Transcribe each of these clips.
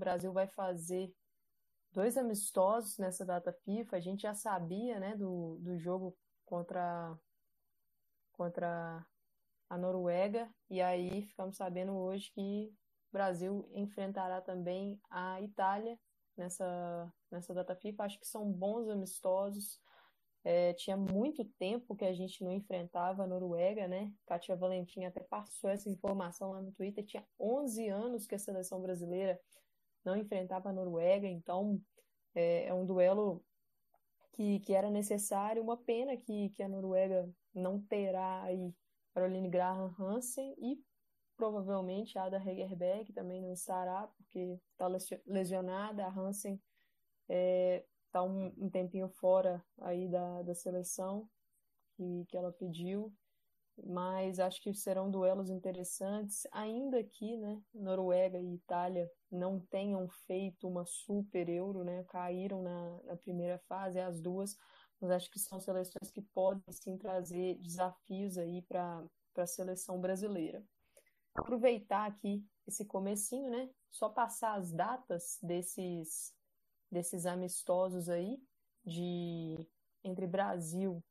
Brasil vai fazer dois amistosos nessa data FIFA. A gente já sabia, né, do, do jogo contra, contra a Noruega, e aí ficamos sabendo hoje que o Brasil enfrentará também a Itália nessa, nessa data FIFA. Acho que são bons amistosos. É, tinha muito tempo que a gente não enfrentava a Noruega, né? Kátia Valentim até passou essa informação lá no Twitter. Tinha 11 anos que a seleção brasileira não enfrentava a Noruega, então é, é um duelo que, que era necessário. Uma pena que, que a Noruega não terá aí Caroline Graham Hansen e provavelmente a Ada Hegerberg também não estará, porque está lesionada. A Hansen é, tá um, um tempinho fora aí da, da seleção que, que ela pediu, mas acho que serão duelos interessantes, ainda que né, Noruega e Itália não tenham feito uma super Euro, né, caíram na, na primeira fase, as duas, mas acho que são seleções que podem sim trazer desafios aí para a seleção brasileira. Aproveitar aqui esse comecinho, né, só passar as datas desses desses amistosos aí de entre Brasil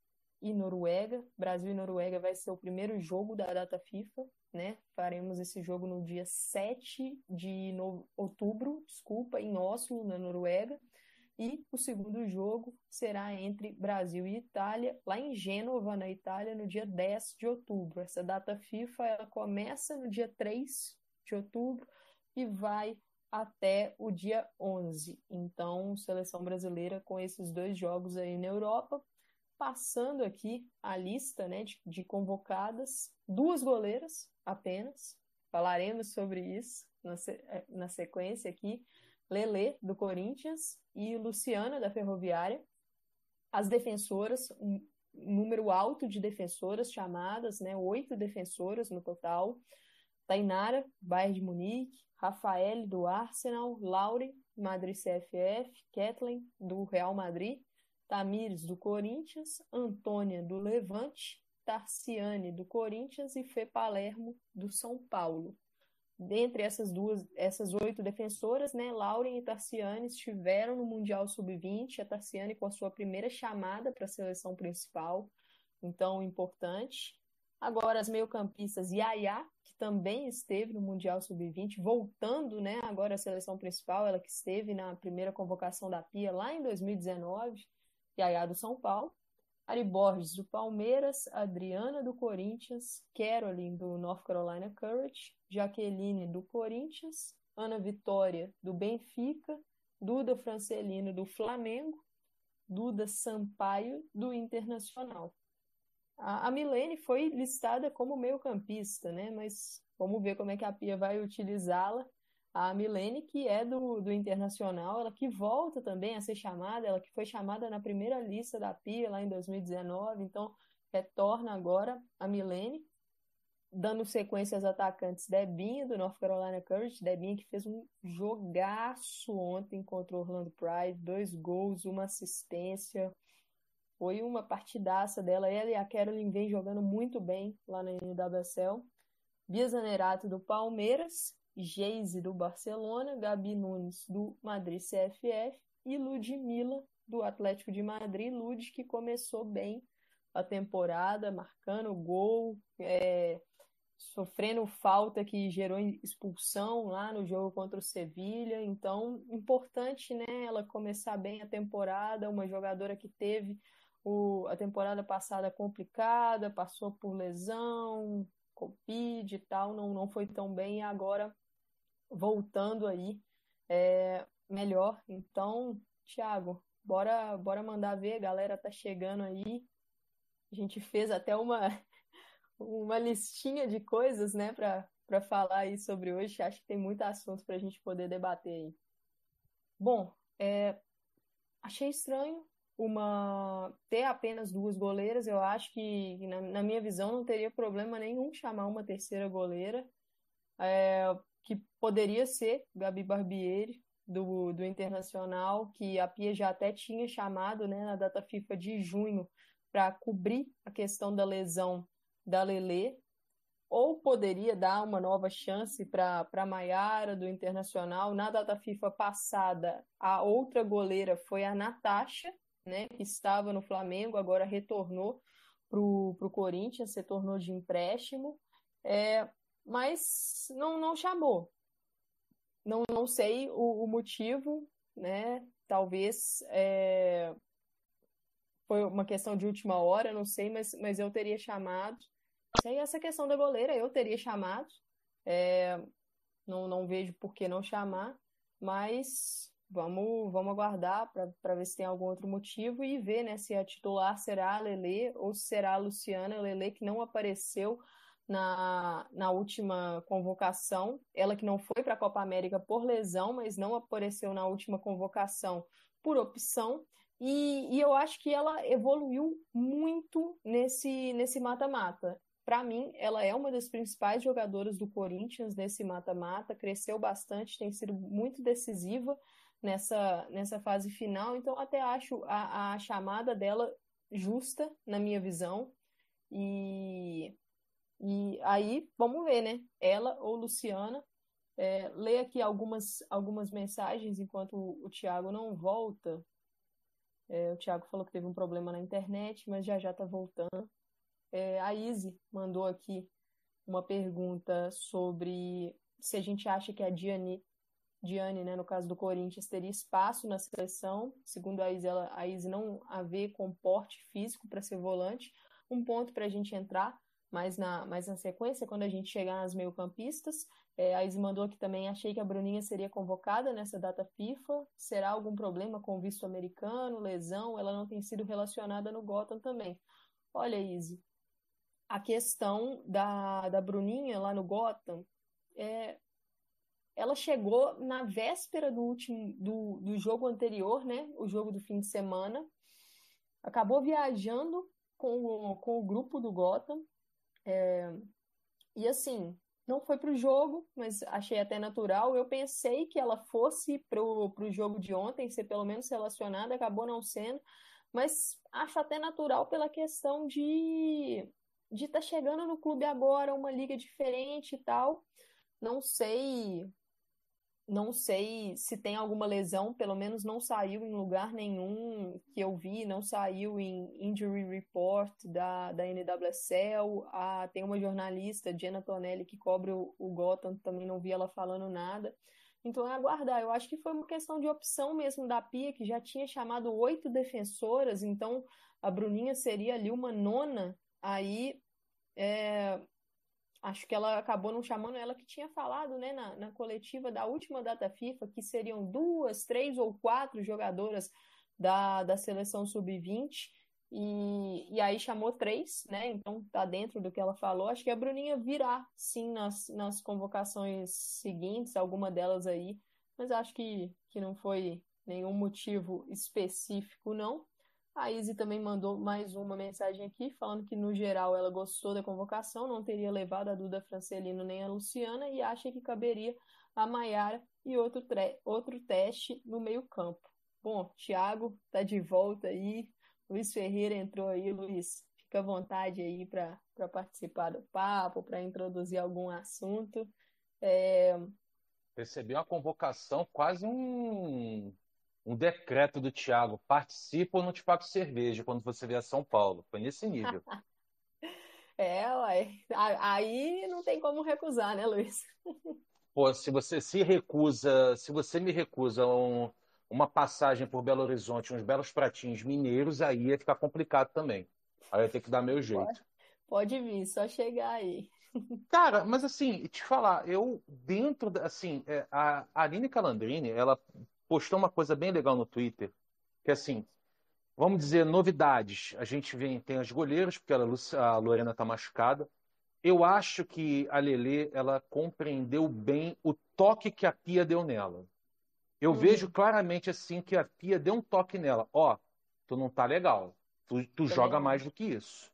e Noruega. Brasil e Noruega vai ser o primeiro jogo da data FIFA, né? Faremos esse jogo no dia 7 de no... outubro, desculpa, em Oslo, na Noruega. E o segundo jogo será entre Brasil e Itália, lá em Gênova, na Itália, no dia 10 de outubro. Essa data FIFA ela começa no dia 3 de outubro e vai até o dia 11. Então, seleção brasileira com esses dois jogos aí na Europa. Passando aqui a lista né, de, de convocadas, duas goleiras apenas. Falaremos sobre isso na, é, na sequência aqui. Lele, do Corinthians, e Luciana, da Ferroviária. As defensoras, um número alto de defensoras chamadas, né, oito defensoras no total. Tainara, Bayern de Munique, Rafael do Arsenal, Laure, Madrid CFF, Kathleen do Real Madrid, Tamires do Corinthians, Antônia do Levante, Tarciane do Corinthians e Fê Palermo do São Paulo. Dentre essas duas, essas oito defensoras, né, Lauren e Tarciane estiveram no Mundial Sub-20, a Tarciane com a sua primeira chamada para a seleção principal, então importante. Agora, as meio-campistas Yaya, que também esteve no Mundial Sub-20, voltando né, agora à seleção principal, ela que esteve na primeira convocação da Pia lá em 2019, Yaya do São Paulo. Ari Borges do Palmeiras, Adriana do Corinthians, Caroline do North Carolina Courage, Jaqueline do Corinthians, Ana Vitória do Benfica, Duda Francelino do Flamengo, Duda Sampaio do Internacional. A, Milene foi listada como meio-campista, né? Mas vamos ver como é que a Pia vai utilizá-la. A Milene, que é do, do Internacional, ela que volta também a ser chamada, ela que foi chamada na primeira lista da Pia lá em 2019, então retorna agora a Milene, dando sequência aos atacantes Debinha, do North Carolina Courage, Debinha que fez um jogaço ontem contra o Orlando Pride, dois gols, uma assistência, foi uma partidaça dela. Ela e a Carolyn vem jogando muito bem lá na NWSL. Bia Zanerato do Palmeiras, Geise do Barcelona, Gabi Nunes do Madrid CFF e Ludmilla do Atlético de Madrid. Lud que começou bem a temporada, marcando gol, é, sofrendo falta que gerou expulsão lá no jogo contra o Sevilha. Então, importante, né, ela começar bem a temporada, uma jogadora que teve o, a temporada passada complicada, passou por lesão, Covid e tal, não, não foi tão bem, agora voltando aí é, melhor. Então, Thiago, bora, bora mandar ver, a galera tá chegando aí. A gente fez até uma, uma listinha de coisas, né, para falar aí sobre hoje. Acho que tem muito assunto para a gente poder debater aí. Bom, é, achei estranho uma ter apenas duas goleiras, eu acho que, na, na minha visão, não teria problema nenhum chamar uma terceira goleira, é, que poderia ser Gabi Barbieri, do, do Internacional, que a Pia já até tinha chamado né, na data FIFA de junho para cobrir a questão da lesão da Lele. ou poderia dar uma nova chance para a Maiara do Internacional. Na data FIFA passada, a outra goleira foi a Natasha, né, que estava no Flamengo, agora retornou para o Corinthians, se tornou de empréstimo, é, mas não, não chamou. Não, não sei o, o motivo, né? Talvez é, foi uma questão de última hora, não sei, mas, mas eu teria chamado. Sei essa questão da goleira, eu teria chamado. É, não, não vejo por que não chamar, mas vamos, vamos aguardar para ver se tem algum outro motivo e ver né, se a titular será a Lele ou se será a Luciana Lele, que não apareceu na, na última convocação. Ela que não foi para a Copa América por lesão, mas não apareceu na última convocação por opção. E, e eu acho que ela evoluiu muito nesse nesse mata-mata. Para mim, ela é uma das principais jogadoras do Corinthians nesse mata-mata, cresceu bastante, tem sido muito decisiva nessa, nessa fase final, então até acho a, a chamada dela justa, na minha visão. E, e aí, vamos ver, né? Ela ou Luciana. É, aqui algumas, algumas mensagens enquanto o, o Tiago não volta. É, o Tiago falou que teve um problema na internet, mas já já está voltando. É, a Izzy mandou aqui uma pergunta sobre se a gente acha que a Diane, Diane né, no caso do Corinthians, teria espaço na seleção. Segundo a Izzy, ela, a Izzy não a vê com porte físico para ser volante. Um ponto para a gente entrar mais na, mais na sequência, quando a gente chegar nas meio-campistas. É, a Izzy mandou aqui também, achei que a Bruninha seria convocada nessa data FIFA. Será algum problema com visto americano, lesão? Ela não tem sido relacionada no Gotham também. Olha, Izzy, a questão da, da Bruninha lá no Gotham, é, ela chegou na véspera do último do, do jogo anterior, né? O jogo do fim de semana. Acabou viajando com o, com o grupo do Gotham. É, e assim, não foi para o jogo, mas achei até natural. Eu pensei que ela fosse para o jogo de ontem, ser pelo menos relacionada, acabou não sendo. Mas acho até natural pela questão de de estar tá chegando no clube agora, uma liga diferente e tal. Não sei, não sei se tem alguma lesão, pelo menos não saiu em lugar nenhum que eu vi, não saiu em injury report da, da NWSL. Ah, tem uma jornalista, Jenna Tonelli, que cobre o, o Gotham, também não vi ela falando nada. Então é aguardar. Eu acho que foi uma questão de opção mesmo da Pia, que já tinha chamado oito defensoras, então a Bruninha seria ali uma nona Aí, é, acho que ela acabou não chamando ela que tinha falado né, na, na coletiva da última data FIFA que seriam duas, três ou quatro jogadoras da, da seleção sub-20 e, e aí chamou três, né? Então tá dentro do que ela falou. Acho que a Bruninha virá sim nas, nas convocações seguintes, alguma delas aí, mas acho que, que não foi nenhum motivo específico, não. A Izzy também mandou mais uma mensagem aqui, falando que, no geral, ela gostou da convocação, não teria levado a Duda Francelino nem a Luciana e acha que caberia a Maiara e outro, outro teste no meio-campo. Bom, Thiago tá de volta aí, Luiz Ferreira entrou aí, Luiz. Fica à vontade aí para participar do papo, para introduzir algum assunto. É... Recebi uma convocação, quase um, um decreto do Thiago, participa ou não te pago cerveja quando você vier a São Paulo. Foi nesse nível. é, ué. Aí não tem como recusar, né, Luiz? Pô, se você se recusa, se você me recusa um, uma passagem por Belo Horizonte, uns belos pratinhos mineiros, aí ia ficar complicado também. Aí ia ter que dar meu jeito. Pode, pode vir, só chegar aí. Cara, mas assim, te falar, eu dentro, da, assim, é, a Aline Calandrini, ela postou uma coisa bem legal no Twitter, que é assim, vamos dizer, novidades. A gente vem, tem as goleiras, porque a Lorena está machucada. Eu acho que a Lele ela compreendeu bem o toque que a Pia deu nela. Eu uhum. vejo claramente assim que a Pia deu um toque nela. Ó, tu não tá legal. Tu, tu joga mais do que isso.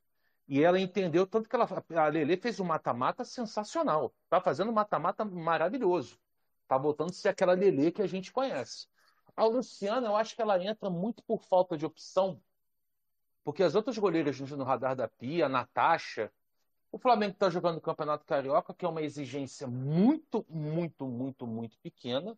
E ela entendeu, tanto que ela, a Lele fez um mata-mata sensacional. Tá fazendo um mata-mata maravilhoso. Tá voltando a ser aquela Lele que a gente conhece. A Luciana, eu acho que ela entra muito por falta de opção, porque as outras goleiras no radar da Pia, a Natasha, O Flamengo está jogando o Campeonato Carioca, que é uma exigência muito, muito, muito, muito pequena.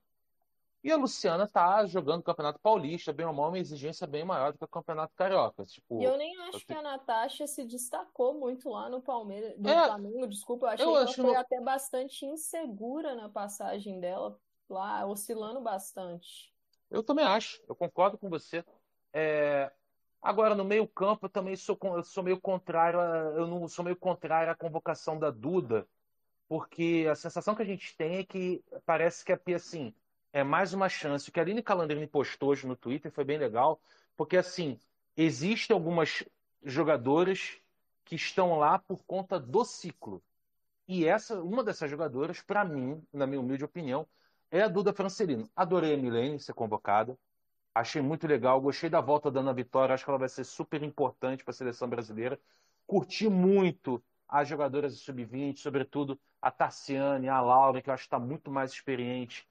E a Luciana está jogando o Campeonato Paulista, bem ou mal, uma exigência bem maior do que o Campeonato Carioca. Tipo, e eu nem acho que a Natasha se destacou muito lá no Palmeiras, no é, Flamengo, desculpa, eu achei eu que ela foi até bastante insegura na passagem dela lá, oscilando bastante. Eu também acho, eu concordo com você. É, Agora, no meio-campo, eu também sou, eu sou meio contrário, a, eu não sou meio contrário à convocação da Duda, porque a sensação que a gente tem é que parece que é assim, é mais uma chance. O que a Aline Calandrini postou hoje no Twitter foi bem legal, porque assim, existem algumas jogadoras que estão lá por conta do ciclo. E essa, uma dessas jogadoras, para mim, na minha humilde opinião, é a Duda Francelino. Adorei a Milene ser convocada. Achei muito legal, gostei da volta da Ana Vitória, acho que ela vai ser super importante para a seleção brasileira. Curti muito as jogadoras do sub-20, sobretudo a Tarciane, a Laura, que eu acho que está muito mais experiente.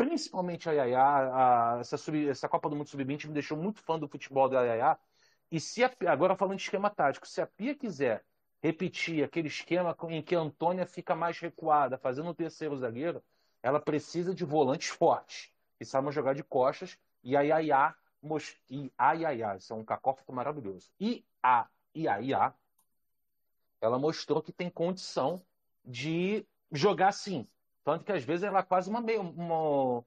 Principalmente a Yaya, a, essa, sub, essa Copa do Mundo Sub-20 me deixou muito fã do futebol da Yaya. E se a, agora falando de esquema tático, se a Pia quiser repetir aquele esquema em que a Antônia fica mais recuada, fazendo o terceiro zagueiro, ela precisa de volantes fortes, que saibam jogar de costas e a Yaya, e a Yaya, isso é um cacófato maravilhoso. E a Yaya, ela mostrou que tem condição de jogar assim. Tanto que às vezes ela é quase uma meia, uma,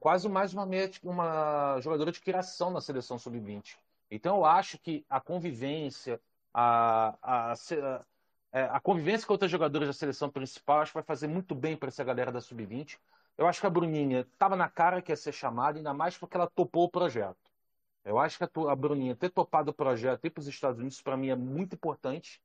quase mais uma, meia, uma jogadora de criação na seleção sub-20. Então eu acho que a convivência, a, a, a, é, a convivência com outras jogadoras da seleção principal, acho que vai fazer muito bem para essa galera da sub-20. Eu acho que a Bruninha estava na cara que ia ser chamada, ainda mais porque ela topou o projeto. Eu acho que a Bruninha ter topado o projeto ir para os Estados Unidos, para mim, é muito importante.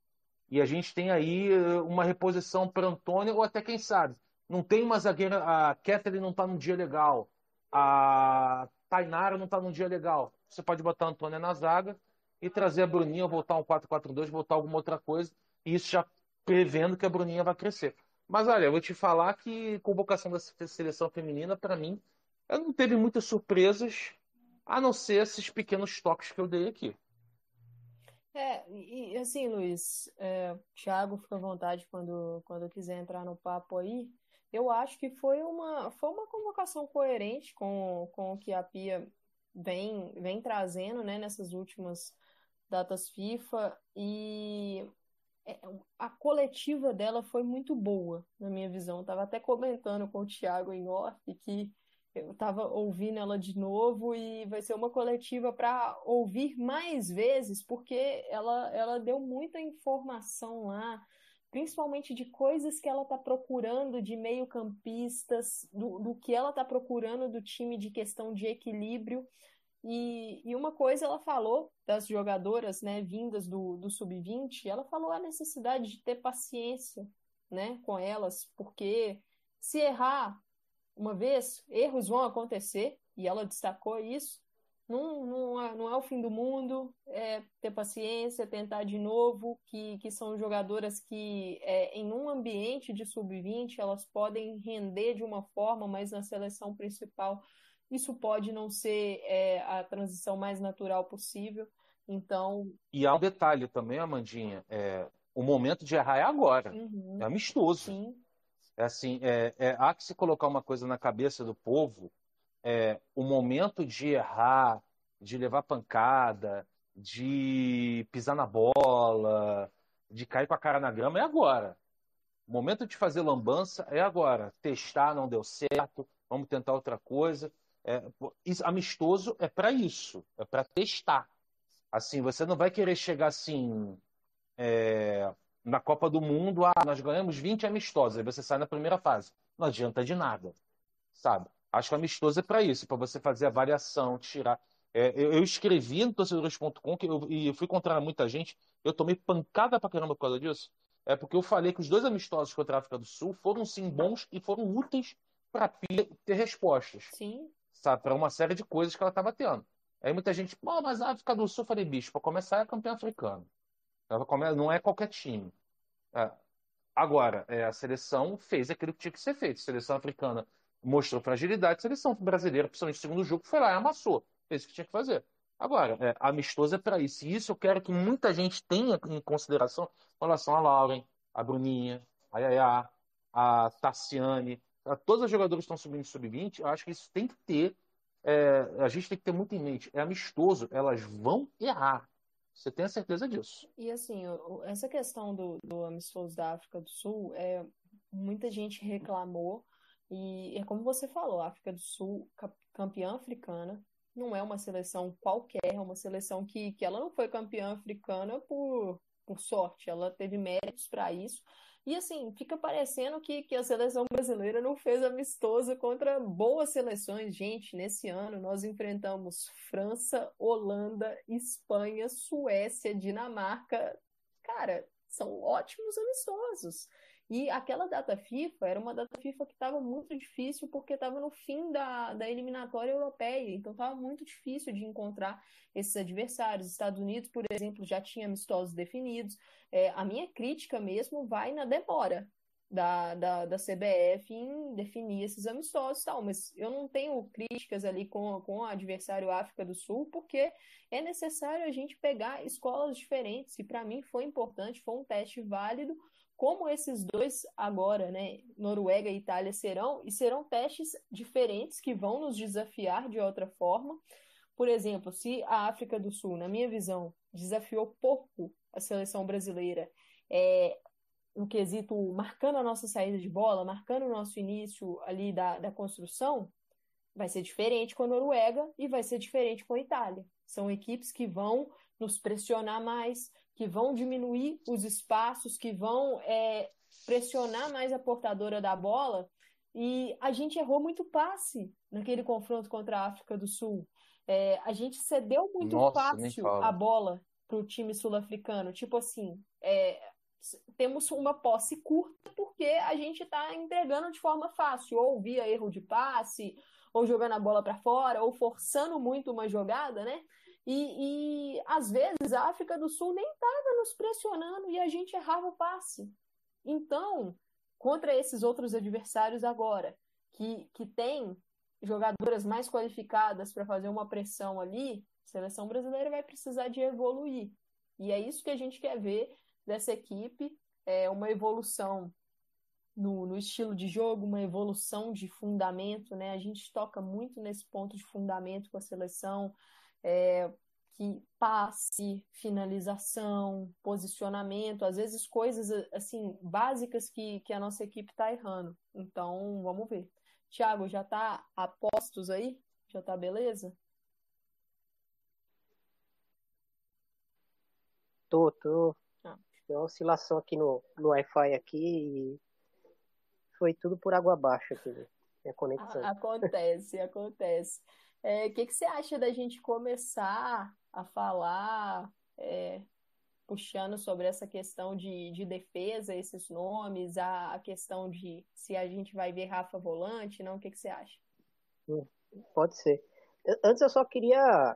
E a gente tem aí eh, uma reposição para Antônia, ou até quem sabe. Não tem uma zagueira. A Catherine não está num dia legal. A Tainara não está num dia legal. Você pode botar a Antônia na zaga e trazer a Bruninha, voltar um 4-4-2, voltar alguma outra coisa. E isso já prevendo que a Bruninha vai crescer. Mas olha, eu vou te falar que convocação da seleção feminina, para mim, eu não teve muitas surpresas, a não ser esses pequenos toques que eu dei aqui. É, e assim, Luiz, é, Thiago, fica à vontade quando, quando quiser entrar no papo aí. Eu acho que foi uma, foi uma convocação coerente com, com o que a Pia vem, vem trazendo né, nessas últimas datas FIFA. E é, a coletiva dela foi muito boa, na minha visão. Eu tava até comentando com o Thiago em off que eu estava ouvindo ela de novo e vai ser uma coletiva para ouvir mais vezes, porque ela, ela deu muita informação lá, principalmente de coisas que ela está procurando de meio-campistas, do, do que ela está procurando do time de questão de equilíbrio. E, e uma coisa ela falou das jogadoras, né, vindas do, do sub-20, ela falou a necessidade de ter paciência, né, com elas, porque se errar uma vez, erros vão acontecer, e ela destacou isso. Não, não, é, não é o fim do mundo, é ter paciência, tentar de novo, que, que são jogadoras que é, em um ambiente de sub-20 elas podem render de uma forma, mas na seleção principal isso pode não ser é, a transição mais natural possível. Então. E há um detalhe também, Amandinha. É, o momento de errar é agora. Uhum. É amistoso. Sim. É assim, é, é, há que se colocar uma coisa na cabeça do povo. É, o momento de errar, de levar pancada, de pisar na bola, de cair com a cara na grama é agora. O momento de fazer lambança é agora. Testar não deu certo, vamos tentar outra coisa. É, amistoso é para isso, é para testar. Assim, você não vai querer chegar assim é, na Copa do Mundo, ah, nós ganhamos 20 amistosos, aí você sai na primeira fase. Não adianta de nada, sabe? Acho que amistoso é para isso, para você fazer a variação, tirar. É, eu, eu, escrevi no torcedores.com e eu fui contra muita gente, eu tomei pancada pra caramba por causa disso. É porque eu falei que os dois amistosos contra a África do Sul foram sim bons e foram úteis para ter respostas. Sim sabe? Para uma série de coisas que ela estava tendo. Aí muita gente, pô, mas a África do Sul, eu falei, bicho, para começar é campeão africano. Não é qualquer time. É. Agora, é, a seleção fez aquilo que tinha que ser feito. A seleção africana mostrou fragilidade, seleção brasileira, principalmente no segundo jogo, foi lá e amassou. Fez o que tinha que fazer. Agora, é, amistoso é para isso. E isso eu quero que muita gente tenha em consideração em relação a Lauren, a Bruninha, a Yaya, a Tassiane, a, todas as jogadoras que estão subindo sub-20, eu acho que isso tem que ter, é, a gente tem que ter muito em mente. É amistoso, elas vão errar. Você tem a certeza disso. E assim, essa questão do, do amistoso da África do Sul, é, muita gente reclamou, e é como você falou, a África do Sul, campeã africana, não é uma seleção qualquer, é uma seleção que, que ela não foi campeã africana por, por sorte, ela teve méritos para isso. E assim, fica parecendo que, que a seleção brasileira não fez amistosa contra boas seleções. Gente, nesse ano nós enfrentamos França, Holanda, Espanha, Suécia, Dinamarca. Cara, são ótimos amistosos. E aquela data FIFA era uma data FIFA que estava muito difícil porque estava no fim da, da eliminatória europeia, então estava muito difícil de encontrar esses adversários. Estados Unidos, por exemplo, já tinha amistosos definidos. É, a minha crítica mesmo vai na demora da, da, da CBF em definir esses amistosos tal, mas eu não tenho críticas ali com, com o adversário África do Sul, porque é necessário a gente pegar escolas diferentes, e para mim foi importante, foi um teste válido, como esses dois agora, né, Noruega e Itália serão, e serão testes diferentes que vão nos desafiar de outra forma. Por exemplo, se a África do Sul, na minha visão, desafiou pouco a seleção brasileira, é, no quesito marcando a nossa saída de bola, marcando o nosso início ali da, da construção, vai ser diferente com a Noruega e vai ser diferente com a Itália. São equipes que vão nos pressionar mais, que vão diminuir os espaços, que vão é, pressionar mais a portadora da bola. E a gente errou muito passe naquele confronto contra a África do Sul. É, a gente cedeu muito Nossa, fácil a bola para o time sul-africano. Tipo assim, é, temos uma posse curta porque a gente está entregando de forma fácil, ou via erro de passe, ou jogando a bola para fora, ou forçando muito uma jogada, né? E, e às vezes a África do Sul nem estava nos pressionando e a gente errava o passe. Então, contra esses outros adversários agora, que, que tem jogadoras mais qualificadas para fazer uma pressão ali, a seleção brasileira vai precisar de evoluir. E é isso que a gente quer ver dessa equipe, é uma evolução no, no, estilo de jogo, uma evolução de fundamento, né? A gente toca muito nesse ponto de fundamento com a seleção, é, que passe, finalização, posicionamento, às vezes coisas assim básicas que, que a nossa equipe está errando. Então, vamos ver. Thiago, já está a postos aí? Já está beleza? Tô, tô. Ah. Tem uma oscilação aqui no, no Wi-Fi aqui e foi tudo por água abaixo aqui, a conexão. Acontece, acontece. O é, que, que você acha da gente começar a falar, é, puxando sobre essa questão de, de defesa, esses nomes, a, a, questão de se a gente vai ver Rafa Volante, não? O que, que você acha? Hum, pode ser. Antes eu só queria,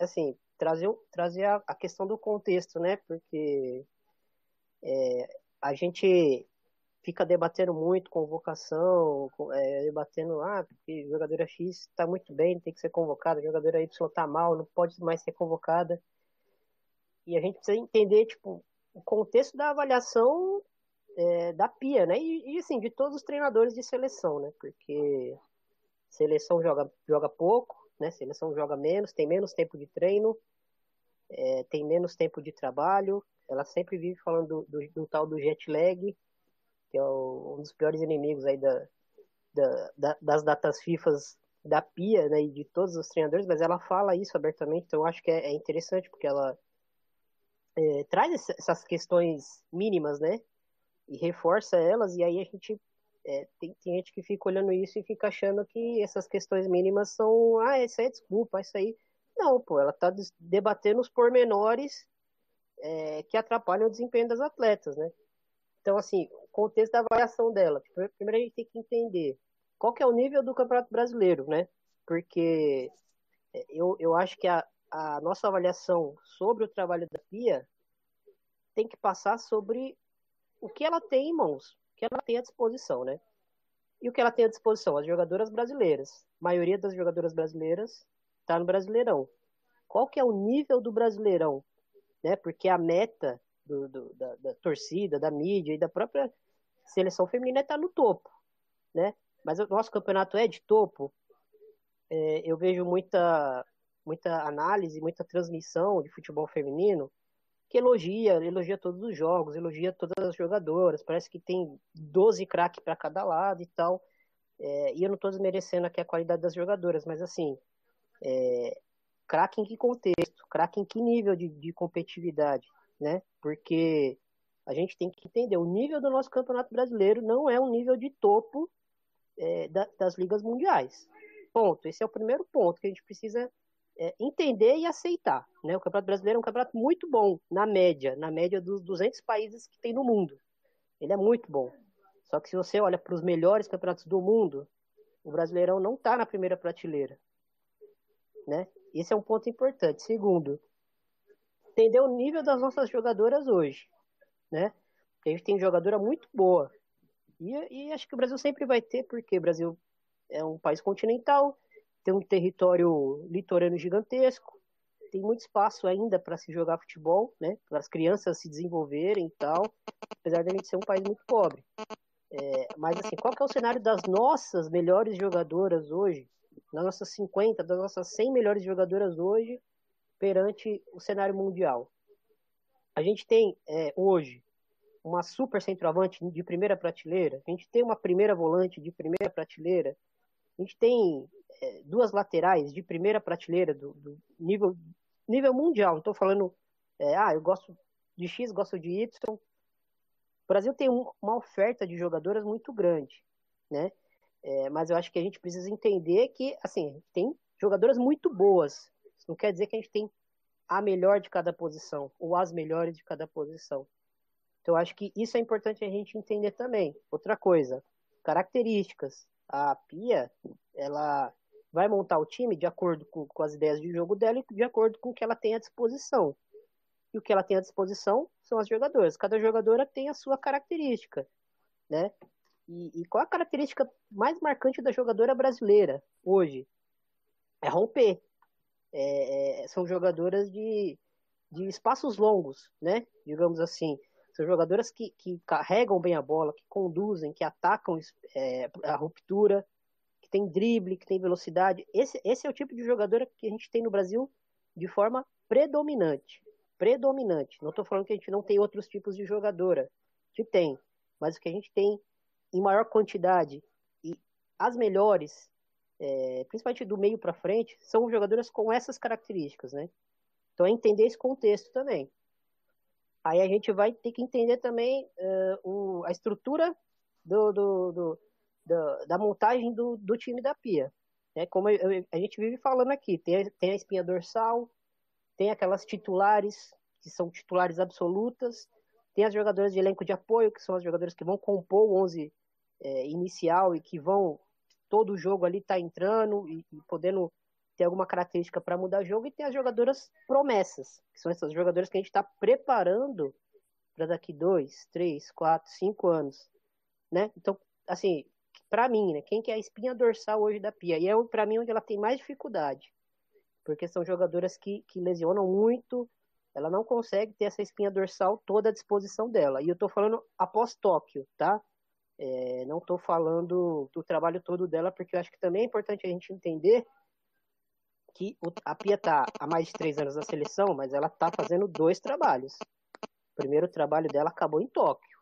assim, trazer, trazer a, a questão do contexto, né? Porque é, a gente fica debatendo muito convocação, é, debatendo, ah, porque jogadora X está muito bem, tem que ser convocada, jogadora Y está mal, não pode mais ser convocada. E a gente precisa entender, tipo, o contexto da avaliação é, da PIA, né? E, e, assim, de todos os treinadores de seleção, né? Porque seleção joga, joga pouco, né? Seleção joga menos, tem menos tempo de treino, é, tem menos tempo de trabalho. Ela sempre vive falando do, do, do tal do jet lag, que é o, um dos piores inimigos aí da, da, da, das datas FIFAs da Pia, né, e de todos os treinadores, mas ela fala isso abertamente, então eu acho que é, é interessante, porque ela é, traz essas questões mínimas, né, e reforça elas, e aí a gente é, tem, tem, gente que fica olhando isso e fica achando que essas questões mínimas são, ah, isso é desculpa, isso aí. Não, pô, ela está debatendo os pormenores é, que atrapalham o desempenho das atletas, né? Então, assim, contexto da avaliação dela. Primeiro a gente tem que entender qual que é o nível do Campeonato Brasileiro, né? Porque é, eu, eu acho que a, a nossa avaliação sobre o trabalho da Pia tem que passar sobre o que ela tem em mãos, o que ela tem à disposição, né? E o que ela tem à disposição? As jogadoras brasileiras. A maioria das jogadoras brasileiras está no Brasileirão. Qual que é o nível do Brasileirão? Né? Porque a meta do, do da, da, torcida, da mídia e da própria seleção feminina é estar tá no topo, né? Mas o nosso campeonato é de topo. É, eu vejo muita, muita análise, muita transmissão de futebol feminino que elogia, elogia todos os jogos, elogia todas as jogadoras. Parece que tem 12 craques para cada lado e tal. É, e eu não estou desmerecendo aqui a qualidade das jogadoras, mas assim, é, craque em que contexto? Craque em que nível de, de competitividade? Né? Porque a gente tem que entender, o nível do nosso campeonato brasileiro não é um nível de topo é, da, das ligas mundiais. Ponto. Esse é o primeiro ponto que a gente precisa é, entender e aceitar. Né? O Campeonato Brasileiro é um campeonato muito bom, na média, na média dos 200 países que tem no mundo. Ele é muito bom. Só que se você olha para os melhores campeonatos do mundo, o Brasileirão não está na primeira prateleira. Né? Esse é um ponto importante. Segundo, entender o nível das nossas jogadoras hoje. Né? Porque a gente tem jogadora muito boa. E, e acho que o Brasil sempre vai ter, porque o Brasil é um país continental, tem um território litorâneo gigantesco, tem muito espaço ainda para se jogar futebol, né? Para as crianças se desenvolverem e tal, apesar de a gente ser um país muito pobre. É, mas assim, qual que é o cenário das nossas melhores jogadoras hoje? Das nossas 50, das nossas 100 melhores jogadoras hoje perante o cenário mundial? A gente tem é, hoje uma super centroavante de primeira prateleira, a gente tem uma primeira volante de primeira prateleira, a gente tem é, duas laterais de primeira prateleira do, do nível, nível mundial. Não estou falando, é, ah, eu gosto de X, gosto de Y. O Brasil tem um, uma oferta de jogadoras muito grande, né? É, mas eu acho que a gente precisa entender que, assim, tem jogadoras muito boas. Isso não quer dizer que a gente tem a melhor de cada posição ou as melhores de cada posição. Então, acho que isso é importante a gente entender também. Outra coisa, características. A Pia, ela vai montar o time de acordo com, com as ideias de jogo dela e de acordo com o que ela tem à disposição. E o que ela tem à disposição são as jogadoras. Cada jogadora tem a sua característica, né? E, e qual a característica mais marcante da jogadora brasileira hoje? É romper. É, é, são jogadoras de, de espaços longos, né? Digamos assim. São jogadoras que, que carregam bem a bola, que conduzem, que atacam é, a ruptura, que tem drible, que tem velocidade. Esse, esse é o tipo de jogador que a gente tem no Brasil de forma predominante. Predominante. Não estou falando que a gente não tem outros tipos de jogadora. Que tem. Mas o que a gente tem em maior quantidade e as melhores, é, principalmente do meio para frente, são jogadoras com essas características, né? Então é entender esse contexto também. Aí a gente vai ter que entender também uh, o, a estrutura do, do, do, da, da montagem do, do, time da Pia. É como eu, a gente vive falando aqui, tem, tem a espinha dorsal, tem aquelas titulares, que são titulares absolutas, tem as jogadoras de elenco de apoio, que são as jogadoras que vão compor o 11 é, inicial e que vão, todo jogo ali tá entrando e, e podendo ter alguma característica para mudar o jogo, e tem as jogadoras promessas, que são essas jogadoras que a gente está preparando para daqui dois, três, quatro, cinco anos, né? Então, assim, para mim, né? Quem que é a espinha dorsal hoje da Pia? E é para mim onde ela tem mais dificuldade. Porque são jogadoras que, que lesionam muito, ela não consegue ter essa espinha dorsal toda à disposição dela. E eu tô falando após Tóquio, tá? É, não tô falando do trabalho todo dela, porque eu acho que também é importante a gente entender que a Pia tá há mais de três anos na seleção, mas ela tá fazendo dois trabalhos. O primeiro trabalho dela acabou em Tóquio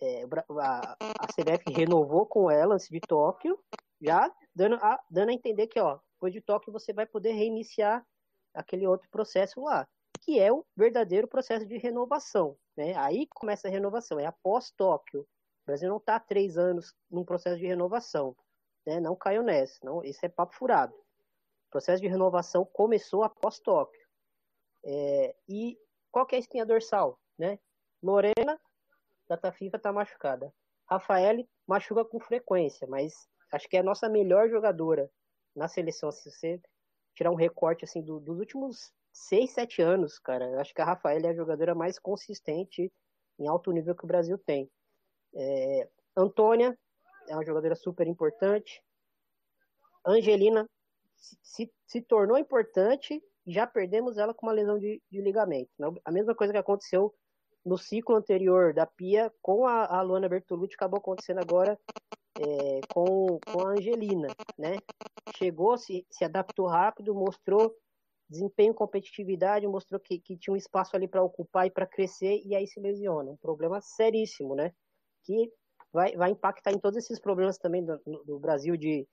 é, a, a CBF renovou com ela antes de Tóquio, já dando a, dando a entender que, ó, depois de Tóquio você vai poder reiniciar aquele outro processo lá, que é o verdadeiro processo de renovação. Né? Aí começa a renovação, é após Tóquio. O Brasil não está há três anos num processo de renovação. Né? Não caiu nessa, não, isso é papo furado. O processo de renovação começou após Tóquio. É, e qual que é a espinha dorsal? Né? Lorena data FIFA tá machucada. Rafael machuca com frequência, mas acho que é a nossa melhor jogadora na seleção. Se você tirar um recorte assim do, dos últimos 6, 7 anos, cara, acho que a Rafael é a jogadora mais consistente em alto nível que o Brasil tem. É, Antônia é uma jogadora super importante. Angelina se, se, tornou importante já perdemos ela com uma lesão de, de ligamento. A mesma coisa que aconteceu no ciclo anterior da Pia com a, a Luana Bertolucci acabou acontecendo agora é, com, com a Angelina, né? Chegou, se, se adaptou rápido, mostrou desempenho, competitividade, mostrou que, que tinha um espaço ali para ocupar e para crescer, e aí se lesiona. Um problema seríssimo, né? Vai, vai impactar em todos esses problemas também do, do Brasil de,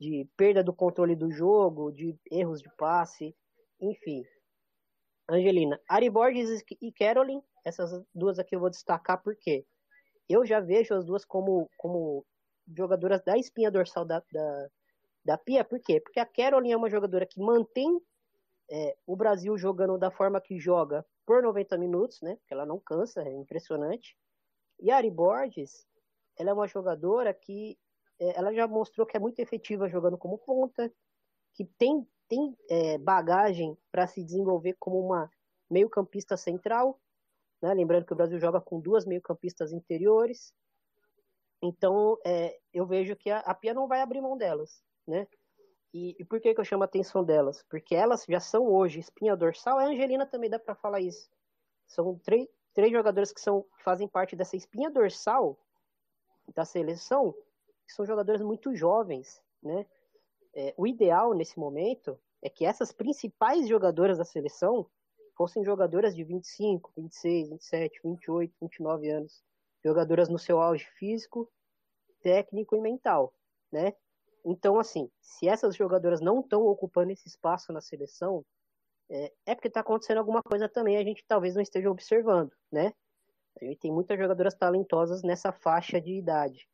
de perda do controle do jogo, de erros de passe, enfim. Angelina, Ari Borges e Carolyn essas duas aqui eu vou destacar porque eu já vejo as duas como, como jogadoras da espinha dorsal da, da, da Pia. Por quê? Porque a Caroline é uma jogadora que mantém é, o Brasil jogando da forma que joga por 90 minutos, né? Porque ela não cansa, é impressionante. E a Ari Borges, ela é uma jogadora que é, ela já mostrou que é muito efetiva jogando como ponta, que tem, tem é, bagagem para se desenvolver como uma meio-campista central né? Lembrando que o Brasil joga com duas meio-campistas interiores. Então, é, eu vejo que a, a, Pia não vai abrir mão delas. Né? E, e por que, que eu chamo a atenção delas? Porque elas já são hoje espinha dorsal. A Angelina também dá para falar isso. São três, três jogadores que, são, que fazem parte dessa espinha dorsal da seleção, que são jogadores muito jovens. Né? É, o ideal nesse momento é que essas principais jogadoras da seleção fossem jogadoras de 25, 26, 27, 28, 29 anos, jogadoras no seu auge físico, técnico e mental, né? Então, assim, se essas jogadoras não estão ocupando esse espaço na seleção, é, é porque está acontecendo alguma coisa também, a gente talvez não esteja observando, né? A gente tem muitas jogadoras talentosas nessa faixa de idade.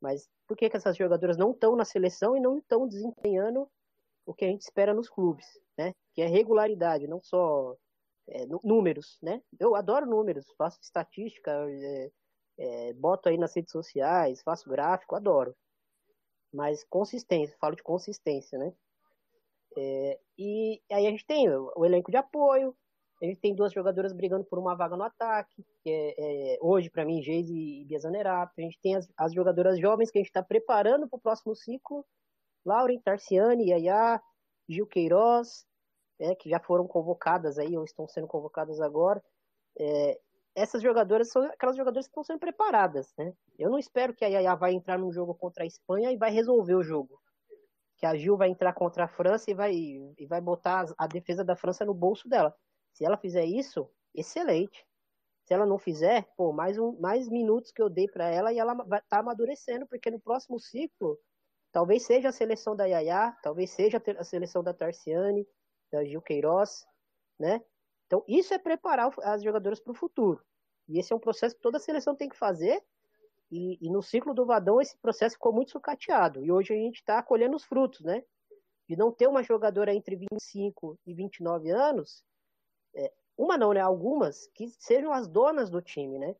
Mas por que, que essas jogadoras não estão na seleção e não estão desempenhando o que a gente espera nos clubes, né? Que é regularidade, não só é, números, né? Eu adoro números, faço estatística, é, é, boto aí nas redes sociais, faço gráfico, adoro. Mas consistência, falo de consistência, né? É, e aí a gente tem o, elenco de apoio, a gente tem duas jogadoras brigando por uma vaga no ataque, que é, é hoje, para mim, Geise e Bia Zanerato. A gente tem as, as jogadoras jovens que a gente está preparando para o próximo ciclo, Lauren, Tarciane, Yaya, Gil Queiroz, né, que já foram convocadas aí, ou estão sendo convocadas agora, é, essas jogadoras são aquelas jogadoras que estão sendo preparadas, né? Eu não espero que a Yaya vai entrar num jogo contra a Espanha e vai resolver o jogo. Que a Gil vai entrar contra a França e vai, e vai botar a defesa da França no bolso dela. Se ela fizer isso, excelente. Se ela não fizer, pô, mais, um, mais minutos que eu dei para ela e ela vai tá amadurecendo, porque no próximo ciclo, talvez seja a seleção da Yaya, talvez seja a seleção da Tarciane, da Gil Queiroz, né? Então, isso é preparar as jogadoras para o futuro. E esse é um processo que toda seleção tem que fazer. E, e, no ciclo do Vadão, esse processo ficou muito sucateado. E hoje a gente está colhendo os frutos, né? De não ter uma jogadora entre 25 e 29 anos, é, uma não, né? Algumas que sejam as donas do time, né?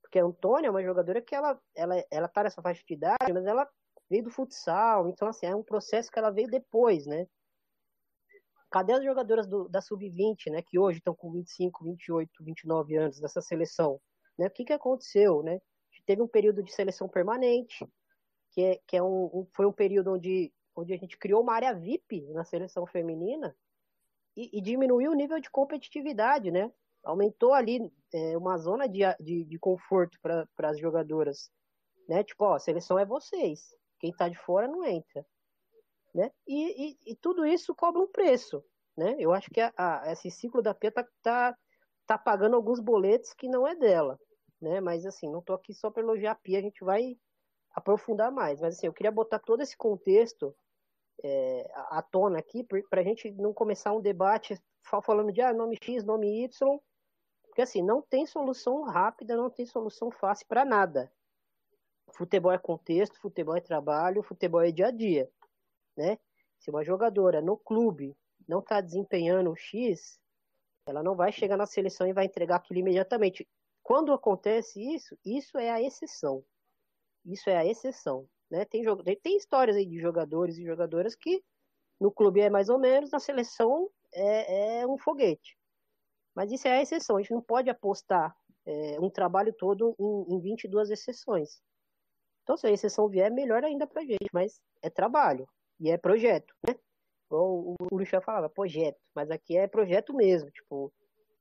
Porque a Antônia é uma jogadora que ela, ela, ela tá nessa faixa de idade, mas ela veio do futsal, então assim, é um processo que ela veio depois, né? cadê as jogadoras do, da sub-20, né, que hoje estão com 25, 28, 29 anos dessa seleção? Né? O que, que aconteceu, né? Teve um período de seleção permanente, que, é, que é um, um, foi um período onde, onde a gente criou uma área VIP na seleção feminina e, e diminuiu o nível de competitividade, né? Aumentou ali é, uma zona de, de, de conforto para as jogadoras, né? Tipo, ó, a seleção é vocês, quem está de fora não entra né? E, e, e, tudo isso cobra um preço, né? Eu acho que a, a, esse ciclo da Pia tá, tá, tá, pagando alguns boletos que não é dela, né? Mas assim, não tô aqui só para elogiar a Pia, a gente vai aprofundar mais. Mas assim, eu queria botar todo esse contexto é, à tona aqui para a gente não começar um debate falando de ah, nome X, nome Y, porque assim, não tem solução rápida, não tem solução fácil para nada. Futebol é contexto, futebol é trabalho, futebol é dia a dia né? Se uma jogadora no clube não está desempenhando o X, ela não vai chegar na seleção e vai entregar aquilo imediatamente. Quando acontece isso, isso é a exceção. Isso é a exceção, né? Tem, tem histórias aí de jogadores e jogadoras que no clube é mais ou menos, na seleção é, é um foguete. Mas isso é a exceção. A gente não pode apostar é, um trabalho todo em, em 22 exceções. Então, se a exceção vier, melhor ainda pra gente, mas é trabalho. E é projeto, né? O, o Luciano falava projeto, mas aqui é projeto mesmo, tipo,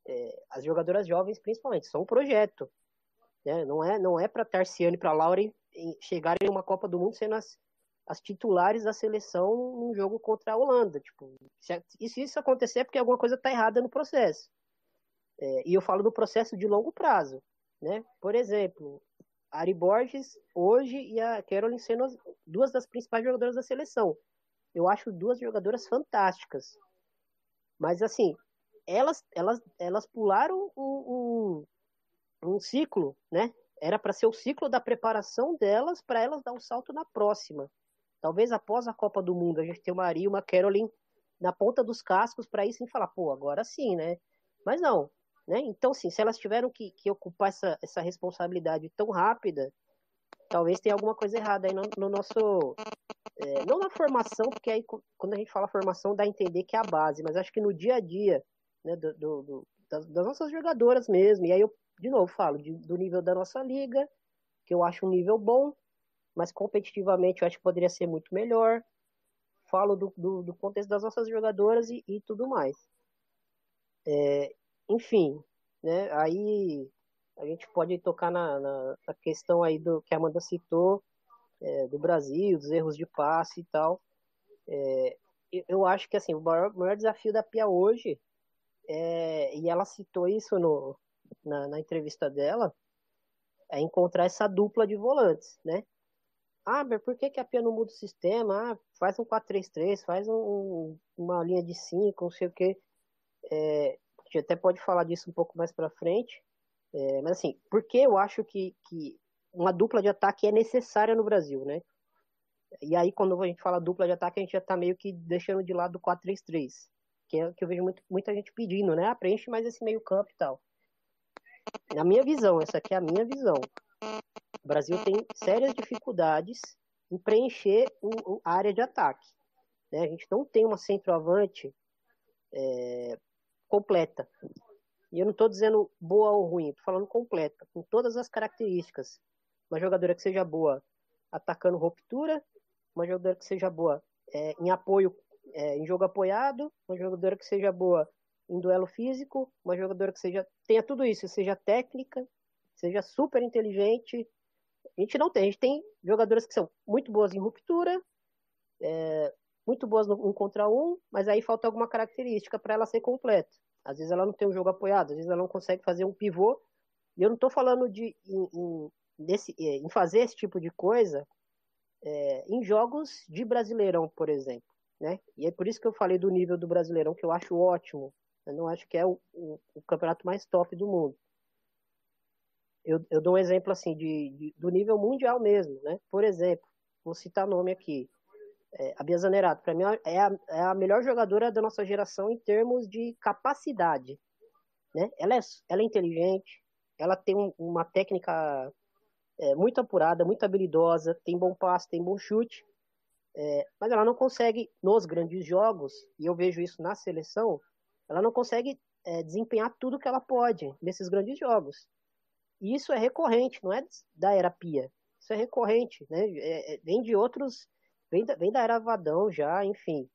é, as jogadoras jovens, principalmente, são um projeto. Né? Não é, não é para Tarciane e para Lauren chegarem em uma Copa do Mundo sendo as, as titulares da seleção num jogo contra a Holanda. Tipo, se, e se isso acontecer é porque alguma coisa está errada no processo. É, e eu falo do processo de longo prazo. Né? Por exemplo, a Ari Borges hoje e a Caroline sendo duas das principais jogadoras da seleção. Eu acho duas jogadoras fantásticas. Mas assim, elas elas elas pularam um, um, um ciclo, né? Era para ser o ciclo da preparação delas para elas dar um salto na próxima. Talvez após a Copa do Mundo a gente tenha uma Ari e uma Caroline na ponta dos cascos para isso sim falar, pô, agora sim, né? Mas não, né? Então, assim, se elas tiveram que, que ocupar essa, essa responsabilidade tão rápida, talvez tenha alguma coisa errada aí no, no nosso. É, não na formação, porque aí quando a gente fala formação dá a entender que é a base, mas acho que no dia a dia né, do, do, das, das, nossas jogadoras mesmo. E aí eu, de novo, falo de, do nível da nossa liga, que eu acho um nível bom, mas competitivamente eu acho que poderia ser muito melhor. Falo do, do, do contexto das nossas jogadoras e, e tudo mais. É, enfim, né? Aí a gente pode tocar na, na, na questão aí do que a Amanda citou, é, do Brasil, dos erros de passe e tal. É, eu acho que assim, o maior, maior desafio da Pia hoje, é, e ela citou isso no, na, na, entrevista dela, é encontrar essa dupla de volantes, né? Ah, mas por que, que a Pia não muda o sistema? Ah, faz um 4-3-3, faz um, uma linha de 5, não sei o quê. É, gente até pode falar disso um pouco mais para frente. É, mas assim, porque eu acho que, que uma dupla de ataque é necessária no Brasil, né? E aí, quando a gente fala dupla de ataque, a gente já tá meio que deixando de lado o 4-3-3, que é que eu vejo muito, muita gente pedindo, né? Ah, preenche mais esse meio campo e tal. Na minha visão, essa aqui é a minha visão. O Brasil tem sérias dificuldades em preencher o, a área de ataque. Né? A gente não tem uma centroavante é, completa. E eu não estou dizendo boa ou ruim, estou falando completa, com todas as características. Uma jogadora que seja boa atacando ruptura, uma jogadora que seja boa é, em apoio, é, em jogo apoiado, uma jogadora que seja boa em duelo físico, uma jogadora que seja tenha tudo isso, seja técnica, seja super inteligente. A gente não tem, a gente tem jogadoras que são muito boas em ruptura, é, muito boas no um contra um, mas aí falta alguma característica para ela ser completa. Às vezes ela não tem um jogo apoiado, às vezes ela não consegue fazer um pivô. E eu não estou falando de em, em, é, em, fazer esse tipo de coisa é, em jogos de Brasileirão, por exemplo. Né? E é por isso que eu falei do nível do Brasileirão, que eu acho ótimo. Eu não acho que é o, o, o campeonato mais top do mundo. Eu, eu dou um exemplo assim de, de, do nível mundial mesmo, né? Por exemplo, vou citar nome aqui é, a Bia Zanerato, para mim, é a, é a, melhor jogadora da nossa geração em termos de capacidade. Né? Ela, é, ela é inteligente, ela tem um, uma técnica é, muito apurada, muito habilidosa, tem bom passe, tem bom chute, é, mas ela não consegue, nos grandes jogos, e eu vejo isso na seleção, ela não consegue é, desempenhar tudo que ela pode nesses grandes jogos. E isso é recorrente, não é da era Pia. Isso é recorrente, né? É, é, vem de outros vem da, vem da era Vadão já, enfim.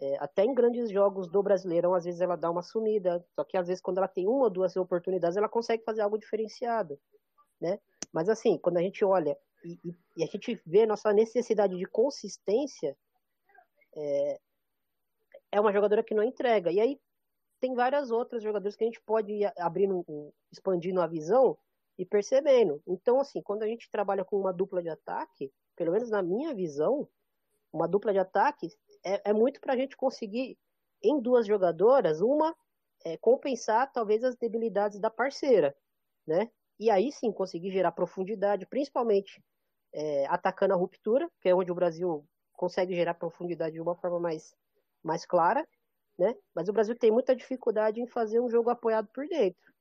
É, até em grandes jogos do Brasileirão, às vezes ela dá uma sumida, só que às vezes quando ela tem uma ou duas oportunidades, ela consegue fazer algo diferenciado, né? Mas assim, quando a gente olha e, e, a gente vê nossa necessidade de consistência, é, é uma jogadora que não entrega. E aí tem várias outras jogadoras que a gente pode ir expandindo a visão e percebendo. Então, assim, quando a gente trabalha com uma dupla de ataque, pelo menos na minha visão, uma dupla de ataque, é, é muito para a gente conseguir, em duas jogadoras, uma é, compensar talvez as debilidades da parceira, né? E aí sim conseguir gerar profundidade, principalmente é, atacando a ruptura, que é onde o Brasil consegue gerar profundidade de uma forma mais, mais clara, né? Mas o Brasil tem muita dificuldade em fazer um jogo apoiado por dentro.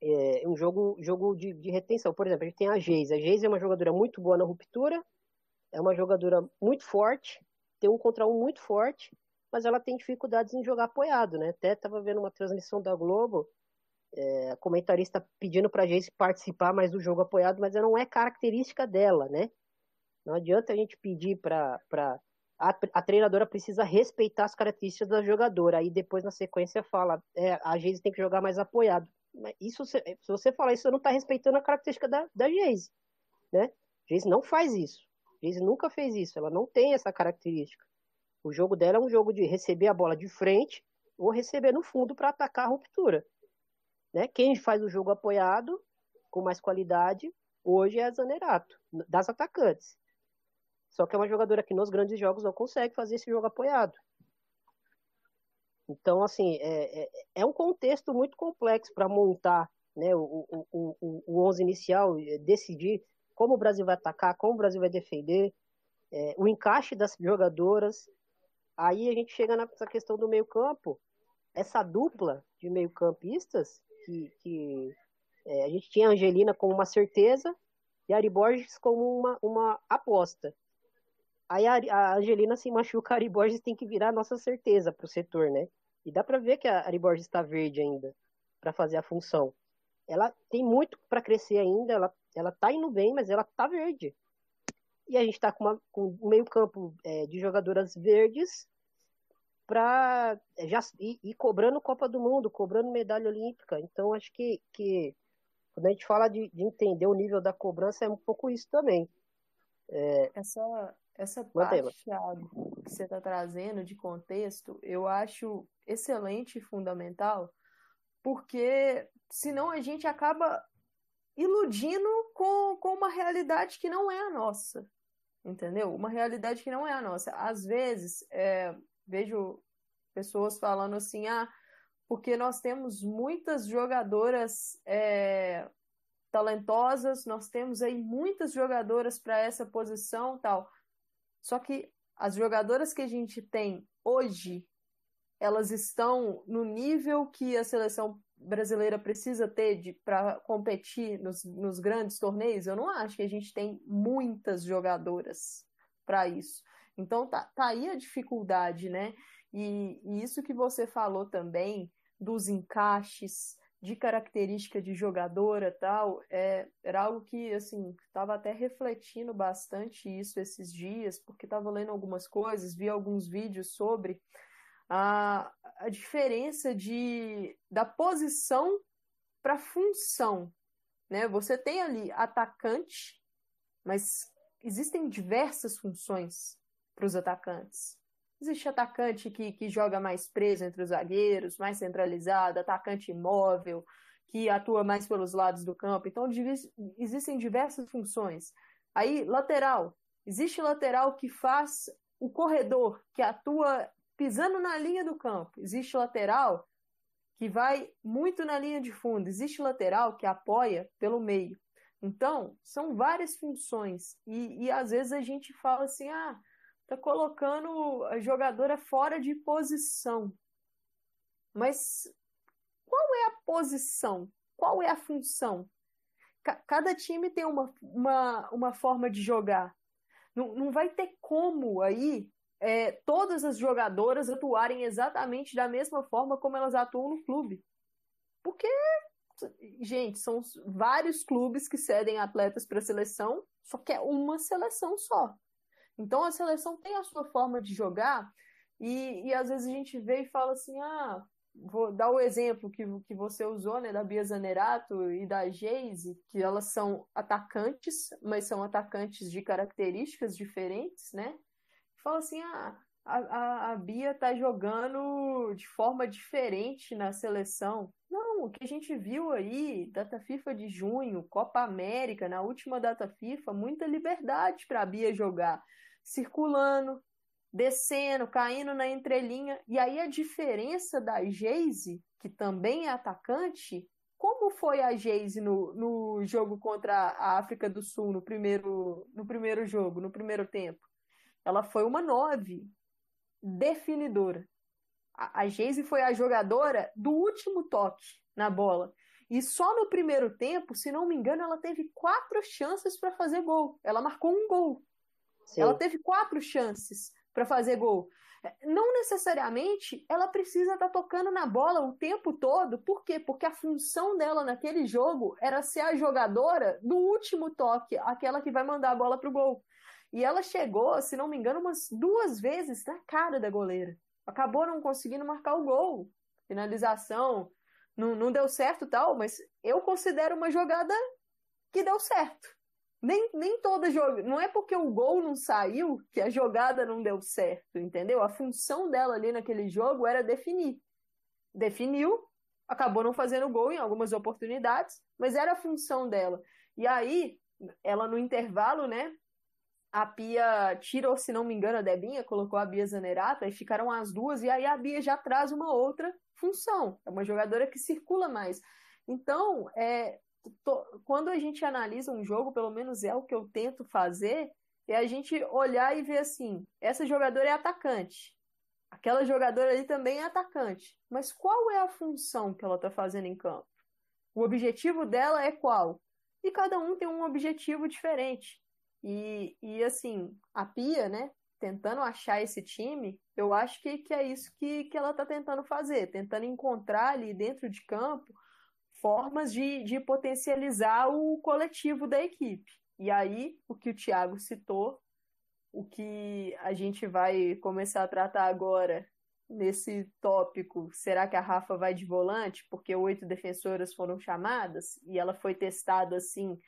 É, um jogo, jogo de, de retenção. Por exemplo, a gente tem a Geise. A Geise é uma jogadora muito boa na ruptura, é uma jogadora muito forte, tem um contra um muito forte, mas ela tem dificuldades em jogar apoiado, né? Até estava vendo uma transmissão da Globo, é, comentarista pedindo para a gente participar mais do jogo apoiado, mas não é característica dela, né? Não adianta a gente pedir para a, a, treinadora precisa respeitar as características da jogadora. Aí depois na sequência fala, é, a Geise tem que jogar mais apoiado. Isso, se, se você falar isso, você não está respeitando a característica da, da Geise, né? Geise não faz isso. Geise nunca fez isso. Ela não tem essa característica. O jogo dela é um jogo de receber a bola de frente ou receber no fundo para atacar a ruptura. Né? Quem faz o jogo apoiado com mais qualidade hoje é a Zanerato, das atacantes. Só que é uma jogadora que nos grandes jogos não consegue fazer esse jogo apoiado. Então, assim, é, é, é um contexto muito complexo para montar né, o, o, o, o 11 inicial, decidir como o Brasil vai atacar, como o Brasil vai defender, é, o encaixe das jogadoras. Aí a gente chega nessa questão do meio-campo. Essa dupla de meio-campistas, que, que é, a gente tinha a Angelina como uma certeza e a Ari Borges como uma, uma aposta. Aí a, a Angelina se machuca, a Ari Borges tem que virar a nossa certeza para o setor, né? E dá para ver que a Ari Borges está verde ainda para fazer a função. Ela tem muito para crescer ainda, ela, ela tá indo bem, mas ela tá verde. E a gente está com, com um meio campo é, de jogadoras verdes para é, já ir, ir, cobrando Copa do Mundo, cobrando medalha olímpica. Então acho que, que quando a gente fala de, de entender o nível da cobrança é um pouco isso também. É... Essa, essa parte, Thiago, que você está trazendo de contexto, eu acho excelente e fundamental, porque senão a gente acaba iludindo com, com uma realidade que não é a nossa, entendeu? Uma realidade que não é a nossa. Às vezes, é, vejo pessoas falando assim, ah, porque nós temos muitas jogadoras é, talentosas, nós temos aí muitas jogadoras para essa posição tal. Só que as jogadoras que a gente tem hoje, elas estão no nível que a seleção brasileira precisa ter para competir nos, nos grandes torneios? Eu não acho que a gente tem muitas jogadoras para isso. Então tá, tá aí a dificuldade, né? E, e isso que você falou também dos encaixes, de característica de jogadora tal, é, era algo que, assim, estava até refletindo bastante isso esses dias, porque estava lendo algumas coisas, vi alguns vídeos sobre a, a diferença de, da posição para função, né? Você tem ali atacante, mas existem diversas funções para os atacantes. Existe atacante que, que joga mais preso entre os zagueiros, mais centralizado, atacante imóvel, que atua mais pelos lados do campo. Então, existem diversas funções. Aí, lateral. Existe lateral que faz o corredor, que atua pisando na linha do campo. Existe lateral que vai muito na linha de fundo. Existe lateral que apoia pelo meio. Então, são várias funções. E, e às vezes a gente fala assim: ah, tá colocando a jogadora fora de posição. Mas qual é a posição? Qual é a função? Cada time tem uma, uma, uma forma de jogar. Não, não vai ter como aí é, todas as jogadoras atuarem exatamente da mesma forma como elas atuam no clube. Porque, gente, são vários clubes que cedem atletas para a seleção, só que é uma seleção só. Então a seleção tem a sua forma de jogar e, e às vezes a gente vê e fala assim, ah, vou dar o exemplo que, que você usou, né, da Bia Zanerato e da Geise, que elas são atacantes, mas são atacantes de características diferentes, né? Fala assim, ah, a, a, a Bia tá jogando de forma diferente na seleção. Não, o que a gente viu aí, data FIFA de junho, Copa América, na última data FIFA, muita liberdade para a Bia jogar circulando, descendo, caindo na entrelinha. E aí a diferença da Geise, que também é atacante, como foi a Geise no, no jogo contra a África do Sul, no primeiro, no primeiro jogo, no primeiro tempo? Ela foi uma nove, definidora. A, a Geise foi a jogadora do último toque na bola. E só no primeiro tempo, se não me engano, ela teve quatro chances para fazer gol. Ela marcou um gol. Sim. Ela teve quatro chances para fazer gol. Não necessariamente ela precisa estar tá tocando na bola o tempo todo. Por quê? Porque a função dela naquele jogo era ser a jogadora do último toque, aquela que vai mandar a bola para o gol. E ela chegou, se não me engano, umas duas vezes na cara da goleira. Acabou não conseguindo marcar o gol. Finalização, não, não deu certo tal, mas eu considero uma jogada que deu certo. Nem, nem toda jogada. Não é porque o gol não saiu que a jogada não deu certo, entendeu? A função dela ali naquele jogo era definir. Definiu, acabou não fazendo gol em algumas oportunidades, mas era a função dela. E aí, ela no intervalo, né? A Pia tirou, se não me engano, a Debinha, colocou a Bia Zanerato, e ficaram as duas, e aí a Bia já traz uma outra função. É uma jogadora que circula mais. Então, é, quando a gente analisa um jogo, pelo menos é o que eu tento fazer, é a gente olhar e ver assim: essa jogadora é atacante. Aquela jogadora ali também é atacante. Mas qual é a função que ela está fazendo em campo? O objetivo dela é qual? E cada um tem um objetivo diferente. E, e assim, a Pia, né, tentando achar esse time, eu acho que, que é isso que, que ela está tentando fazer, tentando encontrar ali dentro de campo formas de, de potencializar o coletivo da equipe. E aí, o que o Thiago citou o que a gente vai começar a tratar agora nesse tópico, será que a Rafa vai de volante? Porque oito defensoras foram chamadas e ela foi testada assim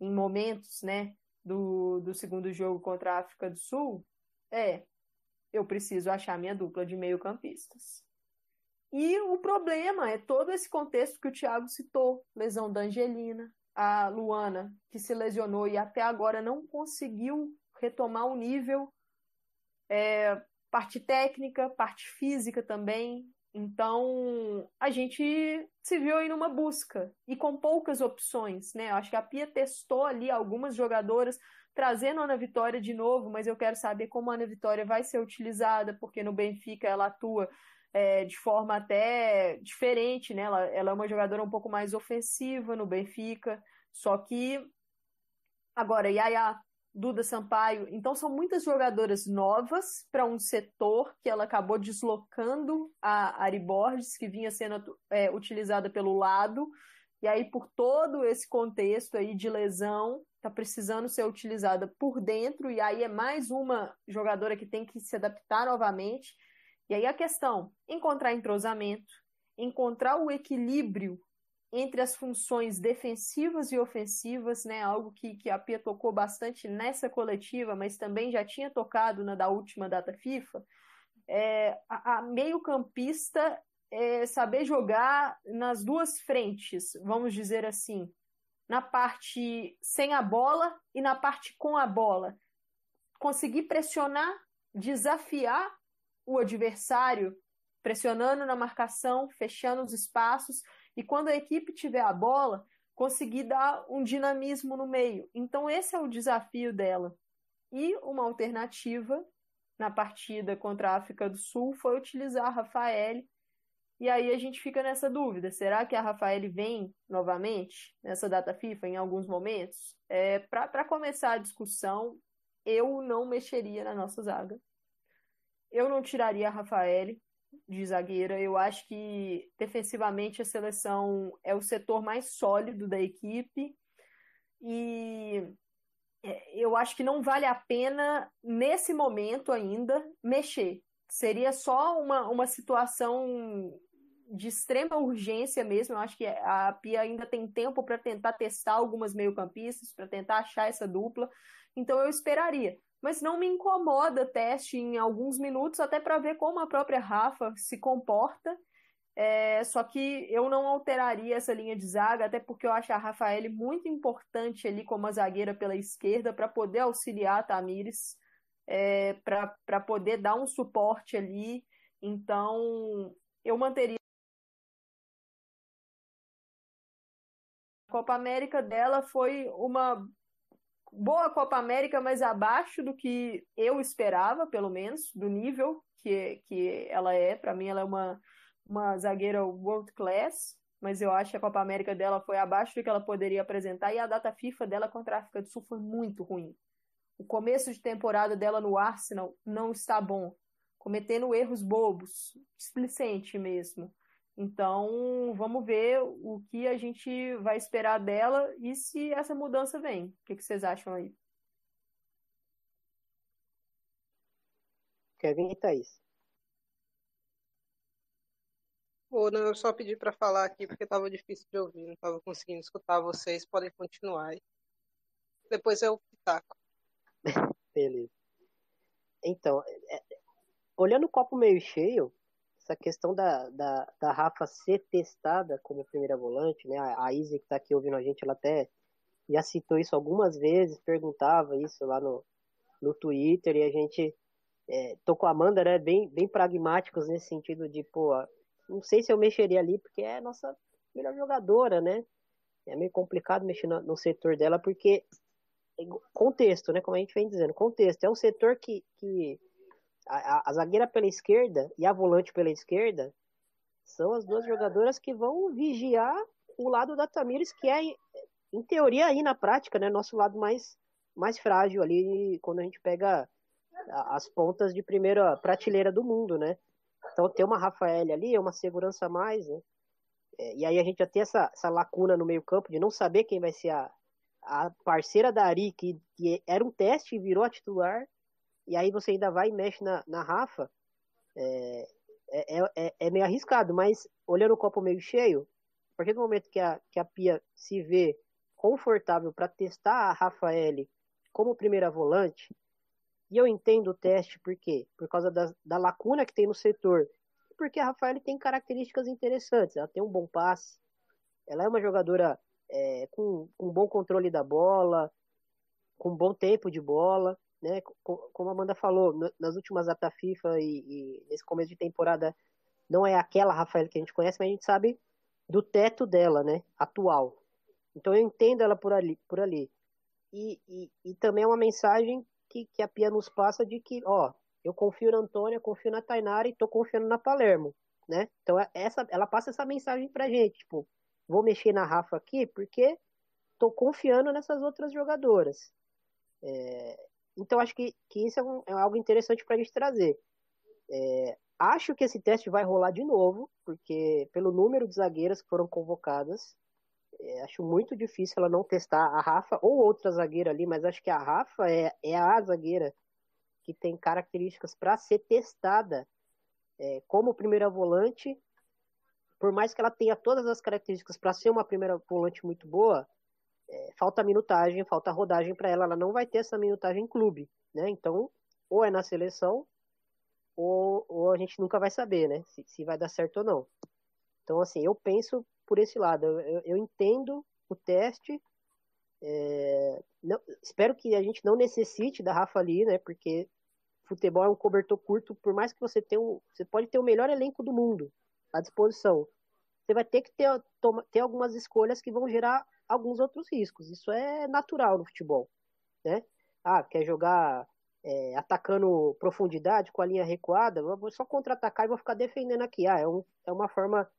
em momentos, né, do, do segundo jogo contra a África do Sul. É, eu preciso achar minha dupla de meio-campistas. E o problema é todo esse contexto que o Thiago citou: lesão da Angelina, a Luana, que se lesionou e até agora não conseguiu retomar o nível, é, parte técnica, parte física também. Então, a gente se viu aí numa busca e com poucas opções, né? Acho que a Pia testou ali algumas jogadoras, trazendo a Ana Vitória de novo, mas eu quero saber como a Ana Vitória vai ser utilizada, porque no Benfica ela atua é, de forma até diferente, né? Ela, ela é uma jogadora um pouco mais ofensiva no Benfica, só que agora, Yaya Duda Sampaio. Então, são muitas jogadoras novas para um setor que ela acabou deslocando a Ari Borges, que vinha sendo é, utilizada pelo lado. E aí, por todo esse contexto aí de lesão, está precisando ser utilizada por dentro. E aí é mais uma jogadora que tem que se adaptar novamente. E aí a questão: encontrar entrosamento, encontrar o equilíbrio entre as funções defensivas e ofensivas, né, algo que, que a Pia tocou bastante nessa coletiva, mas também já tinha tocado na da última data FIFA, é, a, a meio-campista é saber jogar nas duas frentes, vamos dizer assim, na parte sem a bola e na parte com a bola. Conseguir pressionar, desafiar o adversário, pressionando na marcação, fechando os espaços e quando a equipe tiver a bola, conseguir dar um dinamismo no meio. Então, esse é o desafio dela. E uma alternativa na partida contra a África do Sul foi utilizar a Rafael. E aí a gente fica nessa dúvida: será que a Rafael vem novamente nessa data FIFA em alguns momentos? É, Para começar a discussão, eu não mexeria na nossa zaga. Eu não tiraria a Rafael de zagueira. Eu acho que defensivamente a seleção é o setor mais sólido da equipe e é, eu acho que não vale a pena, nesse momento ainda, mexer. Seria só uma, uma situação de extrema urgência mesmo. Eu acho que a Pia ainda tem tempo para tentar testar algumas meio-campistas, para tentar achar essa dupla. Então eu esperaria mas não me incomoda teste em alguns minutos, até para ver como a própria Rafa se comporta. É, só que eu não alteraria essa linha de zaga, até porque eu acho a Rafael muito importante ali como a zagueira pela esquerda para poder auxiliar a Tamires, é, para poder dar um suporte ali. Então, eu manteria. A Copa América dela foi uma boa Copa América, mas abaixo do que eu esperava, pelo menos, do nível que, que ela é. Para mim, ela é uma, uma zagueira world class, mas eu acho que a Copa América dela foi abaixo do que ela poderia apresentar e a data FIFA dela contra a África do Sul foi muito ruim. O começo de temporada dela no Arsenal não está bom, cometendo erros bobos, displicente mesmo. Então, vamos ver o que a gente vai esperar dela e se essa mudança vem. O que, vocês acham aí? Kevin e Thaís. Pô, não, eu só pedi para falar aqui porque estava difícil de ouvir, não estava conseguindo escutar vocês. Podem continuar. Depois eu pitaco. Beleza. Então, é, é, olhando o copo meio cheio, essa questão da, da, da Rafa ser testada como primeira volante, né? A, a Izzy que está aqui ouvindo a gente, ela até já citou isso algumas vezes, perguntava isso lá no, no Twitter, e a gente é, tô com a Amanda, né? Bem, bem pragmáticos nesse sentido de, pô, não sei se eu mexeria ali, porque é a nossa melhor jogadora, né? É meio complicado mexer no, no setor dela, porque é contexto, né? Como a gente vem dizendo, contexto. É um setor que, que a, a, zagueira pela esquerda e a volante pela esquerda são as duas jogadoras que vão vigiar o lado da Tamires, que é, em teoria, aí na prática, né? Nosso lado mais, mais frágil ali, quando a gente pega as pontas de primeira prateleira do mundo, né? Então ter uma Rafael ali é uma segurança a mais, né? É, e aí a gente já tem essa, essa lacuna no meio campo de não saber quem vai ser a, a parceira da Ari, que, que era um teste e virou a titular, e aí você ainda vai e mexe na, na Rafa, é, é, é, é meio arriscado, mas olhando o copo meio cheio, a partir do momento que a, que a Pia se vê confortável para testar a Rafael como primeira volante, e eu entendo o teste por quê? Por causa da, da lacuna que tem no setor. Porque a Rafael tem características interessantes. Ela tem um bom passe. Ela é uma jogadora é, com, com bom controle da bola, com bom tempo de bola. Né? Como a Amanda falou, nas últimas data FIFA e, e nesse começo de temporada, não é aquela Rafael que a gente conhece, mas a gente sabe do teto dela, né? Atual. Então eu entendo ela por ali. Por ali. E, e, e também é uma mensagem que, que a Pia nos passa de que, ó, eu confio na Antônia, confio na Tainara e tô confiando na Palermo, né? Então é, essa, ela passa essa mensagem pra gente, tipo, vou mexer na Rafa aqui porque tô confiando nessas outras jogadoras. É, então acho que, que isso é, um, é algo interessante pra gente trazer. É, acho que esse teste vai rolar de novo, porque pelo número de zagueiras que foram convocadas, é, acho muito difícil ela não testar a Rafa ou outra zagueira ali, mas acho que a Rafa é, é a zagueira que tem características para ser testada é, como primeira volante. Por mais que ela tenha todas as características para ser uma primeira volante muito boa, é, falta minutagem, falta rodagem para ela. Ela não vai ter essa minutagem em clube, né? Então, ou é na seleção, ou, ou a gente nunca vai saber, né? Se, se vai dar certo ou não. Então, assim, eu penso por esse lado. Eu, eu entendo o teste. É, não, espero que a gente não necessite da Rafa ali, né? Porque futebol é um cobertor curto, por mais que você tenha um, você pode ter o melhor elenco do mundo à disposição. Você vai ter que ter, ter algumas escolhas que vão gerar alguns outros riscos. Isso é natural no futebol, né? Ah, quer jogar é, atacando profundidade com a linha recuada? vou só contra-atacar e vou ficar defendendo aqui. Ah, é, um, é uma forma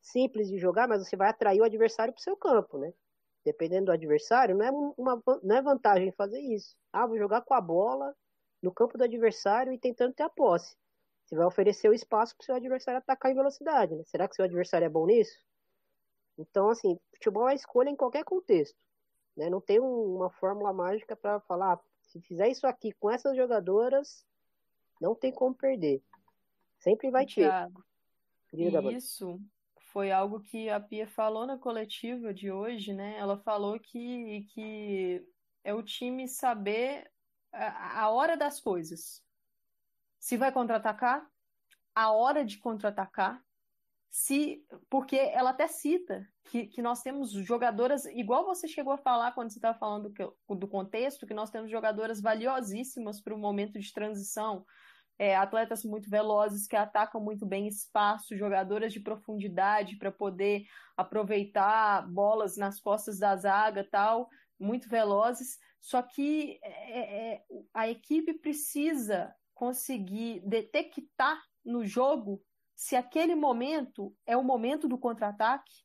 simples de jogar, mas você vai atrair o adversário para o seu campo, né? Dependendo do adversário, não é, uma, não é vantagem fazer isso. Ah, vou jogar com a bola no campo do adversário e tentando ter a posse. Você vai oferecer o espaço para o seu adversário atacar em velocidade, né? Será que seu adversário é bom nisso? Então, assim, futebol é escolha em qualquer contexto. Né? Não tem uma fórmula mágica para falar, ah, se fizer isso aqui com essas jogadoras, não tem como perder. Sempre vai ter. Isso foi algo que a Pia falou na coletiva de hoje, né? Ela falou que, que é o time saber a, a hora das coisas. Se vai contra-atacar, a hora de contra-atacar, se porque ela até cita que, que nós temos jogadoras, igual você chegou a falar quando você estava falando do, do contexto, que nós temos jogadoras valiosíssimas para o momento de transição, é, atletas muito velozes que atacam muito bem espaço, jogadoras de profundidade para poder aproveitar bolas nas costas da zaga tal, muito velozes. Só que é, é, a equipe precisa conseguir detectar no jogo se aquele momento é o momento do contra-ataque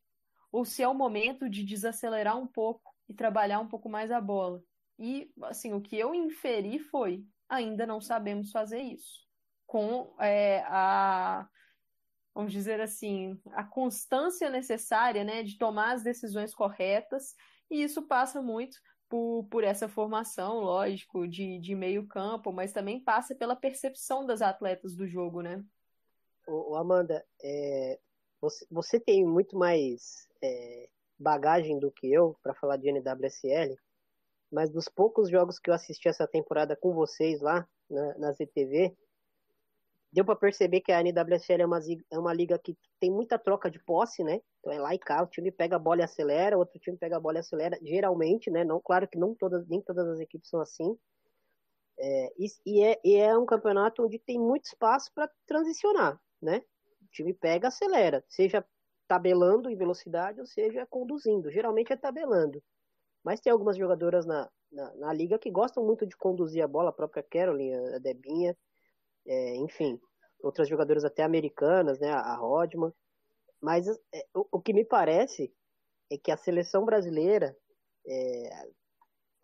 ou se é o momento de desacelerar um pouco e trabalhar um pouco mais a bola. E assim, o que eu inferi foi: ainda não sabemos fazer isso com é, a, vamos dizer assim, a constância necessária, né, de tomar as decisões corretas, e isso passa muito por, por essa formação, lógico, de, de meio campo, mas também passa pela percepção das atletas do jogo, né? Ô, Amanda, é, você, você tem muito mais é, bagagem do que eu para falar de NWSL, mas dos poucos jogos que eu assisti essa temporada com vocês lá na, na ZTV, deu para perceber que a NWSL é uma, é uma liga que tem muita troca de posse, né? Então é lá e cá, o time pega a bola e acelera, outro time pega a bola e acelera, geralmente, né? Não, claro que não todas, nem todas as equipes são assim. É, e, e, é, e é um campeonato onde tem muito espaço para transicionar, né? O time pega, acelera, seja tabelando em velocidade ou seja conduzindo. Geralmente é tabelando. Mas tem algumas jogadoras na, na, na liga que gostam muito de conduzir a bola, a própria Caroline, a Debinha é, enfim, outras jogadoras até americanas, né, a Rodman. Mas é, o, o, que me parece é que a seleção brasileira, é,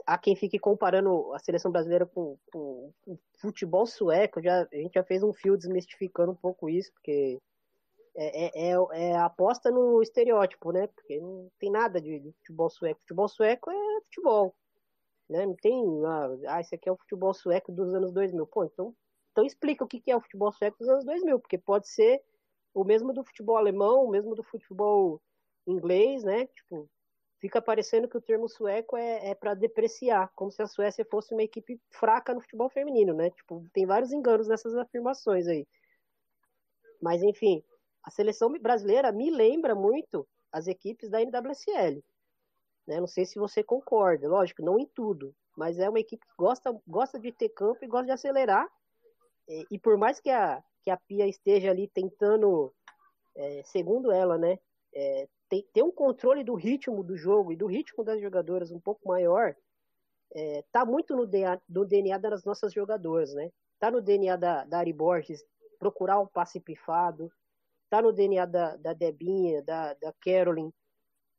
há quem fique comparando a seleção brasileira com, com, com futebol sueco, já, a gente já fez um fio desmistificando um pouco isso, porque é, é, é, é aposta no estereótipo, né? Porque não tem nada de, de, futebol sueco. Futebol sueco é futebol, né? Não tem, ah, ah, esse aqui é o futebol sueco dos anos 2000. Pô, então então explica o que é o futebol sueco dos anos 2000, porque pode ser o mesmo do futebol alemão, o mesmo do futebol inglês, né? Tipo, fica parecendo que o termo sueco é, é para depreciar, como se a Suécia fosse uma equipe fraca no futebol feminino, né? Tipo, tem vários enganos nessas afirmações aí. Mas enfim, a seleção brasileira me lembra muito as equipes da NWSL. Né? Não sei se você concorda, lógico, não em tudo, mas é uma equipe que gosta, gosta de ter campo e gosta de acelerar e, e por mais que a, que a Pia esteja ali tentando, é, segundo ela, né, é, ter, ter um controle do ritmo do jogo e do ritmo das jogadoras um pouco maior, é, tá muito no DNA, DNA das nossas jogadoras, né? Tá no DNA da, da Ari Borges procurar um passe pifado, tá no DNA da, da Debinha, da, da Carolyn,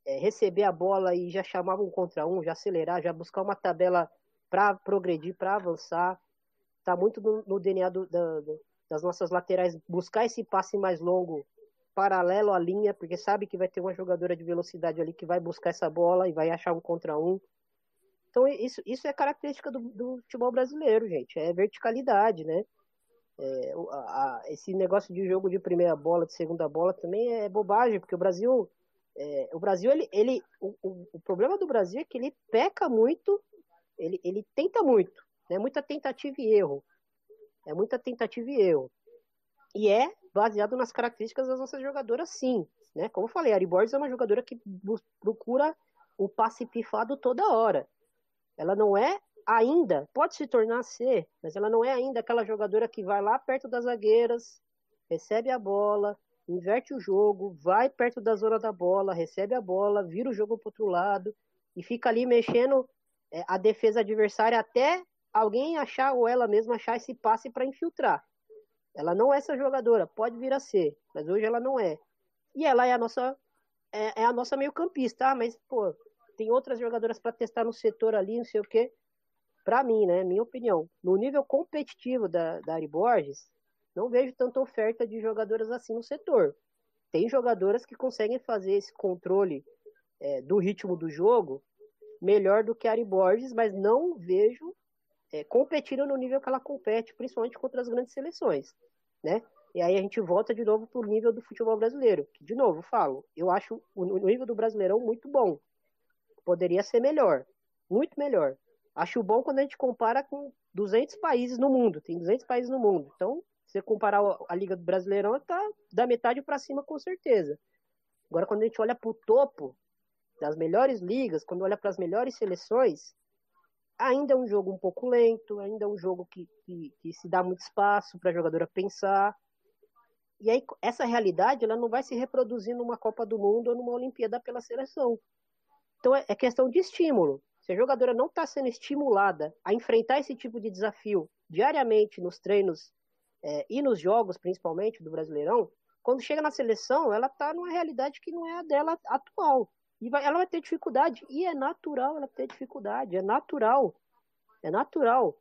é, receber a bola e já chamar um contra um, já acelerar, já buscar uma tabela para progredir, para avançar tá muito no, no DNA do, do, das nossas laterais buscar esse passe mais longo paralelo à linha, porque sabe que vai ter uma jogadora de velocidade ali que vai buscar essa bola e vai achar um contra um. Então isso, isso é característica do, do futebol brasileiro, gente, é verticalidade, né? É, a, a, esse negócio de jogo de primeira bola, de segunda bola também é bobagem, porque o Brasil, é, o Brasil ele, ele o, o, o, problema do Brasil é que ele peca muito, ele, ele tenta muito, é muita tentativa e erro. É muita tentativa e erro. E é baseado nas características das nossas jogadoras, sim. Né? Como eu falei, a Ari Borges é uma jogadora que procura o passe pifado toda hora. Ela não é ainda, pode se tornar ser, mas ela não é ainda aquela jogadora que vai lá perto das zagueiras, recebe a bola, inverte o jogo, vai perto da zona da bola, recebe a bola, vira o jogo para outro lado e fica ali mexendo é, a defesa adversária até alguém achar ou ela mesma achar esse passe para infiltrar. Ela não é essa jogadora, pode vir a ser, mas hoje ela não é. E ela é a nossa é, é a nossa meio-campista, ah, mas pô, tem outras jogadoras para testar no setor ali, não sei o quê. Para mim, né, minha opinião, no nível competitivo da, da Ari Borges, não vejo tanta oferta de jogadoras assim no setor. Tem jogadoras que conseguem fazer esse controle é, do ritmo do jogo melhor do que a Ari Borges, mas não vejo é, competindo no nível que ela compete, principalmente contra as grandes seleções, né? E aí a gente volta de novo para o nível do futebol brasileiro, que, de novo, falo, eu acho o nível do Brasileirão muito bom. Poderia ser melhor, muito melhor. Acho bom quando a gente compara com 200 países no mundo, tem 200 países no mundo. Então, se você comparar a Liga do Brasileirão, tá da metade para cima com certeza. Agora, quando a gente olha para o topo das melhores ligas, quando olha para as melhores seleções, ainda é um jogo um pouco lento, ainda é um jogo que, que, que se dá muito espaço para a jogadora pensar. E aí, essa realidade ela não vai se reproduzir numa Copa do Mundo ou numa Olimpíada pela seleção. Então, é, é questão de estímulo. Se a jogadora não está sendo estimulada a enfrentar esse tipo de desafio diariamente nos treinos é, e nos jogos, principalmente do Brasileirão, quando chega na seleção, ela está numa realidade que não é a dela atual. E vai, ela vai ter dificuldade. E é natural ela ter dificuldade. É natural. É natural.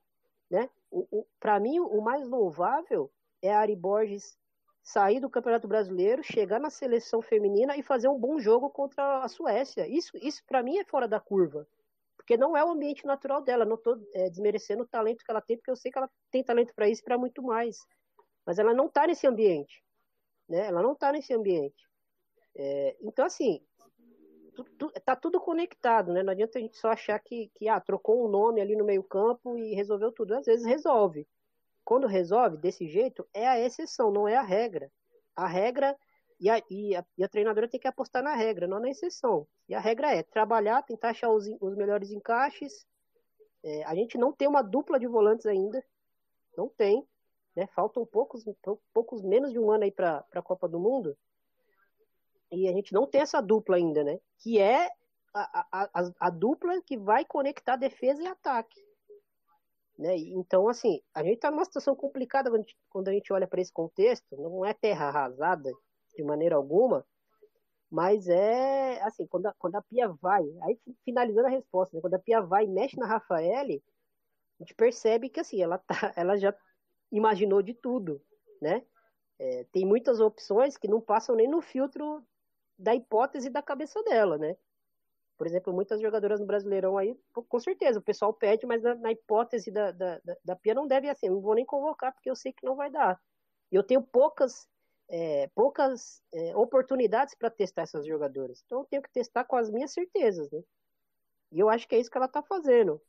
Né? O, o Para mim, o mais louvável é a Ari Borges sair do Campeonato Brasileiro, chegar na seleção feminina e fazer um bom jogo contra a Suécia. Isso, isso para mim, é fora da curva. Porque não é o ambiente natural dela. Não estou é, desmerecendo o talento que ela tem, porque eu sei que ela tem talento para isso para muito mais. Mas ela não está nesse ambiente, né? Ela não está nesse ambiente. É, então, assim, tu, tá tudo conectado, né? Não adianta a gente só achar que, que ah, trocou um nome ali no meio campo e resolveu tudo. Às vezes resolve. Quando resolve desse jeito, é a exceção, não é a regra. A regra e a, e a, e a treinadora tem que apostar na regra, não na exceção. E a regra é trabalhar, tentar achar os, os melhores encaixes. É, a gente não tem uma dupla de volantes ainda. Não tem. Né? Faltam poucos, poucos menos de um ano aí para a Copa do Mundo. E a gente não tem essa dupla ainda, né? Que é a, a, a, a dupla que vai conectar defesa e ataque. Né? Então, assim, a gente está numa situação complicada quando a gente, quando a gente olha para esse contexto. Não é terra arrasada de maneira alguma, mas é assim, quando a, quando a Pia vai, aí finalizando a resposta, né? quando a Pia vai e mexe na Rafaele, a gente percebe que assim, ela, tá, ela já imaginou de tudo, né? É, tem muitas opções que não passam nem no filtro da hipótese da cabeça dela, né? Por exemplo, muitas jogadoras no Brasileirão aí, com certeza, o pessoal pede, mas na, na hipótese da, da, da, Pia não deve assim, não vou nem convocar, porque eu sei que não vai dar. Eu tenho poucas, é, poucas é, oportunidades para testar essas jogadoras. Então eu tenho que testar com as minhas certezas, né? E eu acho que é isso que ela está fazendo.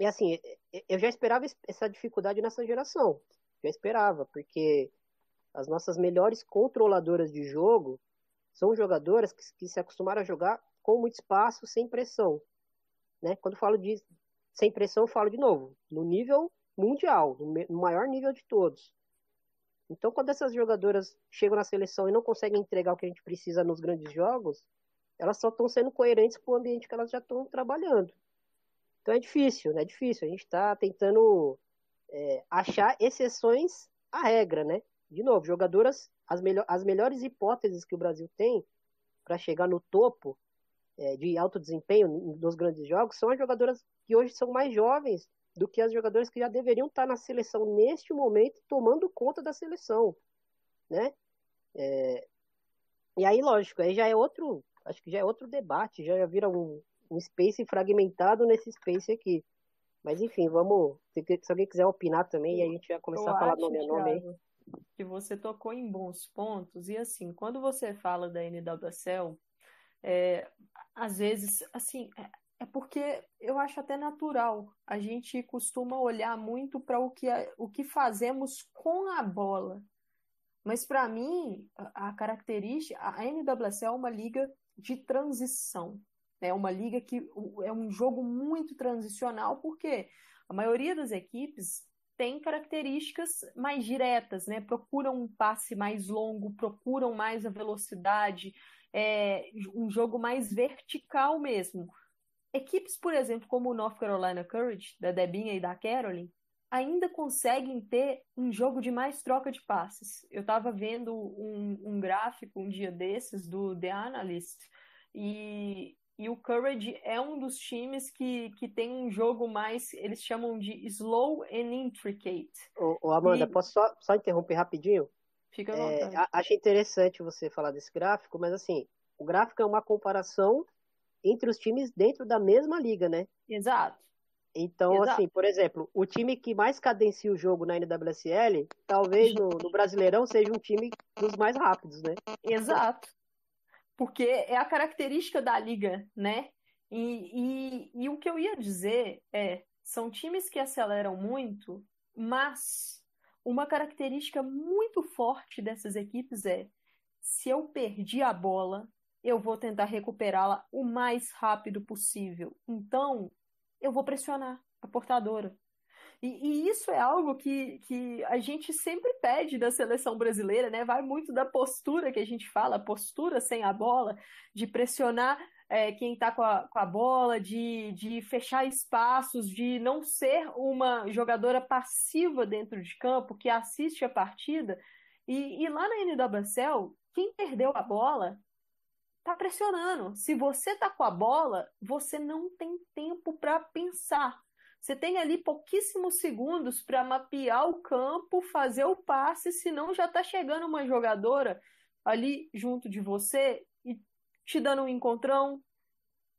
E assim, eu já esperava essa dificuldade nessa geração. Já esperava, porque as nossas melhores controladoras de jogo são jogadoras que, que se acostumaram a jogar com muito espaço, sem pressão. Né? Quando falo de sem pressão, falo de novo, no nível mundial, no maior nível de todos. Então, quando essas jogadoras chegam na seleção e não conseguem entregar o que a gente precisa nos grandes jogos, elas só estão sendo coerentes com o ambiente que elas já estão trabalhando. Então é difícil, né? É difícil. A gente está tentando é, achar exceções à regra, né? De novo, jogadoras as, melhor, as melhores hipóteses que o Brasil tem para chegar no topo é, de alto desempenho nos grandes jogos são as jogadoras que hoje são mais jovens do que as jogadoras que já deveriam estar na seleção neste momento, tomando conta da seleção, né? É, e aí, lógico, aí já é outro, acho que já é outro debate, já, já vira um, um space fragmentado nesse space aqui. Mas enfim, vamos. Se, se alguém quiser opinar também, a gente vai começar Eu a falar nome a nome aí que você tocou em bons pontos. E assim, quando você fala da NWSL, é, às vezes, assim, é, é, porque eu acho até natural. A gente costuma olhar muito para o que, o que fazemos com a bola. Mas para mim, a, a característica, a NWSL é uma liga de transição. É uma liga que é um jogo muito transicional, porque a maioria das equipes tem características mais diretas, né? Procuram um passe mais longo, procuram mais a velocidade, é, um jogo mais vertical mesmo. Equipes, por exemplo, como o North Carolina Courage, da Debinha e da Caroline, ainda conseguem ter um jogo de mais troca de passes. Eu estava vendo um, um, gráfico um dia desses do The Analyst e e o Courage é um dos times que, que tem um jogo mais, eles chamam de slow and intricate. Ô, ô Amanda, e... posso só, só interromper rapidinho? Fica à vontade. É, acho interessante você falar desse gráfico, mas assim, o gráfico é uma comparação entre os times dentro da mesma liga, né? Exato. Então, Exato. assim, por exemplo, o time que mais cadencia o jogo na NWSL, talvez no, no Brasileirão seja um time dos mais rápidos, né? Exato porque é a característica da liga, né? E, e, e o que eu ia dizer é, são times que aceleram muito, mas uma característica muito forte dessas equipes é se eu perdi a bola, eu vou tentar recuperá-la o mais rápido possível. Então, eu vou pressionar a portadora. E, e, isso é algo que, que a gente sempre pede da seleção brasileira, né? Vai muito da postura que a gente fala, postura sem a bola, de pressionar é, quem está com, com, a bola, de, de fechar espaços, de não ser uma jogadora passiva dentro de campo que assiste a partida. E, e lá na NWSL, quem perdeu a bola tá pressionando. Se você tá com a bola, você não tem tempo para pensar. Você tem ali pouquíssimos segundos para mapear o campo, fazer o passe, senão já está chegando uma jogadora ali junto de você e te dando um encontrão,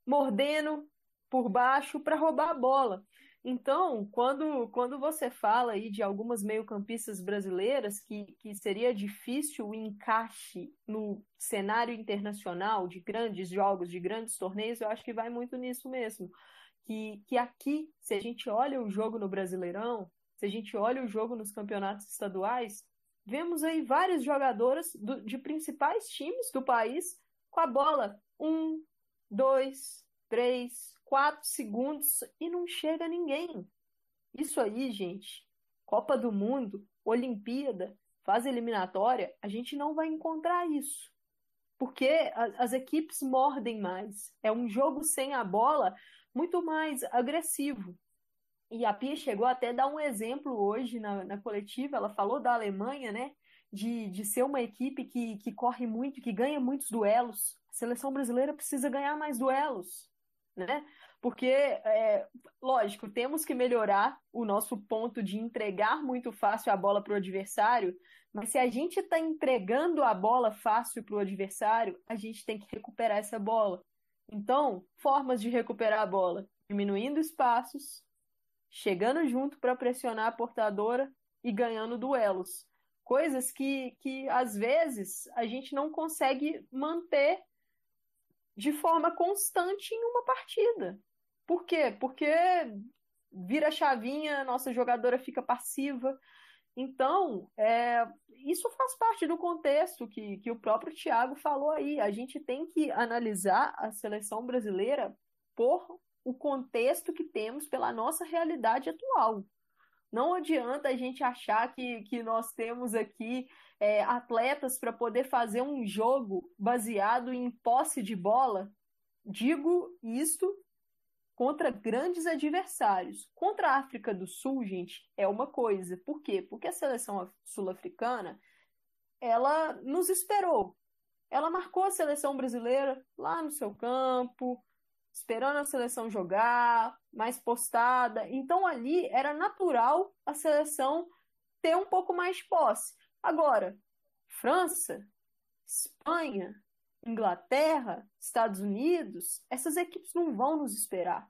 mordendo, por baixo para roubar a bola. Então, quando, quando você fala aí de algumas meio-campistas brasileiras que, que seria difícil o encaixe no cenário internacional de grandes jogos, de grandes torneios, eu acho que vai muito nisso mesmo. Que, que aqui, se a gente olha o jogo no Brasileirão, se a gente olha o jogo nos campeonatos estaduais, vemos aí várias jogadoras do, de principais times do país com a bola. Um, dois, três, quatro segundos e não chega ninguém. Isso aí, gente, Copa do Mundo, Olimpíada, fase eliminatória, a gente não vai encontrar isso. Porque as equipes mordem mais. É um jogo sem a bola muito mais agressivo. E a Pia chegou até a dar um exemplo hoje na, na coletiva. Ela falou da Alemanha, né? De, de ser uma equipe que, que corre muito, que ganha muitos duelos. A seleção brasileira precisa ganhar mais duelos né? Porque, é, lógico, temos que melhorar o nosso ponto de entregar muito fácil a bola para o adversário, mas se a gente está entregando a bola fácil para o adversário, a gente tem que recuperar essa bola. Então, formas de recuperar a bola: diminuindo espaços, chegando junto para pressionar a portadora e ganhando duelos. Coisas que, que às vezes a gente não consegue manter de forma constante em uma partida. Por quê? Porque vira chavinha, nossa jogadora fica passiva. Então, é, isso faz parte do contexto que, que o próprio Thiago falou aí. A gente tem que analisar a seleção brasileira por o contexto que temos pela nossa realidade atual. Não adianta a gente achar que, que nós temos aqui é, atletas para poder fazer um jogo baseado em posse de bola. Digo isto contra grandes adversários. Contra a África do Sul, gente, é uma coisa. Por quê? Porque a seleção sul-africana ela nos esperou. Ela marcou a seleção brasileira lá no seu campo, esperando a seleção jogar, mais postada. Então ali era natural a seleção ter um pouco mais de posse. Agora, França, Espanha, Inglaterra, Estados Unidos, essas equipes não vão nos esperar.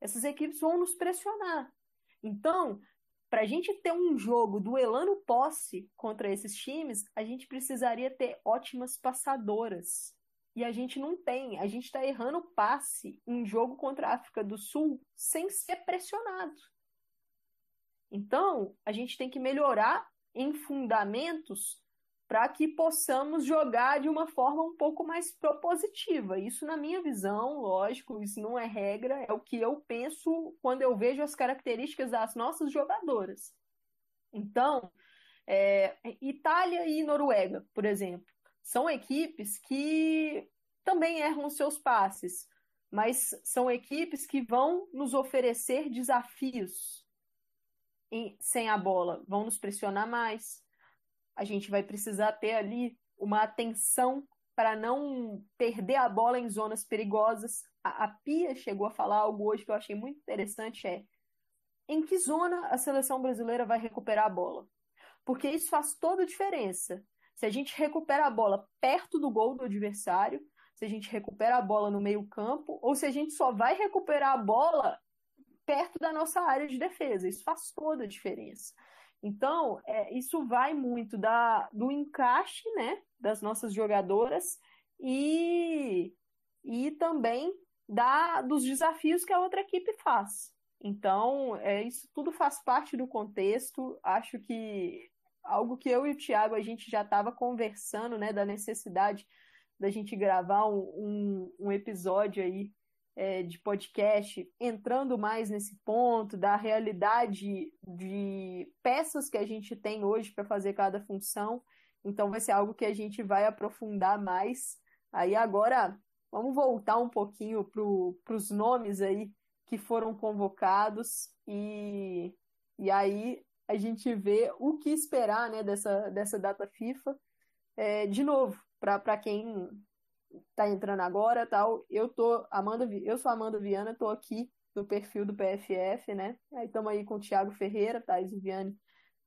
Essas equipes vão nos pressionar. Então, para a gente ter um jogo duelando posse contra esses times, a gente precisaria ter ótimas passadoras. E a gente não tem. A gente está errando passe em jogo contra a África do Sul sem ser pressionado. Então, a gente tem que melhorar em fundamentos para que possamos jogar de uma forma um pouco mais propositiva. Isso, na minha visão, lógico, isso não é regra, é o que eu penso quando eu vejo as características das nossas jogadoras. Então, é, Itália e Noruega, por exemplo, são equipes que também erram seus passes, mas são equipes que vão nos oferecer desafios em, sem a bola, vão nos pressionar mais. A gente vai precisar ter ali uma atenção para não perder a bola em zonas perigosas. A, a Pia chegou a falar algo hoje que eu achei muito interessante, é em que zona a seleção brasileira vai recuperar a bola? Porque isso faz toda a diferença. Se a gente recupera a bola perto do gol do adversário, se a gente recupera a bola no meio campo, ou se a gente só vai recuperar a bola perto da nossa área de defesa. Isso faz toda a diferença. Então, é, isso vai muito da, do encaixe né, das nossas jogadoras e, e também da, dos desafios que a outra equipe faz. Então, é, isso tudo faz parte do contexto. Acho que algo que eu e o Thiago a gente já estava conversando, né, da necessidade da gente gravar um, um, um episódio aí é, de podcast, entrando mais nesse ponto da realidade de peças que a gente tem hoje para fazer cada função. Então vai ser algo que a gente vai aprofundar mais. Aí agora vamos voltar um pouquinho para os nomes aí que foram convocados e, e aí a gente vê o que esperar né, dessa, dessa data FIFA. É, de novo, para quem está entrando agora tal, eu tô Amanda, eu sou Amanda Viana, estou aqui no perfil do PFF, né? Aí estamos aí com o Thiago Ferreira, Thais Viane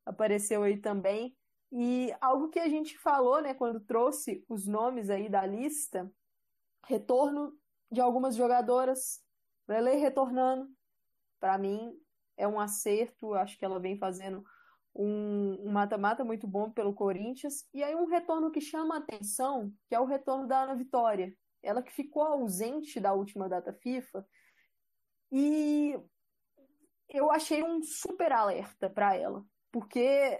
apareceu aí também. E algo que a gente falou, né, quando trouxe os nomes aí da lista, retorno de algumas jogadoras, Lele retornando, para mim, é um acerto. Acho que ela vem fazendo um mata-mata muito bom pelo Corinthians. E aí um retorno que chama a atenção, que é o retorno da Ana Vitória. Ela que ficou ausente da última data FIFA. E eu achei um super alerta para ela, porque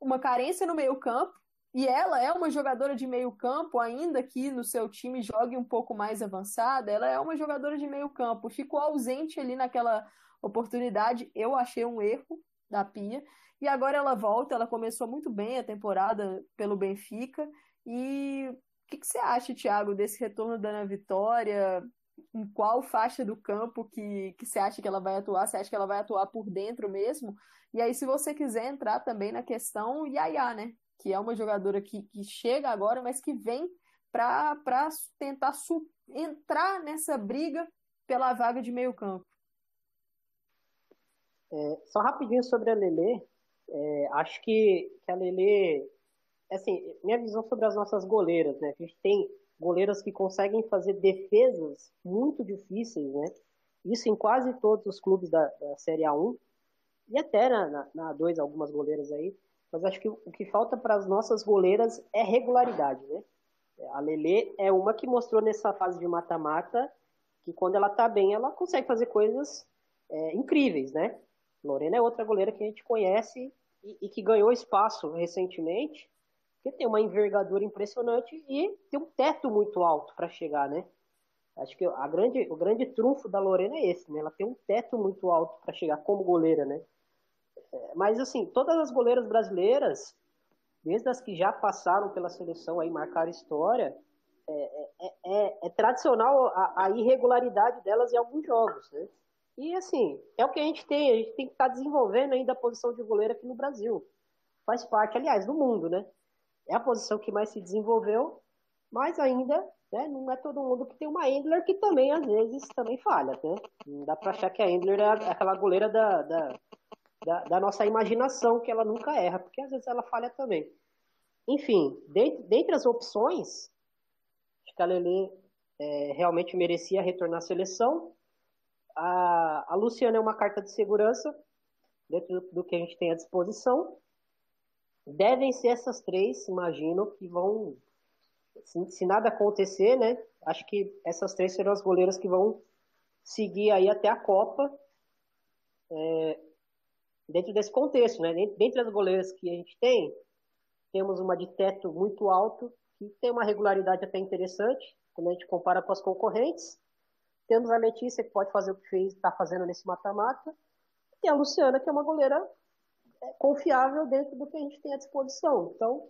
uma carência no meio-campo, e ela é uma jogadora de meio-campo, ainda que no seu time jogue um pouco mais avançada, ela é uma jogadora de meio-campo. Ficou ausente ali naquela oportunidade, eu achei um erro da Pia. E agora ela volta, ela começou muito bem a temporada pelo Benfica. E o que, que você acha, Thiago, desse retorno da Ana Vitória? Em qual faixa do campo que, que você acha que ela vai atuar? Você acha que ela vai atuar por dentro mesmo? E aí, se você quiser entrar também na questão Yaya, né? que é uma jogadora que, que chega agora, mas que vem para tentar entrar nessa briga pela vaga de meio campo. É, só rapidinho sobre a Lele, é, acho que, que a Lele, assim, minha visão sobre as nossas goleiras, né? A gente tem goleiras que conseguem fazer defesas muito difíceis, né? Isso em quase todos os clubes da, da Série A1 e até na, na, na A2 algumas goleiras aí mas acho que o que falta para as nossas goleiras é regularidade, né? A Lele é uma que mostrou nessa fase de mata-mata que quando ela tá bem, ela consegue fazer coisas é, incríveis, né? Lorena é outra goleira que a gente conhece e, e que ganhou espaço recentemente, que tem uma envergadura impressionante e tem um teto muito alto para chegar, né? Acho que a grande, o grande trunfo da Lorena é esse, né? Ela tem um teto muito alto para chegar como goleira, né? mas assim, todas as goleiras brasileiras, desde as que já passaram pela seleção aí, marcaram história, é, é, é, é tradicional a, a, irregularidade delas em alguns jogos, né? E assim, é o que a gente tem, a gente tem que estar tá desenvolvendo ainda a posição de goleiro aqui no Brasil. Faz parte, aliás, do mundo, né? É a posição que mais se desenvolveu, mas ainda né, não é todo mundo que tem uma Endler que também, às vezes, também falha, né? Não dá pra achar que a Endler é aquela goleira da, da da, da, nossa imaginação, que ela nunca erra, porque às vezes ela falha também. Enfim, dentre, dentre as opções, acho que a Lele é, realmente merecia retornar à seleção. A, a Luciana é uma carta de segurança, dentro do, do que a gente tem à disposição. Devem ser essas três, imagino, que vão, se, se nada acontecer, né? Acho que essas três serão as goleiras que vão seguir aí até a Copa. É, dentro desse contexto, né? Dentre as goleiras que a gente tem, temos uma de teto muito alto, que tem uma regularidade até interessante, quando a gente compara com as concorrentes. Temos a Letícia, que pode fazer o que fez, está fazendo nesse mata-mata. E a Luciana, que é uma goleira é, confiável dentro do que a gente tem à disposição. Então,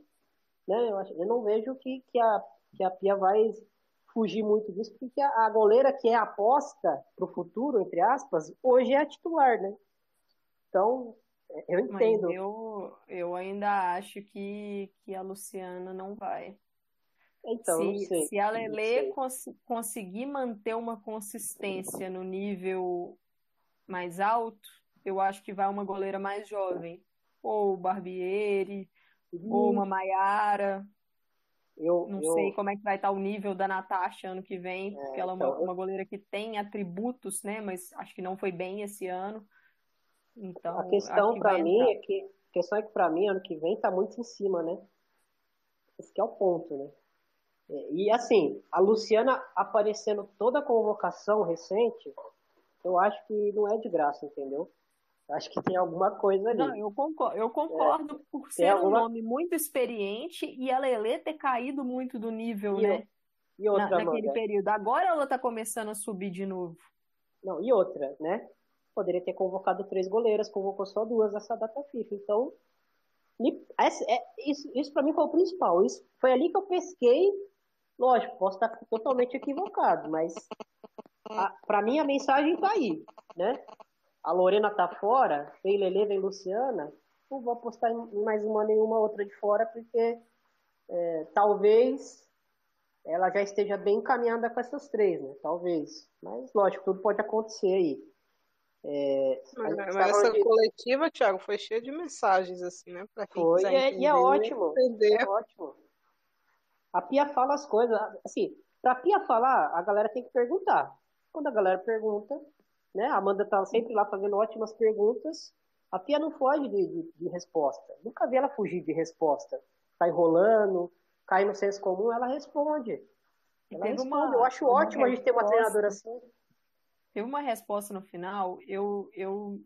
né, eu, acho, eu não vejo que, que, a, que a Pia vai fugir muito disso, porque a, a goleira que é aposta para o futuro, entre aspas, hoje é a titular, né? Então, eu entendo. Mas eu, eu ainda acho que, que a Luciana não vai. Então, se, sei. se a Lele cons conseguir manter uma consistência no nível mais alto, eu acho que vai uma goleira mais jovem. Ou Barbieri, uhum. ou uma Maiara. Eu, não eu... sei como é que vai estar o nível da Natasha ano que vem, é, porque ela é uma, então, uma goleira que tem atributos, né? Mas acho que não foi bem esse ano. Então, a questão para mim é que a questão é que para mim ano que vem tá muito em cima, né? Esse é o ponto, né? E assim, a Luciana aparecendo toda a convocação recente, eu acho que não é de graça, entendeu? Acho que tem alguma coisa ali. Não, eu concordo, eu concordo é, por ser alguma... um nome muito experiente e a Lele ter caído muito do nível, e né? E outra, Na, naquele período. Agora ela tá começando a subir de novo. Não, e outra, né? poderia ter convocado três goleiras, convocou só duas nessa data FIFA. Então, é, isso, isso para mim foi o principal. Isso, foi ali que eu pesquei. Lógico, posso estar totalmente equivocado, mas para mim a mensagem tá aí, né? A Lorena tá fora, vem Lele, vem Luciana. Não vou apostar em mais uma nenhuma outra de fora, porque é, talvez ela já esteja bem encaminhada com essas três, né? Talvez. Mas, lógico, tudo pode acontecer aí. É, mas, mas essa de... coletiva, Thiago, foi cheia de mensagens, assim, né? Pra quem foi, é, e é ótimo. Entender. É ótimo. A Pia fala as coisas, assim, pra Pia falar, a galera tem que perguntar. quando a galera pergunta, né? A Amanda tá sempre lá fazendo ótimas perguntas. A Pia não foge de, de, de resposta. Nunca vi ela fugir de resposta. Tá enrolando, cai no senso comum, ela responde. Ela responde. Uma, eu acho ótimo a gente ter uma treinadora assim. Teve uma resposta no final, eu, eu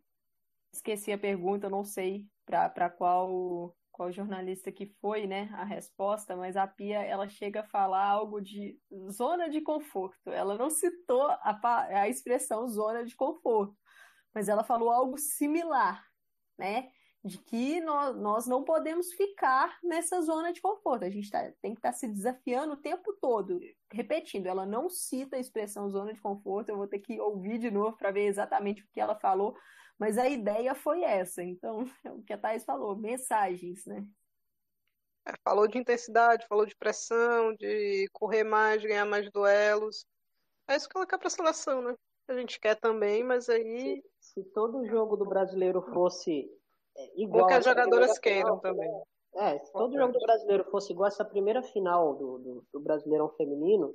esqueci a pergunta, não sei para qual qual jornalista que foi, né, a resposta, mas a Pia, ela chega a falar algo de zona de conforto. Ela não citou a, a expressão zona de conforto, mas ela falou algo similar, né, de que nós, nós não podemos ficar nessa zona de conforto. A gente tá, tem que estar tá se desafiando o tempo todo. Repetindo, ela não cita a expressão zona de conforto, eu vou ter que ouvir de novo para ver exatamente o que ela falou, mas a ideia foi essa. Então, é o que a Thais falou, mensagens, né? É, falou de intensidade, falou de pressão, de correr mais, de ganhar mais duelos. É isso que ela quer para a seleção, né? A gente quer também, mas aí. Se, se todo jogo do brasileiro fosse é, igual. O que as jogadoras queiram também. É, se todo jogo do brasileiro fosse igual essa primeira final do, do, do Brasileirão Feminino,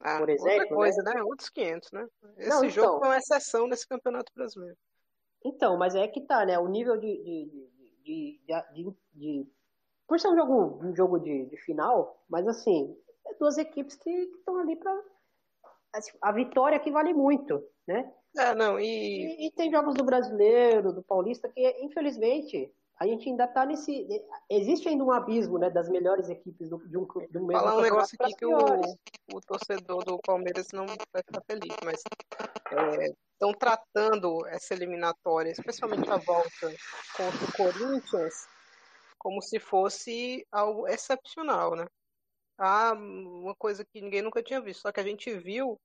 ah, por exemplo. Outra coisa, né? né? Outros 500, né? Esse Não, jogo então... foi uma exceção nesse Campeonato Brasileiro. Então, mas é que tá, né? O nível de. de, de, de, de por ser um jogo, um jogo de, final, mas assim, é duas equipes que estão ali para assim, A vitória que vale muito, né? É, não, e... e... e. tem jogos do brasileiro, do paulista, que infelizmente a gente ainda está nesse. Existe ainda um abismo né, das melhores equipes do, de um, de um Falar um negócio aqui que o, o torcedor do Palmeiras não vai ficar feliz, mas é, estão tratando essa eliminatória, especialmente a volta contra o Corinthians, como se fosse algo excepcional, né? Ah, uma coisa que ninguém nunca tinha visto, só que a gente viu o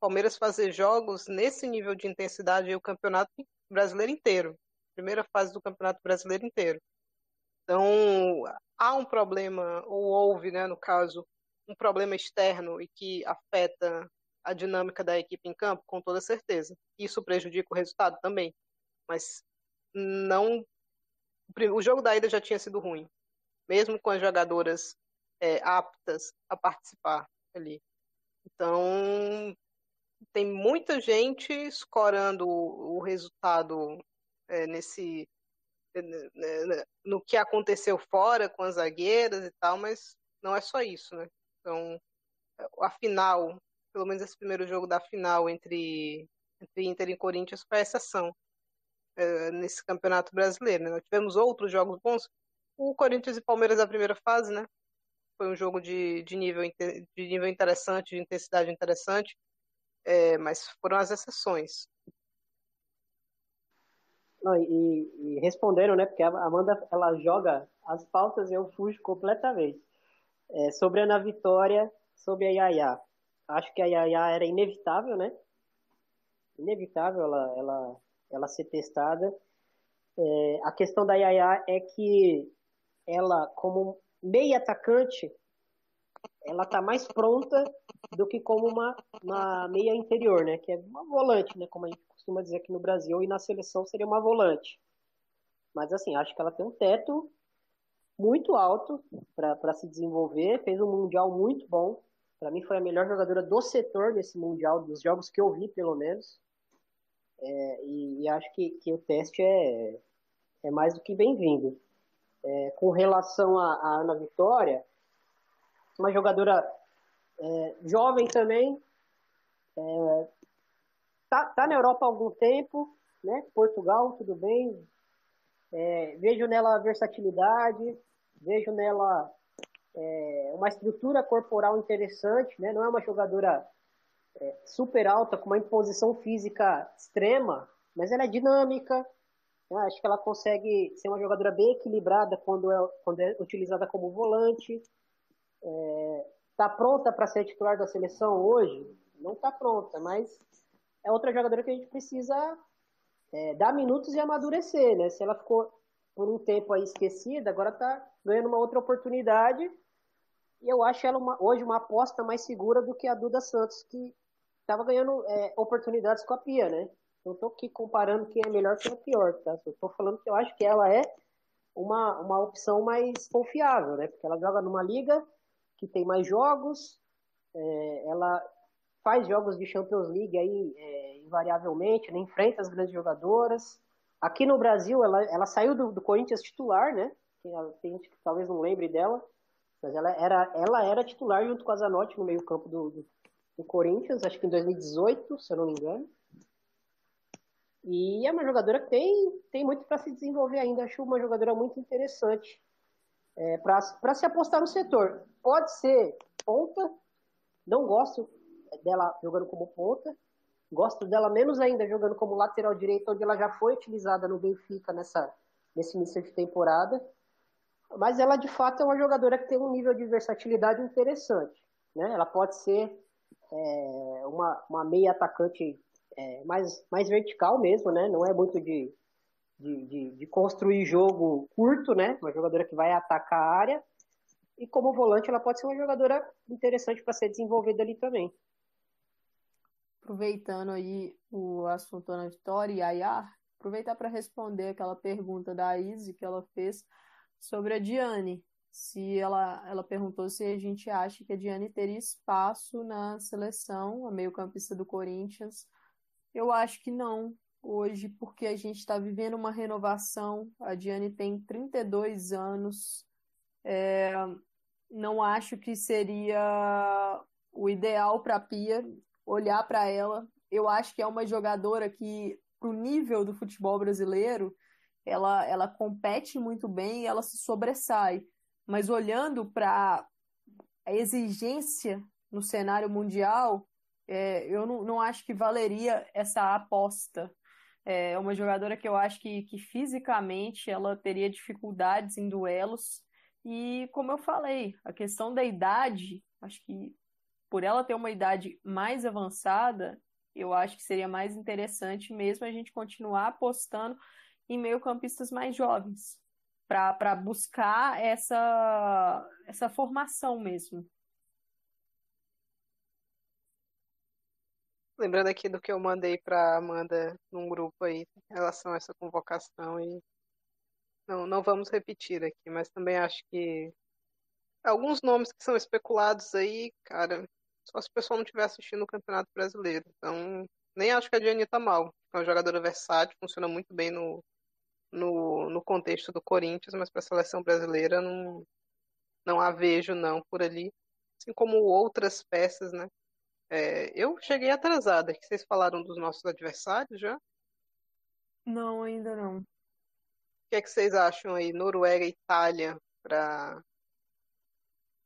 Palmeiras fazer jogos nesse nível de intensidade o campeonato brasileiro inteiro, primeira fase do campeonato brasileiro inteiro. Então, há um problema, ou houve, né, no caso, um problema externo e que afeta a dinâmica da equipe em campo, com toda certeza. Isso prejudica o resultado também. Mas não. O jogo da ida já tinha sido ruim, mesmo com as jogadoras é, aptas a participar ali. Então, tem muita gente escorando o resultado é, nesse é, né, né, no que aconteceu fora com as zagueiras e tal, mas não é só isso, né? Então, a final pelo menos esse primeiro jogo da final entre, entre Inter e Corinthians foi a exceção é, nesse campeonato brasileiro. Né? Nós tivemos outros jogos bons. O Corinthians e Palmeiras da primeira fase, né? Foi um jogo de, de, nível, de nível interessante, de intensidade interessante, é, mas foram as exceções. Não, e, e, responderam, né? Porque a Amanda ela joga as pautas e eu fujo completamente. É, sobre a Ana Vitória, sobre a Yaya acho que a Yaya era inevitável, né? Inevitável ela, ela, ela ser testada. É, a questão da Yaya é que ela, como meia atacante, ela tá mais pronta do que como uma, uma meia interior, né? Que é uma volante, né? Como a gente costuma dizer aqui no Brasil, e na seleção seria uma volante. Mas assim, acho que ela tem um teto muito alto para se desenvolver, fez um mundial muito bom, para mim foi a melhor jogadora do setor desse Mundial, dos jogos que eu vi, pelo menos. É, e, e, acho que, que o teste é, é mais do que bem-vindo. É, com relação à Ana Vitória, uma jogadora é, jovem também, é, tá, tá na Europa há algum tempo, né? Portugal, tudo bem. É, vejo nela versatilidade, vejo nela é, uma estrutura corporal interessante, né? não é uma jogadora é, super alta, com uma imposição física extrema, mas ela é dinâmica. Né? Acho que ela consegue ser uma jogadora bem equilibrada quando é, quando é utilizada como volante. Está é, pronta para ser titular da seleção hoje? Não está pronta, mas é outra jogadora que a gente precisa é, dar minutos e amadurecer. Né? Se ela ficou por um tempo aí esquecida, agora está ganhando uma outra oportunidade e eu acho ela uma, hoje uma aposta mais segura do que a Duda Santos, que estava ganhando é, oportunidades com a Pia, né? Não estou aqui comparando quem é melhor quem é pior, tá? Estou falando que eu acho que ela é uma, uma opção mais confiável, né? Porque ela joga numa liga que tem mais jogos, é, ela faz jogos de Champions League aí é, invariavelmente, né? enfrenta as grandes jogadoras. Aqui no Brasil, ela, ela saiu do, do Corinthians titular, né? Tem gente que talvez não lembre dela, mas ela era, ela era titular junto com a Zanotti no meio-campo do, do, do, Corinthians, acho que em 2018, se eu não me engano. E é uma jogadora que tem, tem muito para se desenvolver ainda. Acho uma jogadora muito interessante é, para se apostar no setor. Pode ser ponta, não gosto dela jogando como ponta, gosto dela menos ainda jogando como lateral direito, onde ela já foi utilizada no Benfica nessa, nesse início de temporada. Mas ela de fato é uma jogadora que tem um nível de versatilidade interessante. Né? Ela pode ser é, uma, uma meia atacante é, mais, mais vertical mesmo, né? não é muito de, de, de, de, construir jogo curto, né? Uma jogadora que vai atacar a área. E como volante, ela pode ser uma jogadora interessante para ser desenvolvida ali também. Aproveitando aí o assunto Ana Vitória e Ayar, aproveitar para responder aquela pergunta da Izzy que ela fez sobre a Diane. Se ela, ela perguntou se a gente acha que a Diane teria espaço na seleção, a meio-campista do Corinthians. Eu acho que não, hoje, porque a gente está vivendo uma renovação. A Diane tem 32 anos. É, não acho que seria o ideal para a Pia olhar para ela. Eu acho que é uma jogadora que, para o nível do futebol brasileiro, ela, ela compete muito bem ela se sobressai. Mas olhando para a exigência no cenário mundial, é, eu não, não acho que valeria essa aposta. É uma jogadora que eu acho que, que fisicamente ela teria dificuldades em duelos. E como eu falei, a questão da idade, acho que por ela ter uma idade mais avançada, eu acho que seria mais interessante mesmo a gente continuar apostando em meio-campistas mais jovens, para buscar essa, essa formação mesmo. Lembrando aqui do que eu mandei para Amanda num grupo aí em relação a essa convocação e não, não vamos repetir aqui, mas também acho que alguns nomes que são especulados aí, cara, só se o pessoal não estiver assistindo o Campeonato Brasileiro. Então, nem acho que a Diane tá mal. É uma jogadora versátil, funciona muito bem no, no, no contexto do Corinthians, mas para a seleção brasileira não, não a vejo não por ali. Assim como outras peças, né? É, eu cheguei atrasada, que vocês falaram dos nossos adversários já? Não, ainda não. O que, é que vocês acham aí, Noruega e Itália, para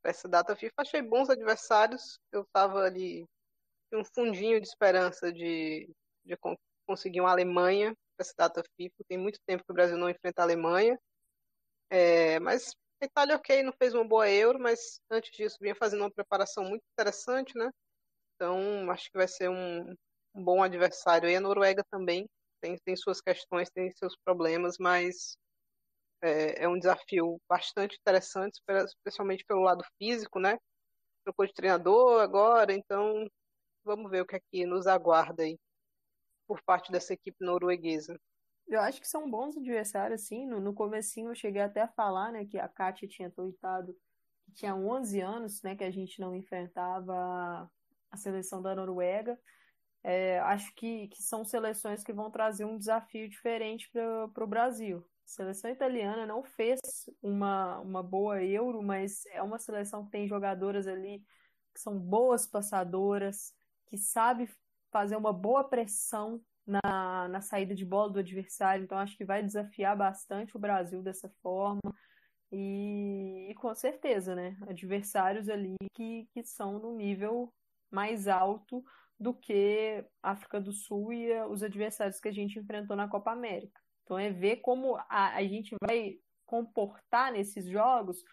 essa data FIFA? Achei bons adversários. Eu estava ali um fundinho de esperança de, de conseguir uma Alemanha para essa data FIFA. Tem muito tempo que o Brasil não enfrenta a Alemanha. É, mas a Itália, ok, não fez uma boa Euro, mas antes disso vinha fazendo uma preparação muito interessante, né? Então, acho que vai ser um, um bom adversário. E a Noruega também tem, tem suas questões, tem seus problemas, mas é, é um desafio bastante interessante, especialmente pelo lado físico, né? Trocou de treinador agora, então vamos ver o que é que nos aguarda aí por parte dessa equipe norueguesa. Eu acho que são bons adversários, sim. No, no comecinho eu cheguei até a falar, né, que a Kátia tinha tweetado que tinha 11 anos, né, que a gente não enfrentava a seleção da Noruega. É, acho que, que são seleções que vão trazer um desafio diferente para o Brasil. Seleção italiana não fez uma, uma boa Euro, mas é uma seleção que tem jogadoras ali que são boas passadoras, que sabe fazer uma boa pressão na, na saída de bola do adversário. Então, acho que vai desafiar bastante o Brasil dessa forma. E, e com certeza, né? Adversários ali que, que são no nível mais alto do que África do Sul e eh, os adversários que a gente enfrentou na Copa América. Então é ver como a, a gente vai comportar nesses jogos,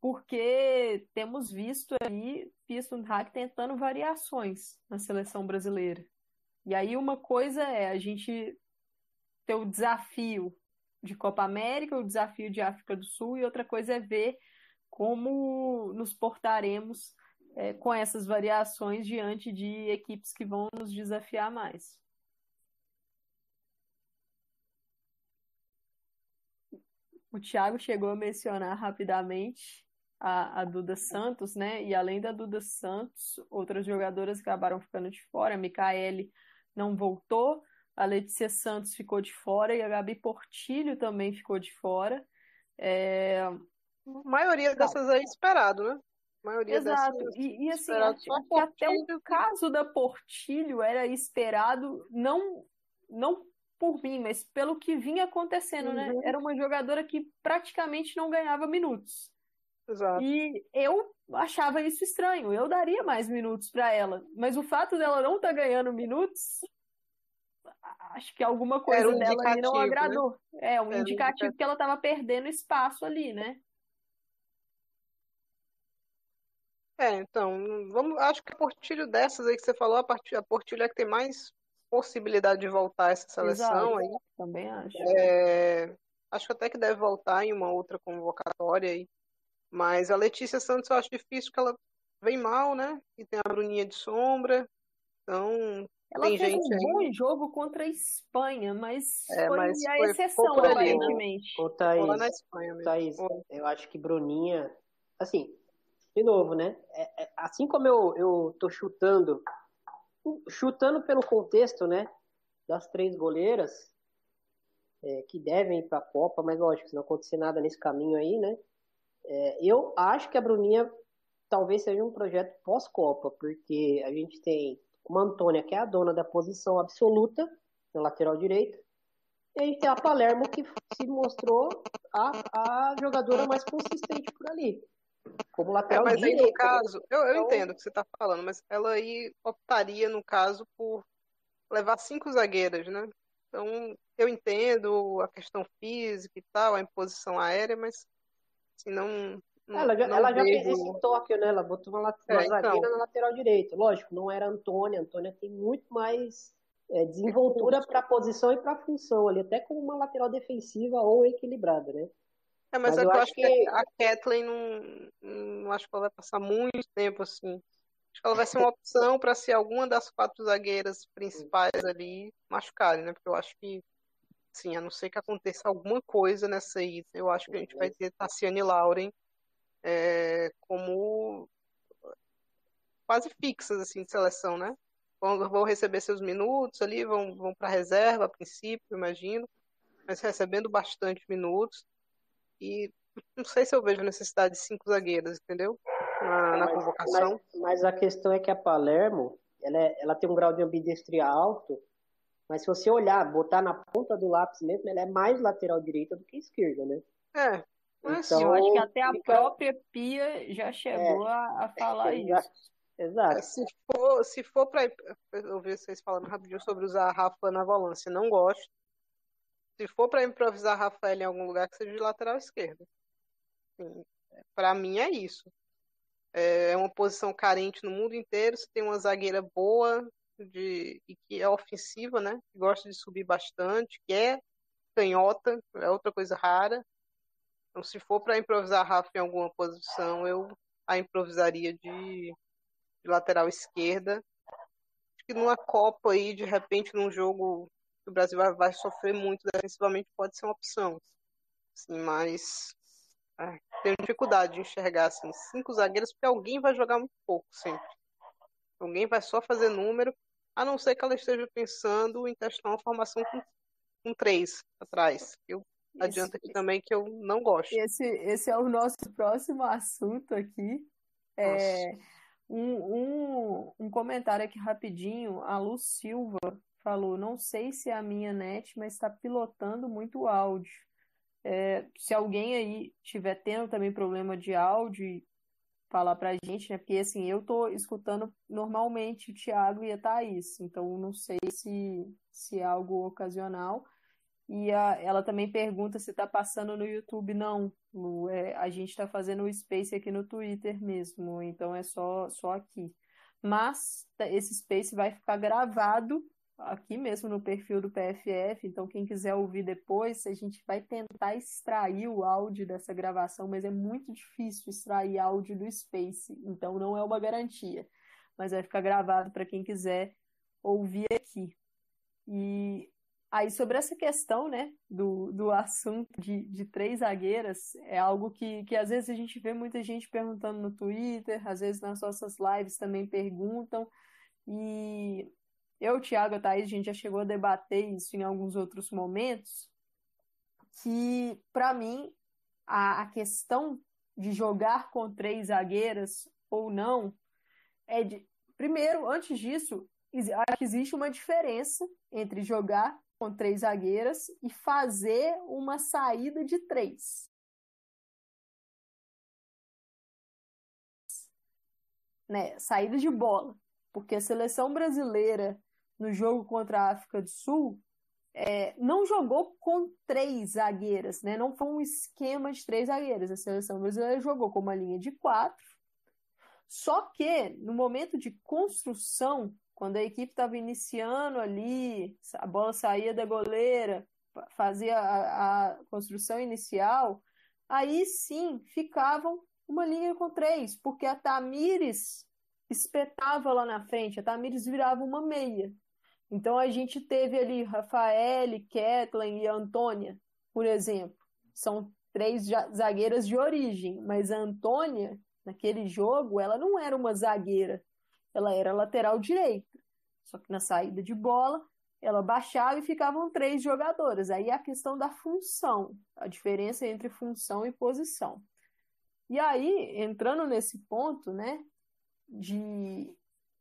porque temos visto aí Piston Hack tentando variações na seleção brasileira. E aí uma coisa é a gente ter o desafio de Copa América, o desafio de África do Sul, e outra coisa é ver como nos portaremos é, com essas variações diante de equipes que vão nos desafiar mais. O Thiago chegou a mencionar rapidamente a, a Duda Santos, né? E além da Duda Santos, outras jogadoras acabaram ficando de fora. A Micaele não voltou, a Letícia Santos ficou de fora e a Gabi Portilho também ficou de fora. É... A maioria dessas aí esperado, né? A maioria Exato. Dessas e, e assim, acho que até o caso da Portilho era esperado, não, não por mim, mas pelo que vinha acontecendo, né? uhum. né? Era uma jogadora que praticamente não ganhava minutos. Exato. E eu achava isso estranho. Eu daria mais minutos para ela, mas o fato dela não estar tá ganhando minutos, acho que alguma coisa um dela ali não né? agradou. Né? É um indicativo, um indicativo que ela estava perdendo espaço ali, né? É, então, vamos, acho que a Portilho dessas aí que você falou, a, a Portilho é que tem mais possibilidade de voltar a essa seleção Exato, aí. Também acho. É, acho até que deve voltar em uma outra convocatória aí. Mas a Letícia Santos eu acho difícil que ela vem mal, né? E tem a Bruninha de sombra. Então, ela tem fez gente um aí... bom jogo contra a Espanha, mas é, foi mas a foi exceção, aparentemente. Ô, Thaís, lá na Espanha mesmo. Thaís eu acho que Bruninha, assim, de novo, né? É, é, assim como eu, eu tô chutando, chutando pelo contexto, né? Das três goleiras é, que devem ir para a Copa, mas lógico, se não acontecer nada nesse caminho aí, né? É, eu acho que a Bruninha talvez seja um projeto pós-Copa, porque a gente tem uma Antônia, que é a dona da posição absoluta na lateral direita, e a gente tem a Palermo, que se mostrou a, a jogadora mais consistente por ali. Como lateral é, mas direita. aí no caso, eu, eu então... entendo o que você está falando, mas ela aí optaria, no caso, por levar cinco zagueiras, né? Então, eu entendo a questão física e tal, a imposição aérea, mas assim, não, ela já, ela já fez esse toque, né? Ela botou uma, uma é, zagueira então. na lateral direita. Lógico, não era a Antônia. A Antônia tem muito mais é, desenvoltura para a posição e para a função ali, até como uma lateral defensiva ou equilibrada, né? É, mas, mas é eu, eu acho que, que a Kathleen não, não acho que ela vai passar muito tempo assim. Acho que ela vai ser uma opção para ser alguma das quatro zagueiras principais ali machucarem, né? Porque eu acho que, sim, a não ser que aconteça alguma coisa nessa ida, eu acho que a gente vai ter Tassiane Lauren é, como quase fixas assim de seleção, né? Vão, vão receber seus minutos ali, vão, vão para reserva a princípio, imagino, mas recebendo bastante minutos. E não sei se eu vejo necessidade de cinco zagueiras, entendeu? Na, na mas, convocação. Mas, mas, a questão é que a Palermo, ela, é, ela tem um grau de ambidestria alto, mas se você olhar, botar na ponta do lápis mesmo, ela é mais lateral direita do que esquerda, né? É, então, eu acho que até a própria Pia já chegou é, a, a, falar isso. Exato. Se for, se for para ouvir vocês falando rapidinho sobre usar a Rafa na volância, não gosto. Se for para improvisar Rafael em algum lugar, que seja de lateral esquerda. Para mim é isso. É uma posição carente no mundo inteiro. Se tem uma zagueira boa de, e que é ofensiva, né? Que gosta de subir bastante, que é canhota, é outra coisa rara. Então, se for para improvisar Rafa em alguma posição, eu a improvisaria de, de lateral esquerda. Acho que numa Copa aí, de repente, num jogo que o Brasil vai, vai sofrer muito defensivamente, pode ser uma opção. Assim, mas é, tenho dificuldade de enxergar assim, cinco zagueiros, porque alguém vai jogar muito pouco sempre. Alguém vai só fazer número, a não ser que ela esteja pensando em testar uma formação com, com três atrás. Eu Adianta aqui também que eu não gosto. Esse, esse é o nosso próximo assunto aqui. É, um, um, um comentário aqui rapidinho. A Lu Silva falou: Não sei se é a minha net, mas está pilotando muito áudio. É, se alguém aí tiver tendo também problema de áudio, falar pra gente, né? Porque assim, eu tô escutando normalmente o Thiago e a Thaís, então não sei se, se é algo ocasional. E a, ela também pergunta se está passando no YouTube. Não, Lu, é, a gente está fazendo o Space aqui no Twitter mesmo, então é só, só aqui. Mas esse Space vai ficar gravado aqui mesmo no perfil do PFF, então quem quiser ouvir depois, a gente vai tentar extrair o áudio dessa gravação, mas é muito difícil extrair áudio do Space, então não é uma garantia. Mas vai ficar gravado para quem quiser ouvir aqui. E Aí, sobre essa questão, né, do, do assunto de, de três zagueiras, é algo que, que às vezes a gente vê muita gente perguntando no Twitter, às vezes nas nossas lives também perguntam, e eu, Thiago e a Thaís, a gente já chegou a debater isso em alguns outros momentos, que, para mim, a, a questão de jogar com três zagueiras ou não é de. Primeiro, antes disso, acho que existe uma diferença entre jogar com três zagueiras e fazer uma saída de três. Né, saída de bola. Porque a seleção brasileira, no jogo contra a África do Sul, é, não jogou com três zagueiras, né? Não foi um esquema de três zagueiras. A seleção brasileira jogou com uma linha de quatro. Só que, no momento de construção quando a equipe estava iniciando ali, a bola saía da goleira, fazia a, a, construção inicial, aí sim ficavam uma linha com três, porque a Tamires espetava lá na frente, a Tamires virava uma meia. Então a gente teve ali Rafael, Kathleen e Antônia, por exemplo. São três zagueiras de origem, mas a Antônia, naquele jogo, ela não era uma zagueira, ela era lateral direita. Só que na saída de bola, ela baixava e ficavam três jogadoras. Aí é a questão da função, a diferença entre função e posição. E aí, entrando nesse ponto, né, de,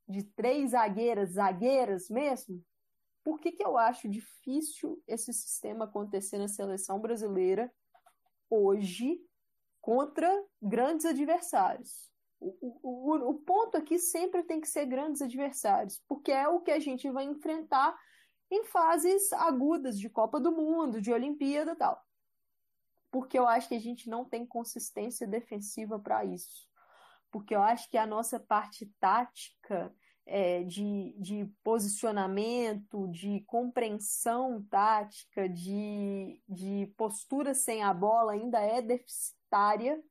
de três zagueiras, zagueiras mesmo, por que, que eu acho difícil esse sistema acontecer na seleção brasileira hoje contra grandes adversários? O, o, o ponto aqui sempre tem que ser grandes adversários, porque é o que a gente vai enfrentar em fases agudas de Copa do Mundo, de Olimpíada e tal. Porque eu acho que a gente não tem consistência defensiva para isso. Porque eu acho que a nossa parte tática, é, de, de posicionamento, de compreensão tática, de, de postura sem a bola ainda é deficitária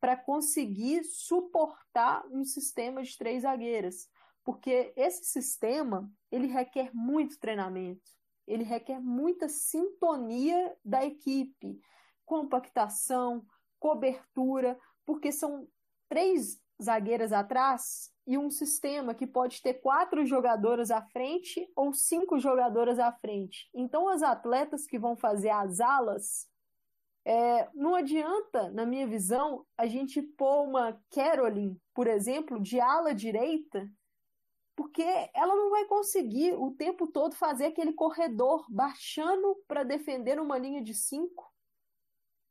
para conseguir suportar um sistema de três zagueiras, porque esse sistema ele requer muito treinamento, ele requer muita sintonia da equipe, compactação, cobertura, porque são três zagueiras atrás e um sistema que pode ter quatro jogadoras à frente ou cinco jogadoras à frente. Então, as atletas que vão fazer as alas é, não adianta, na minha visão, a gente pôr uma Caroline, por exemplo, de ala direita, porque ela não vai conseguir o tempo todo fazer aquele corredor baixando para defender uma linha de cinco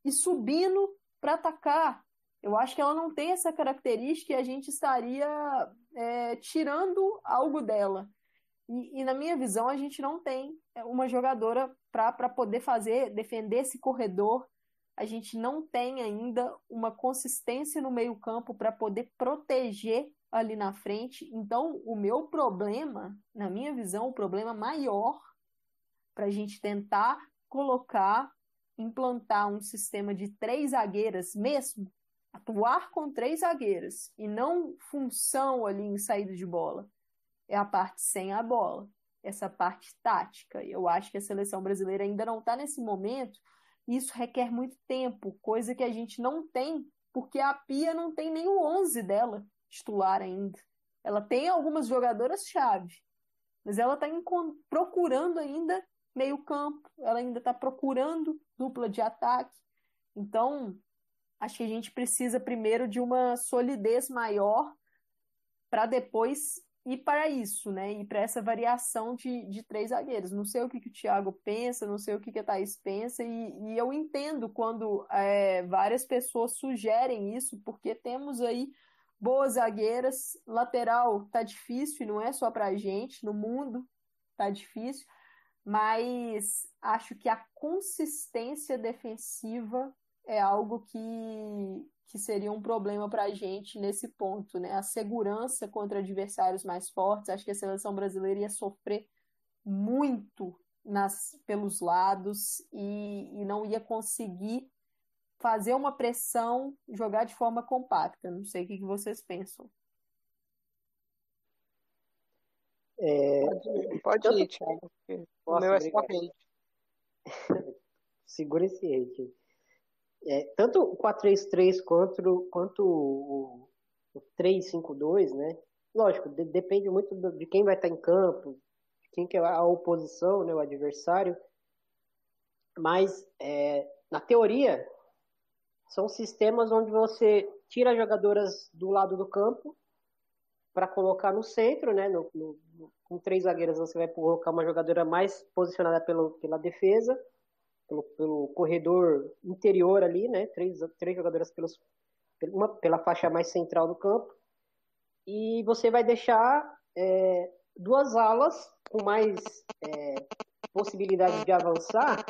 e subindo para atacar. Eu acho que ela não tem essa característica e a gente estaria é, tirando algo dela. E, e, na minha visão, a gente não tem uma jogadora para poder fazer, defender esse corredor a gente não tem ainda uma consistência no meio-campo para poder proteger ali na frente. Então, o meu problema, na minha visão, o problema maior para a gente tentar colocar, implantar um sistema de três zagueiras mesmo, atuar com três zagueiras e não função ali em saída de bola, é a parte sem a bola, essa parte tática. Eu acho que a seleção brasileira ainda não está nesse momento isso requer muito tempo, coisa que a gente não tem, porque a Pia não tem nem o 11 dela titular ainda. Ela tem algumas jogadoras-chave, mas ela está procurando ainda meio-campo, ela ainda está procurando dupla de ataque. Então, acho que a gente precisa primeiro de uma solidez maior para depois e para isso, né? E para essa variação de, de três zagueiros. Não sei o que, que o Thiago pensa, não sei o que, que a Thaís pensa, e, e eu entendo quando é, várias pessoas sugerem isso, porque temos aí boas zagueiras, lateral tá difícil, e não é só pra gente, no mundo tá difícil, mas acho que a consistência defensiva é algo que, que seria um problema para a gente nesse ponto, né? A segurança contra adversários mais fortes. Acho que a seleção brasileira ia sofrer muito nas, pelos lados e, e não ia conseguir fazer uma pressão, jogar de forma compacta. Não sei o que, que vocês pensam. É... Pode, pode ir, Thiago. O meu é só. Segura esse rede. É, tanto o 4-3-3 quanto, quanto o, o 3-5-2, né? Lógico, de, depende muito de quem vai estar em campo, de quem que é a oposição, né, o adversário. Mas, é, na teoria, são sistemas onde você tira jogadoras do lado do campo para colocar no centro, né? No, no, com três zagueiras você vai colocar uma jogadora mais posicionada pelo, pela defesa, pelo, pelo corredor interior ali, né? Três, três jogadoras pelos, uma pela faixa mais central do campo. E você vai deixar é, duas alas com mais é, possibilidade de avançar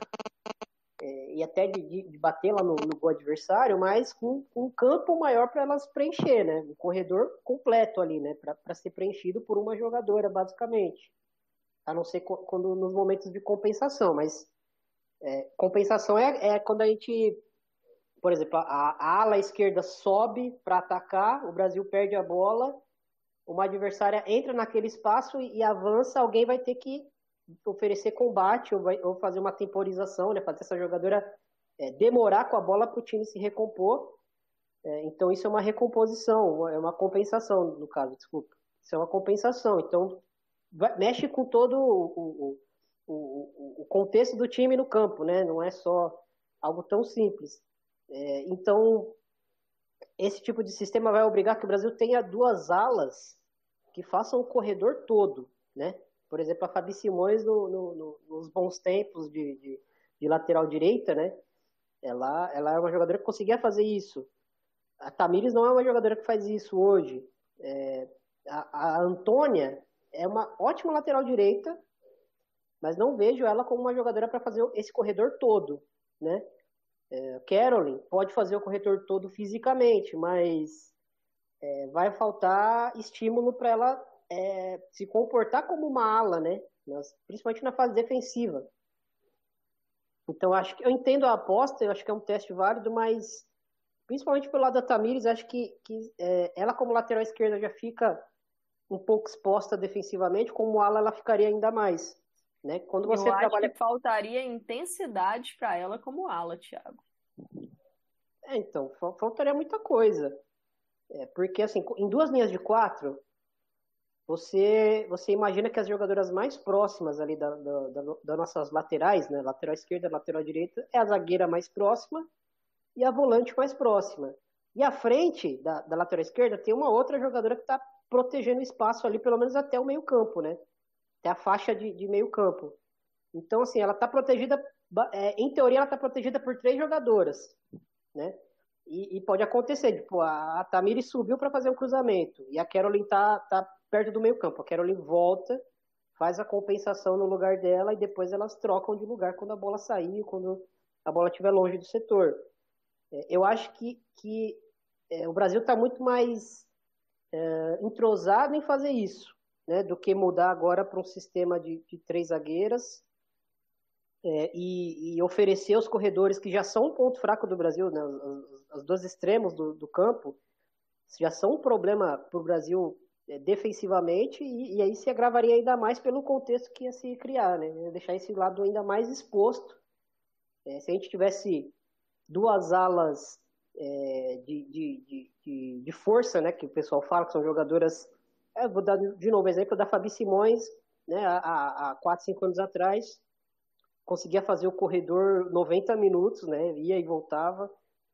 é, e até de, de, bater lá no, no gol adversário, mas com, com um campo maior para elas preencher, né? Um corredor completo ali, né? Para ser preenchido por uma jogadora, basicamente. A não ser quando nos momentos de compensação, mas é, compensação é, é, quando a gente, por exemplo, a, a ala esquerda sobe para atacar, o Brasil perde a bola, uma adversária entra naquele espaço e, e avança, alguém vai ter que oferecer combate ou, vai, ou fazer uma temporização, né, fazer essa jogadora é, demorar com a bola para o time se recompor. É, então isso é uma recomposição, é uma compensação no caso, desculpa. Isso é uma compensação. Então vai, mexe com todo o, o, o, o, contexto do time no campo, né? Não é só algo tão simples. É, então esse tipo de sistema vai obrigar que o Brasil tenha duas alas que façam o corredor todo, né? Por exemplo, a Fabi Simões, no, no, no, nos bons tempos de, de, de, lateral direita, né? Ela, ela é uma jogadora que conseguia fazer isso. A Tamires não é uma jogadora que faz isso hoje. É, a, a Antônia é uma ótima lateral direita, mas não vejo ela como uma jogadora para fazer esse corredor todo, né? É, Carolyn pode fazer o corredor todo fisicamente, mas é, vai faltar estímulo para ela é, se comportar como uma ala, né? Principalmente na fase defensiva. Então, acho que eu entendo a aposta, eu acho que é um teste válido, mas principalmente pelo lado da Tamires, acho que, que é, ela como lateral esquerda já fica um pouco exposta defensivamente, como ala ela ficaria ainda mais. Né? Quando você eu trabalha... acho que faltaria intensidade para ela como ala, Thiago. É, então, faltaria muita coisa. É, porque, assim, em duas linhas de quatro, você, você imagina que as jogadoras mais próximas ali da, da, da, das nossas laterais, né, lateral esquerda, lateral direita, é a zagueira mais próxima e a volante mais próxima. E à frente da, da lateral esquerda tem uma outra jogadora que está protegendo o espaço ali, pelo menos até o meio campo, né? Até a faixa de, de meio campo. Então, assim, ela está protegida, é, em teoria, ela está protegida por três jogadoras, né? E, e, pode acontecer, tipo, a, a Tamiri subiu para fazer um cruzamento e a Caroline tá, tá perto do meio campo. A Caroline volta, faz a compensação no lugar dela e depois elas trocam de lugar quando a bola sair, quando a bola estiver longe do setor. É, eu acho que, que é, o Brasil está muito mais é, entrosado em fazer isso, né, do que mudar agora para um sistema de, de três zagueiras é, e, e, oferecer os corredores que já são um ponto fraco do Brasil, né, os dois extremos do, do, campo, já são um problema para o Brasil é, defensivamente e, e, aí se agravaria ainda mais pelo contexto que ia se criar, né, deixar esse lado ainda mais exposto. É, se a gente tivesse duas alas é, de, de, de, de, força, né, que o pessoal fala que são jogadoras, é, vou dar de novo o exemplo da Fabi Simões, né, há, há 4, 5 anos atrás, conseguia fazer o corredor 90 minutos, né? Ia e voltava.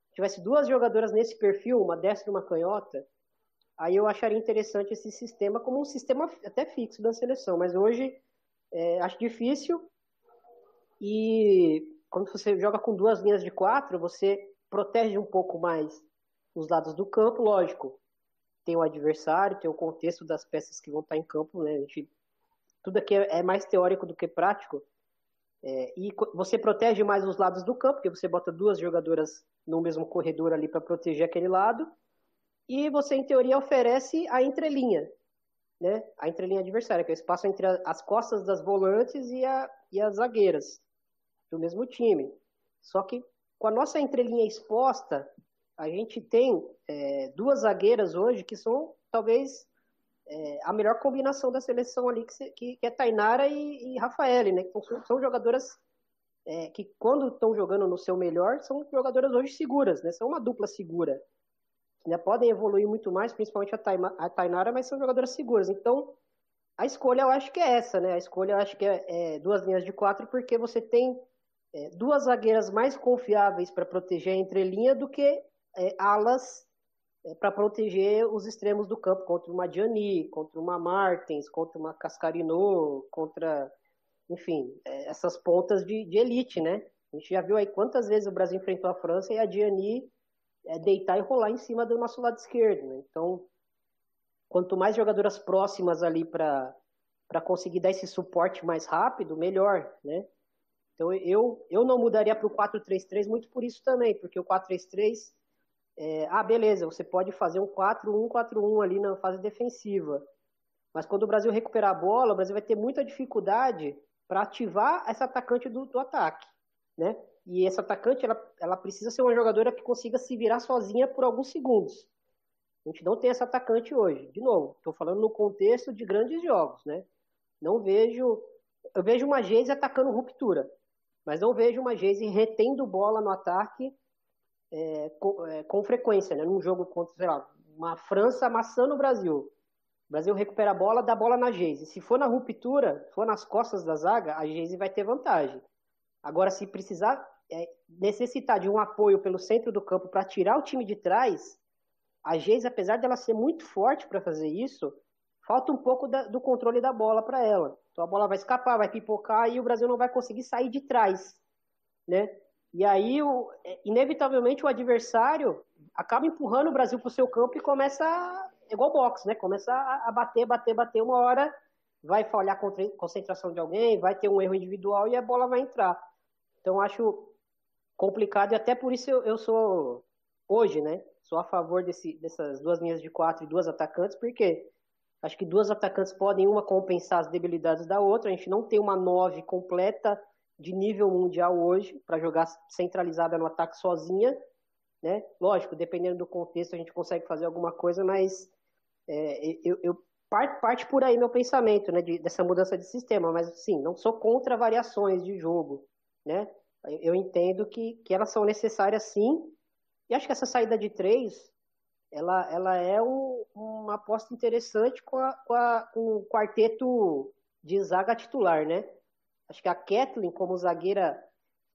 Se tivesse duas jogadoras nesse perfil, uma destra e uma canhota, aí eu acharia interessante esse sistema como um sistema até fixo da seleção. Mas hoje é, acho difícil. E quando você joga com duas linhas de quatro, você protege um pouco mais os lados do campo, lógico. Tem o adversário, tem o contexto das peças que vão estar em campo, né? Gente, tudo aqui é mais teórico do que prático. É, e você protege mais os lados do campo, porque você bota duas jogadoras no mesmo corredor ali para proteger aquele lado. E você, em teoria, oferece a entrelinha, né? A entrelinha adversária, que é o espaço entre as costas das volantes e, a, e as zagueiras do mesmo time. Só que com a nossa entrelinha exposta, a gente tem é, duas zagueiras hoje que são talvez é, a melhor combinação da seleção ali, que, que, que é Tainara e, e né? Que são, são jogadoras é, que, quando estão jogando no seu melhor, são jogadoras hoje seguras, né? São uma dupla segura. Né? Podem evoluir muito mais, principalmente a, Taima, a Tainara, mas são jogadoras seguras. Então, a escolha eu acho que é essa, né? A escolha eu acho que é, é duas linhas de quatro, porque você tem é, duas zagueiras mais confiáveis para proteger a entrelinha do que é, alas é, para proteger os extremos do campo contra uma Gianni, contra uma Martins, contra uma Cascarino, contra, enfim, é, essas pontas de, de, elite, né? A gente já viu aí quantas vezes o Brasil enfrentou a França e a Gianni é, deitar e rolar em cima do nosso lado esquerdo, né? Então, quanto mais jogadoras próximas ali para conseguir dar esse suporte mais rápido, melhor, né? Então eu, eu não mudaria para o 4-3-3 muito por isso também, porque o 4-3-3, é, ah, beleza, você pode fazer um 4-1-4-1 ali na fase defensiva. Mas quando o Brasil recuperar a bola, o Brasil vai ter muita dificuldade para ativar essa atacante do, do, ataque, né? E essa atacante, ela, ela precisa ser uma jogadora que consiga se virar sozinha por alguns segundos. A gente não tem essa atacante hoje. De novo, estou falando no contexto de grandes jogos, né? Não vejo. Eu vejo uma Geise atacando ruptura, mas não vejo uma Geise retendo bola no ataque é, com, é, com, frequência, né? Num jogo contra, sei lá, uma França amassando o Brasil. O Brasil recupera a bola, dá a bola na Geise. Se for na ruptura, for nas costas da zaga, a Geise vai ter vantagem. Agora, se precisar é, necessitar de um apoio pelo centro do campo para tirar o time de trás, a Geise, apesar dela ser muito forte para fazer isso, falta um pouco da, do controle da bola para ela. Então a bola vai escapar, vai pipocar e o Brasil não vai conseguir sair de trás, né? E aí, o, é, inevitavelmente, o adversário acaba empurrando o Brasil para o seu campo e começa, a, igual boxe, né? Começa a, a bater, bater, bater. Uma hora vai falhar a concentração de alguém, vai ter um erro individual e a bola vai entrar. Então, acho complicado e até por isso eu, eu sou, hoje, né? Sou a favor desse, dessas duas linhas de quatro e duas atacantes, porque acho que duas atacantes podem uma compensar as debilidades da outra. A gente não tem uma nove completa de nível mundial hoje para jogar centralizada no ataque sozinha, né? Lógico, dependendo do contexto a gente consegue fazer alguma coisa, mas é, eu, eu parte, parte por aí meu pensamento, né? De, dessa mudança de sistema, mas sim, não sou contra variações de jogo, né? Eu entendo que, que elas são necessárias sim, e acho que essa saída de três, ela, ela é um, uma aposta interessante com, a, com, a, com, o quarteto de zaga titular, né? Acho que a Kathleen, como zagueira,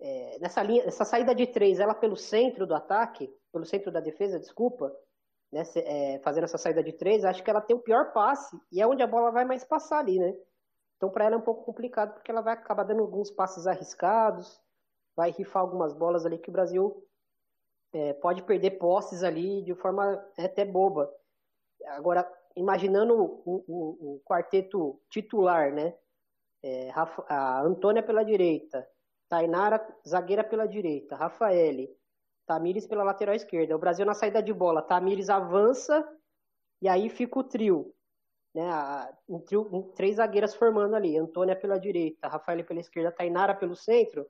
é, nessa linha, essa saída de três, ela pelo centro do ataque, pelo centro da defesa, desculpa, né, é, fazendo essa saída de três, acho que ela tem o pior passe e é onde a bola vai mais passar ali, né? Então para ela é um pouco complicado porque ela vai acabar dando alguns passes arriscados, vai rifar algumas bolas ali que o Brasil é, pode perder posses ali de forma até boba. Agora, imaginando o, o, o quarteto titular, né? É, a Antônia pela direita, Tainara, zagueira pela direita, Rafaele, Tamires pela lateral esquerda. O Brasil na saída de bola, Tamires avança e aí fica o trio. Né, um trio um, três zagueiras formando ali, Antônia pela direita, Rafael pela esquerda, Tainara pelo centro,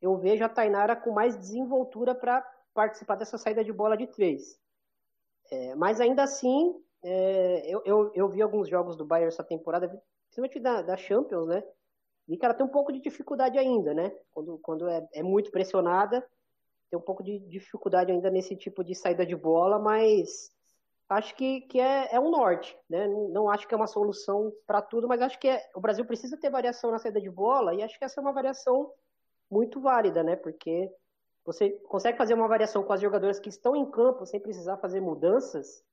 eu vejo a Tainara com mais desenvoltura para participar dessa saída de bola de três. É, mas ainda assim, é, eu, eu, eu, vi alguns jogos do Bayern essa temporada, principalmente da, da Champions, né? E ela tem um pouco de dificuldade ainda, né? Quando, quando é, é muito pressionada, tem um pouco de dificuldade ainda nesse tipo de saída de bola, mas acho que, que é, é um norte, né? Não acho que é uma solução para tudo, mas acho que é, o Brasil precisa ter variação na saída de bola e acho que essa é uma variação muito válida, né? Porque você consegue fazer uma variação com as jogadoras que estão em campo sem precisar fazer mudanças.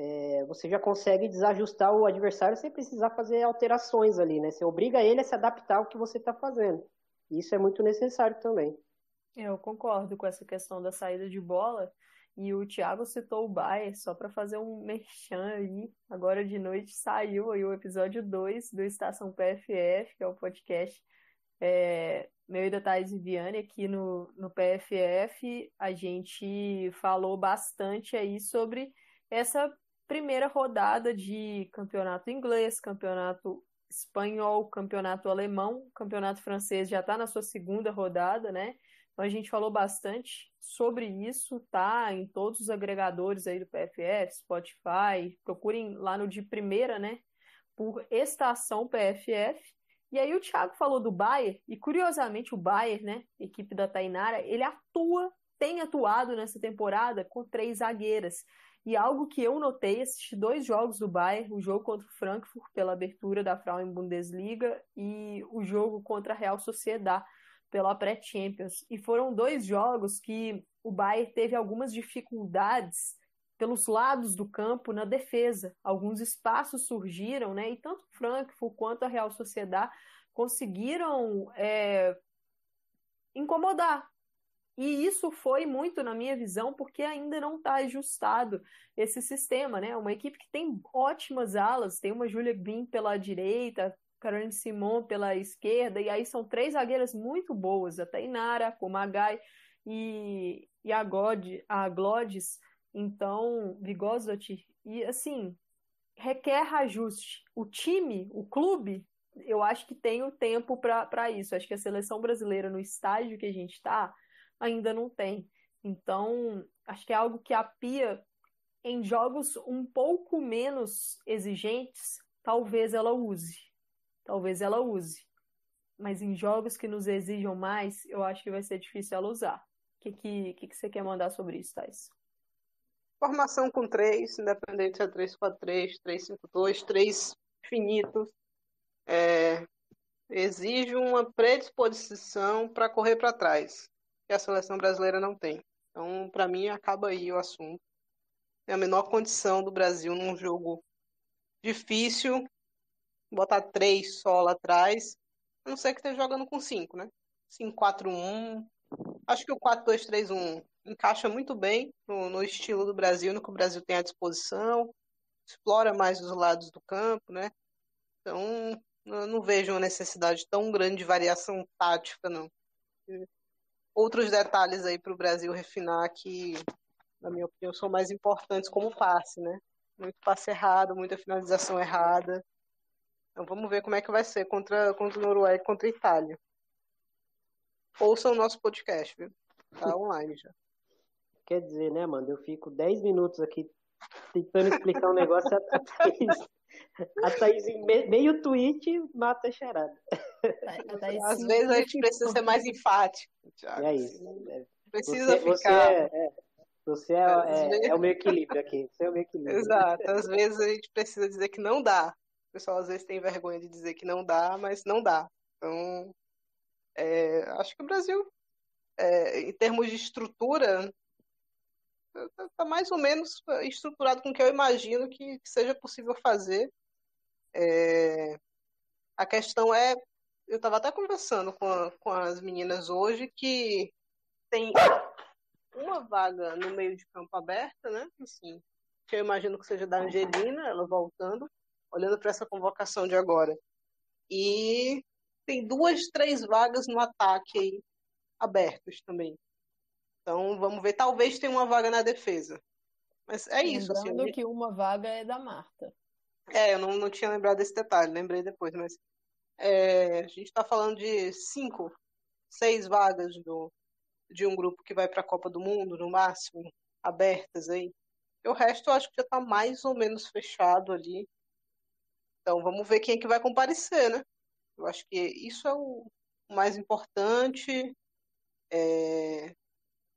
É, você já consegue desajustar o adversário sem precisar fazer alterações ali, né? Você obriga ele a se adaptar ao que você está fazendo. E isso é muito necessário também. Eu concordo com essa questão da saída de bola. E o Thiago citou o Bayer, só para fazer um merchan aí. Agora de noite saiu aí o episódio 2 do Estação PFF, que é o podcast é, meu e da Thais Viviane aqui no, no PFF, a gente falou bastante aí sobre essa primeira rodada de campeonato inglês, campeonato espanhol, campeonato alemão, campeonato francês já está na sua segunda rodada, né? Então a gente falou bastante sobre isso, tá? Em todos os agregadores aí do PFF, Spotify, procurem lá no de primeira, né? Por estação PFF. E aí o Thiago falou do Bayer, e curiosamente o Bayer, né, equipe da Tainara, ele atua, tem atuado nessa temporada com três zagueiras. E algo que eu notei, assisti dois jogos do Bayern, o jogo contra o Frankfurt pela abertura da Frauen Bundesliga e o jogo contra a Real Sociedad pela pré-Champions. E foram dois jogos que o Bayern teve algumas dificuldades pelos lados do campo na defesa. Alguns espaços surgiram, né? E tanto o Frankfurt quanto a Real Sociedad conseguiram é, incomodar e isso foi muito, na minha visão, porque ainda não está ajustado esse sistema, né? Uma equipe que tem ótimas alas, tem uma Julia Green pela direita, Caroline Simon pela esquerda, e aí são três zagueiras muito boas, a Tainara, a Magai e, e a, God, a Glodis, então, Vigosdottir. E assim, requer ajuste. O time, o clube, eu acho que tem o tempo para isso. Acho que a seleção brasileira, no estágio que a gente está, ainda não tem. Então, acho que é algo que a Pia, em jogos um pouco menos exigentes, talvez ela use. Talvez ela use. Mas em jogos que nos exijam mais, eu acho que vai ser difícil ela usar. O que, que, que, que você quer mandar sobre isso, Thais? Formação com três, independente se é 3-4-3, 3-5-2, três finitos. É, exige uma predisposição para correr para trás que a seleção brasileira não tem. Então, para mim, acaba aí o assunto. É a menor condição do Brasil num jogo difícil, botar três só lá atrás, a não ser que esteja jogando com cinco, né? 5-4-1. Acho que o 4-2-3-1 encaixa muito bem no, no, estilo do Brasil, no que o Brasil tem à disposição, explora mais os lados do campo, né? Então, eu não vejo uma necessidade tão grande de variação tática, não outros detalhes aí para o Brasil refinar que, na minha opinião, são mais importantes como passe, né? Muito passe errado, muita finalização errada. Então vamos ver como é que vai ser contra, contra o Noruega e contra a Itália. Ouçam o nosso podcast, viu? Tá online já. Quer dizer, né, mano? Eu fico 10 minutos aqui tentando explicar um negócio a a Thaís em meio tweet mata a charada. Às vezes a gente precisa ser mais enfático. Thiago. É isso. É. Precisa você, ficar. Você, é, você é, é, é, o meu equilíbrio aqui. Você é o meu equilíbrio. Exato. Às vezes a gente precisa dizer que não dá. O pessoal às vezes tem vergonha de dizer que não dá, mas não dá. Então, é, acho que o Brasil, é, em termos de estrutura, está tá mais ou menos estruturado com o que eu imagino que, que seja possível fazer. É, a questão é eu estava até conversando com, a, com as meninas hoje que tem uma vaga no meio de campo aberta, né? Assim, que eu imagino que seja da Angelina, ela voltando, olhando para essa convocação de agora. E tem duas, três vagas no ataque aí abertos também. Então vamos ver, talvez tenha uma vaga na defesa. Mas é isso. Assim, Lembrando assim, que uma vaga é da Marta. É, eu não, não tinha lembrado desse detalhe, lembrei depois, mas é, a gente está falando de cinco, seis vagas do, de um grupo que vai para a Copa do Mundo, no máximo, abertas aí. E o resto eu acho que já está mais ou menos fechado ali. Então vamos ver quem é que vai comparecer, né? Eu acho que isso é o mais importante. É...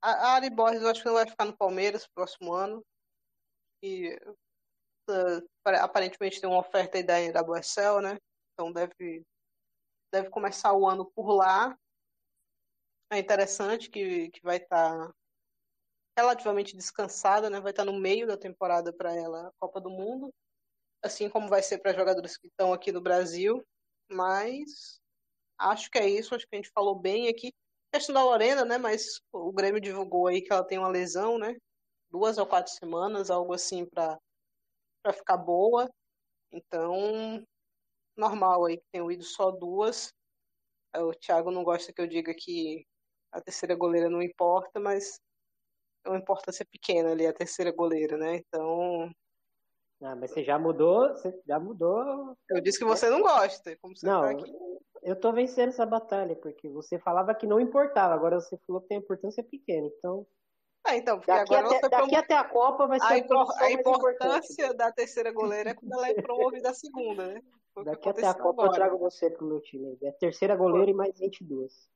A Ari Borges eu acho que não vai ficar no Palmeiras no próximo ano. E aparentemente tem uma oferta aí da, Boecel, né? Então deve deve começar o ano por lá. É interessante que, que vai estar tá relativamente descansada, né? Vai estar tá no meio da temporada para ela a Copa do Mundo, assim como vai ser para jogadores que estão aqui no Brasil. Mas acho que é isso, acho que a gente falou bem aqui. Questão da Lorena, né? Mas o Grêmio divulgou aí que ela tem uma lesão, né? Duas ou quatro semanas, algo assim, para ficar boa. Então, normal aí, que tenham ido só duas. O Thiago não gosta que eu diga que a terceira goleira não importa, mas é uma importância pequena ali, a terceira goleira, né? Então. Ah, mas você já mudou, você já mudou. Eu disse que você não gosta, como você não, tá aqui. eu tô vencendo essa batalha, porque você falava que não importava, agora você falou que tem importância pequena, então. É, então, porque daqui agora até, daqui até a Copa vai ser a, a, impor... a importância da terceira goleira é quando ela é promovida a segunda, né? Foi daqui até a Copa agora. eu trago você pro meu time. É terceira goleira foi. e mais 22.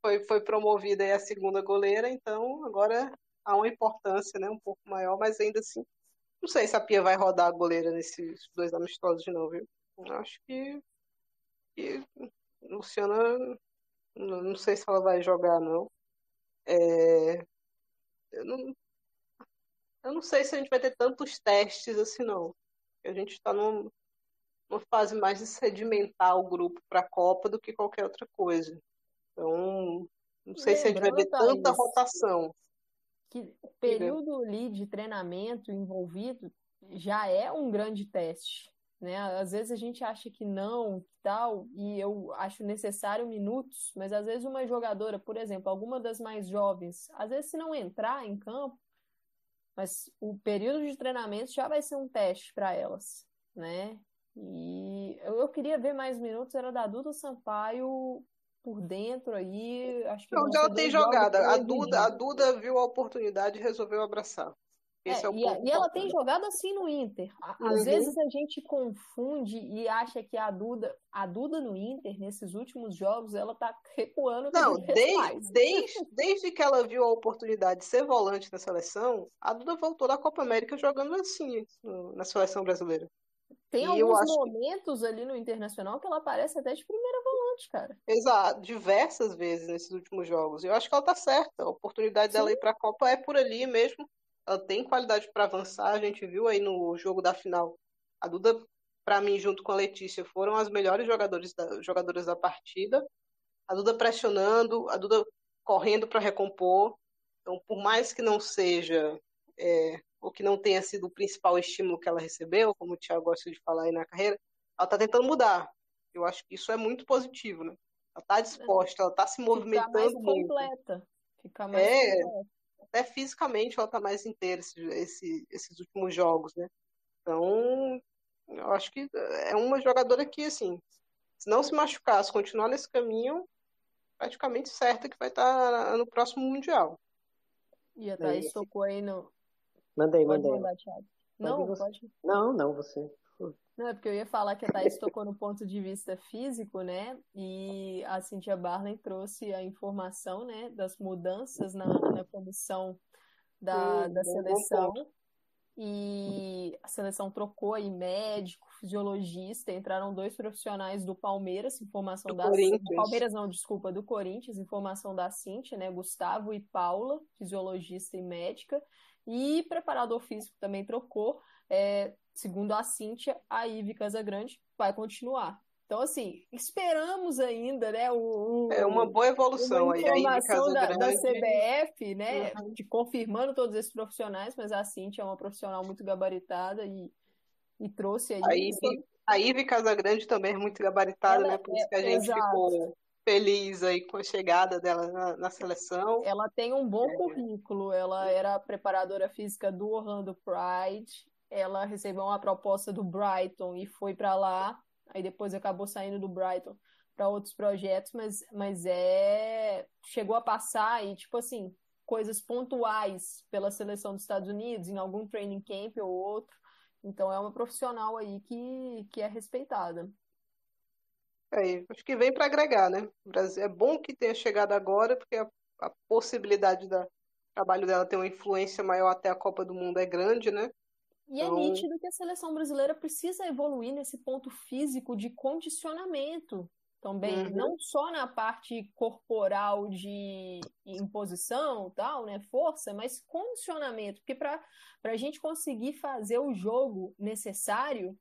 Foi, foi promovida aí a segunda goleira, então agora há uma importância né, um pouco maior, mas ainda assim, não sei se a Pia vai rodar a goleira nesses dois amistosos de novo, viu? Acho que, que Luciana, não sei se ela vai jogar, não. É, eu não. Eu não sei se a gente vai ter tantos testes assim, não. A gente está numa, numa fase mais de sedimentar o grupo para a Copa do que qualquer outra coisa. Então, não sei Lembrando, se a gente vai ver tanta rotação que o período ali de treinamento envolvido já é um grande teste. Né? Às vezes a gente acha que não, tal, e eu acho necessário minutos, mas às vezes uma jogadora, por exemplo, alguma das mais jovens, às vezes se não entrar em campo, mas o período de treinamento já vai ser um teste para elas, né? E eu, eu, queria ver mais minutos, era da Duda Sampaio por dentro aí. Acho que Onde ela tem jogada. A Duda, a Duda viu a oportunidade e resolveu abraçar. Esse é, é e, e ela tem jogado assim no Inter. Às uhum. vezes a gente confunde e acha que a Duda, a Duda no Inter, nesses últimos jogos, ela tá recuando. Não, desde, desde, desde que ela viu a oportunidade de ser volante na seleção, a Duda voltou da Copa América jogando assim na seleção brasileira. Tem e alguns momentos que... ali no Internacional que ela aparece até de primeira volante, cara. Exato, diversas vezes nesses últimos jogos. Eu acho que ela tá certa. A oportunidade Sim. dela ir para a Copa é por ali mesmo. Ela tem qualidade para avançar. A gente viu aí no jogo da final. A Duda, para mim, junto com a Letícia, foram as melhores jogadores da, jogadoras da partida. A Duda pressionando, a Duda correndo para recompor. Então, por mais que não seja é, ou que não tenha sido o principal estímulo que ela recebeu, como o Thiago gosta de falar aí na carreira, ela está tentando mudar. Eu acho que isso é muito positivo, né? Ela está disposta, ela está se movimentando Ficar mais muito. completa. Ficar mais é, completa. Até fisicamente ela está mais inteira esse, esse, esses últimos jogos, né? Então, eu acho que é uma jogadora que, assim, se não se machucar, se continuar nesse caminho, praticamente certa que vai estar tá no próximo Mundial. E a Thaís tocou aí no, Mandei, mandei. Mandar, não, você. Não, não, você. Não, é porque eu ia falar que a Thaís tocou no ponto de vista físico, né? E a Cintia Barley trouxe a informação, né, das mudanças na, na comissão da, da seleção. E a seleção trocou aí médico, fisiologista, entraram dois profissionais do Palmeiras, informação do da Corinthians. Palmeiras não, desculpa, do Corinthians, informação da Cintia, né? Gustavo e Paula, fisiologista e médica. E preparador físico também trocou. É, segundo a Cíntia, a Ive Casagrande vai continuar. Então, assim, esperamos ainda, né? O, o é uma boa evolução uma aí. A informação da, da, CBF, né? Uhum. De confirmando todos esses profissionais, mas a Cintia é uma profissional muito gabaritada e, e trouxe aí. A Ive, a Ive Casagrande também é muito gabaritada, Ela né? Por isso que a é, gente exato. ficou feliz aí com a chegada dela na, na seleção. Ela tem um bom é. currículo. Ela era preparadora física do Orlando Pride. Ela recebeu uma proposta do Brighton e foi para lá. Aí depois acabou saindo do Brighton para outros projetos, mas, mas é chegou a passar e tipo assim coisas pontuais pela seleção dos Estados Unidos em algum training camp ou outro. Então é uma profissional aí que, que é respeitada. É, acho que vem para agregar, né? É bom que tenha chegado agora, porque a, a possibilidade do trabalho dela ter uma influência maior até a Copa do Mundo é grande, né? E é então... é nítido que a seleção brasileira precisa evoluir nesse ponto físico de condicionamento também, uhum. não só na parte corporal de imposição, tal, né, força, mas condicionamento, porque para a gente conseguir fazer o jogo necessário,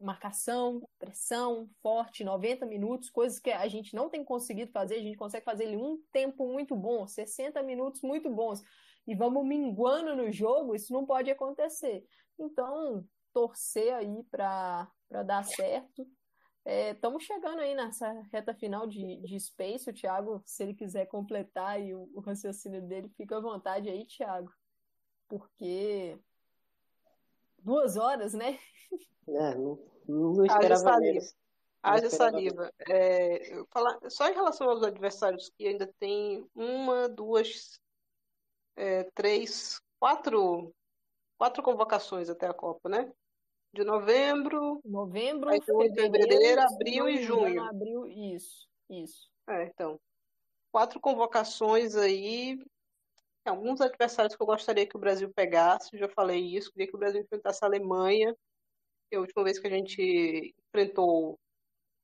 marcação, pressão forte, 90 minutos, coisas que a gente não tem conseguido fazer, a gente consegue fazer ele um tempo muito bom, 60 minutos muito bons, e vamos minguando no jogo, isso não pode acontecer. Então, torcer aí para dar certo. Estamos é, chegando aí nessa reta final de, de Space. O Thiago, se ele quiser completar aí o, o raciocínio dele, fica à vontade aí, Thiago. Porque duas horas, né? É, não, não esperava menos. Haja saliva. É, eu falar, só em relação aos adversários que ainda tem uma, duas, é, três, quatro, quatro convocações até a Copa, né? De novembro. Novembro, aí fevereiro, fevereiro, abril e junho. Abril, isso, isso. É, então. Quatro convocações aí. Alguns adversários que eu gostaria que o Brasil pegasse, já falei isso, queria que o Brasil enfrentasse a Alemanha. Que a última vez que a gente enfrentou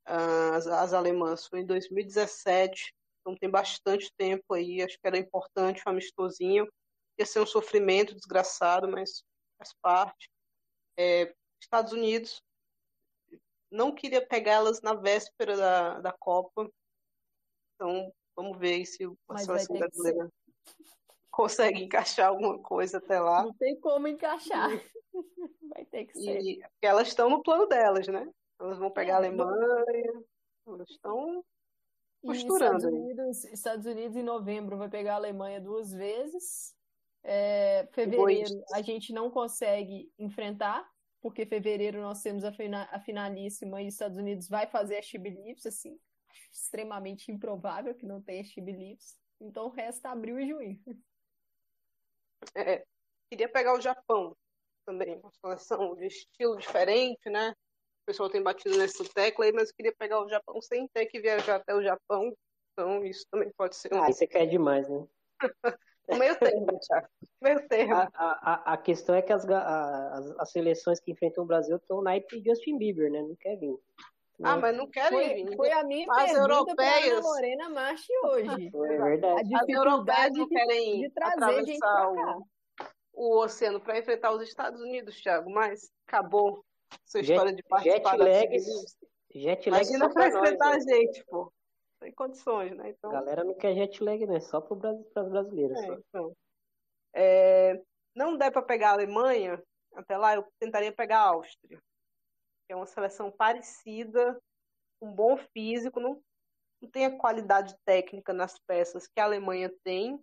as, as alemãs foi em 2017, então tem bastante tempo aí, acho que era importante um amistosinho. Ia ser um sofrimento desgraçado, mas faz parte. É, Estados Unidos, não queria pegá-las na véspera da, da Copa, então vamos ver se a seleção brasileira consegue encaixar alguma coisa até lá. Não tem como encaixar. Vai ter que ser. E, elas estão no plano delas, né? Elas vão pegar a é, Alemanha, elas estão costurando. Estados Unidos, Estados Unidos em novembro vai pegar a Alemanha duas vezes. É, fevereiro a gente não consegue enfrentar, porque fevereiro nós temos a, fina, a finalíssima e Estados Unidos vai fazer a Chibilips, assim, extremamente improvável que não tenha Chibilips. Então resta abril e junho. É, queria pegar o Japão também, uma seleção de estilo diferente, né? o pessoal tem batido nessa tecla aí, mas eu queria pegar o Japão sem ter que viajar até o Japão. Então, isso também pode ser um. Ah, você quer demais, né? o meio termo, Thiago. Meio termo. A, a, a questão é que as, as, as seleções que enfrentam o Brasil estão na de Justin Bieber, né? Não quer vir. Ah, mas não querem foi, vir. Foi a minha as pergunta europeias... para Lorena Marchi hoje. É verdade. As europeias não querem de atravessar o, o oceano para enfrentar os Estados Unidos, Thiago, mas acabou sua história jet, de participar jet lag, jet lag Imagina pra enfrentar a gente, pô. Tem condições, né? Então... A galera não quer jet lag, né? Só para os brasileiros. É, então. é, não der para pegar a Alemanha, até lá eu tentaria pegar a Áustria. Que é uma seleção parecida, com um bom físico, não, não tem a qualidade técnica nas peças que a Alemanha tem,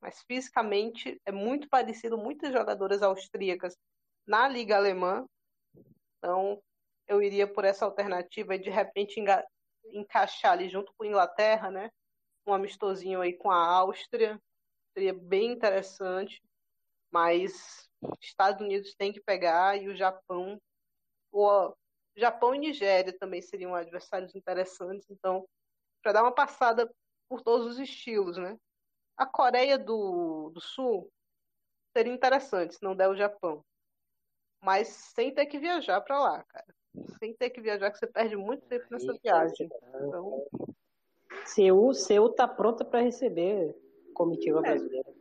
mas fisicamente é muito parecido, muitas jogadoras austríacas na Liga Alemã, então, eu iria por essa alternativa e de repente encaixar ali junto com a Inglaterra, né? Um amistosinho aí com a Áustria. Seria bem interessante. Mas Estados Unidos tem que pegar e o Japão. O Japão e Nigéria também seriam adversários interessantes. Então, para dar uma passada por todos os estilos, né? A Coreia do, do Sul seria interessante se não der o Japão mas sem ter que viajar para lá, cara. Sem ter que viajar, que você perde muito tempo nessa viagem. Então... Seul, Seul tá pronta para receber comitiva é. brasileira.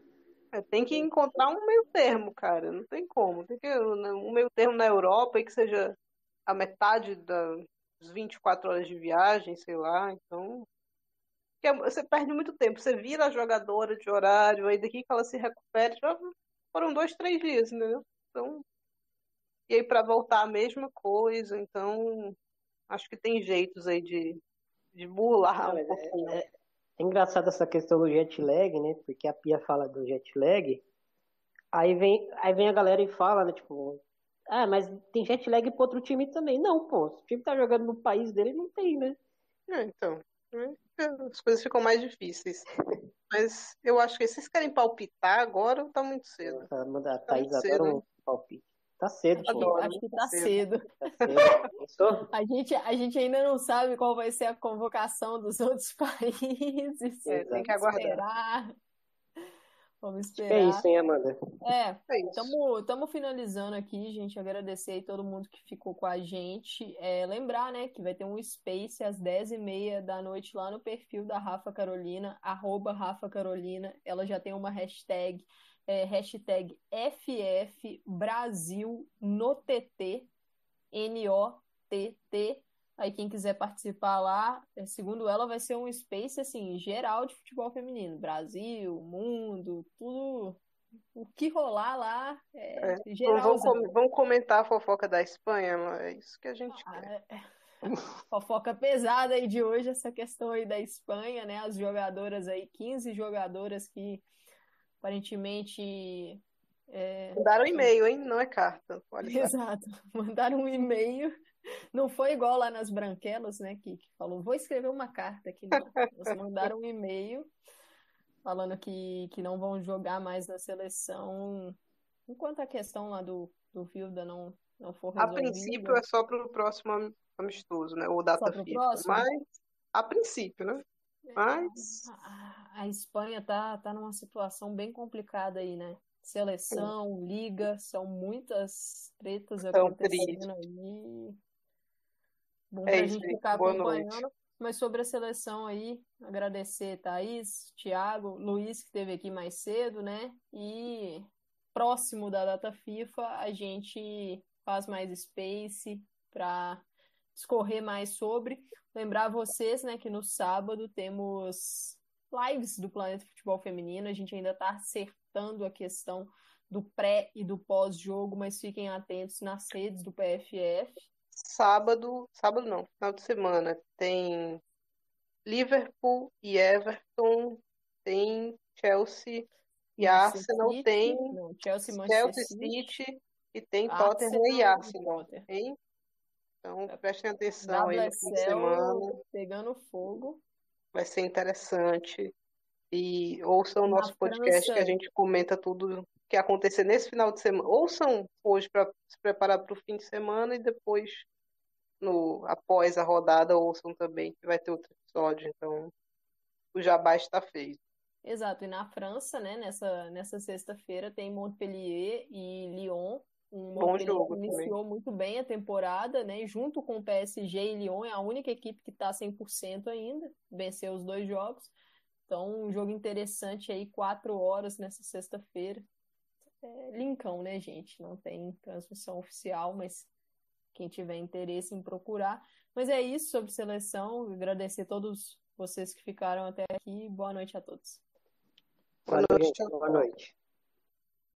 É, tem que encontrar um meio termo, cara. Não tem como. Tem que um meio termo na Europa e que seja a metade das 24 horas de viagem, sei lá. Então, você perde muito tempo. Você vira a jogadora de horário, aí daqui que ela se recupere, já foram dois, três dias, entendeu? Então, e aí para voltar a mesma coisa, então acho que tem jeitos aí de, de burlar Não, um pouquinho. É, é, é, engraçado essa questão do jet lag, né? Porque a Pia fala do jet lag, aí vem, aí vem a galera e fala, né, tipo, ah, mas tem jet lag pro outro time também. Não, pô, se o time tá jogando no país dele, não tem, né? É, então, as coisas ficam mais difíceis. Mas eu acho que se vocês querem palpitar agora, tá muito cedo. A, a Thaís tá adora um palpite. Tá cedo, pô. Acho que tá cedo. Tá cedo. a, gente, a gente ainda não sabe qual vai ser a convocação dos outros países. É, tem que aguardar. Esperar. Vamos esperar. É isso, hein, Amanda? É, estamos finalizando aqui, gente. Agradecer aí todo mundo que ficou com a gente. É, lembrar, né, que vai ter um Space às 10h30 da noite lá no perfil da Rafa Carolina, arroba Rafa Carolina. Ela já tem uma hashtag é, hashtag FF Brasil no TT, N-O-T-T. Aí quem quiser participar lá, é, segundo ela, vai ser um space assim, geral de futebol feminino. Brasil, mundo, tudo. O que rolar lá é, é geral. Vamos, com, vamos, comentar a fofoca da Espanha, é isso que a gente ah, quer. É. Fofoca pesada aí de hoje, essa questão aí da Espanha, né? As jogadoras aí, 15 jogadoras que aparentemente É... Mandaram e-mail, hein? Não é carta. Exato. Mandaram um e-mail. Não foi igual lá nas branquelas, né? Que, que falou, vou escrever uma carta aqui. Não. Eles mandaram um e-mail falando que, que não vão jogar mais na seleção enquanto a questão lá do, do Vilda não, não for resolvida. A princípio é só para o próximo amistoso, né? Ou data FIFA. Mas, a princípio, né? É, Mas... A, Espanha tá, tá numa situação bem complicada aí, né? Seleção, Sim. liga, são muitas tretas Tão acontecendo aí. Bom é pra gente ficar Boa acompanhando. Noite. Mas sobre a seleção aí, agradecer Thaís, Thiago, Luiz, que esteve aqui mais cedo, né? E próximo da data FIFA, a gente faz mais space para discorrer mais sobre. Lembrar vocês, né, que no sábado temos lives do Planeta Futebol Feminino. A gente ainda está acertando a questão do pré e do pós-jogo, mas fiquem atentos nas redes do PFF. Sábado, sábado não, final de semana, tem Liverpool e Everton, tem Chelsea e Arsenal, City, tem não, Chelsea, Chelsea City, City e tem Tottenham e Arsenal. Hein? Então prestem atenção aí no fim de semana. Pegando fogo. Vai ser interessante. E ouçam o nosso podcast que a gente comenta tudo que acontecer nesse final de semana. Ouçam hoje para se preparar para o fim de semana e depois, no após a rodada, ouçam também que vai ter outro episódio. Então, o jabá está feito. Exato. E na França, né, nessa, nessa sexta-feira, tem Montpellier e Lyon um Bom jogo iniciou também. muito bem a temporada, né? Junto com o PSG e Lyon, é a única equipe que está 100% ainda, venceu os dois jogos. Então, um jogo interessante aí, quatro horas nessa sexta-feira. É Lincão, né, gente? Não tem transmissão oficial, mas quem tiver interesse em procurar. Mas é isso sobre seleção. Agradecer a todos vocês que ficaram até aqui. Boa noite a todos. Boa noite. Boa noite.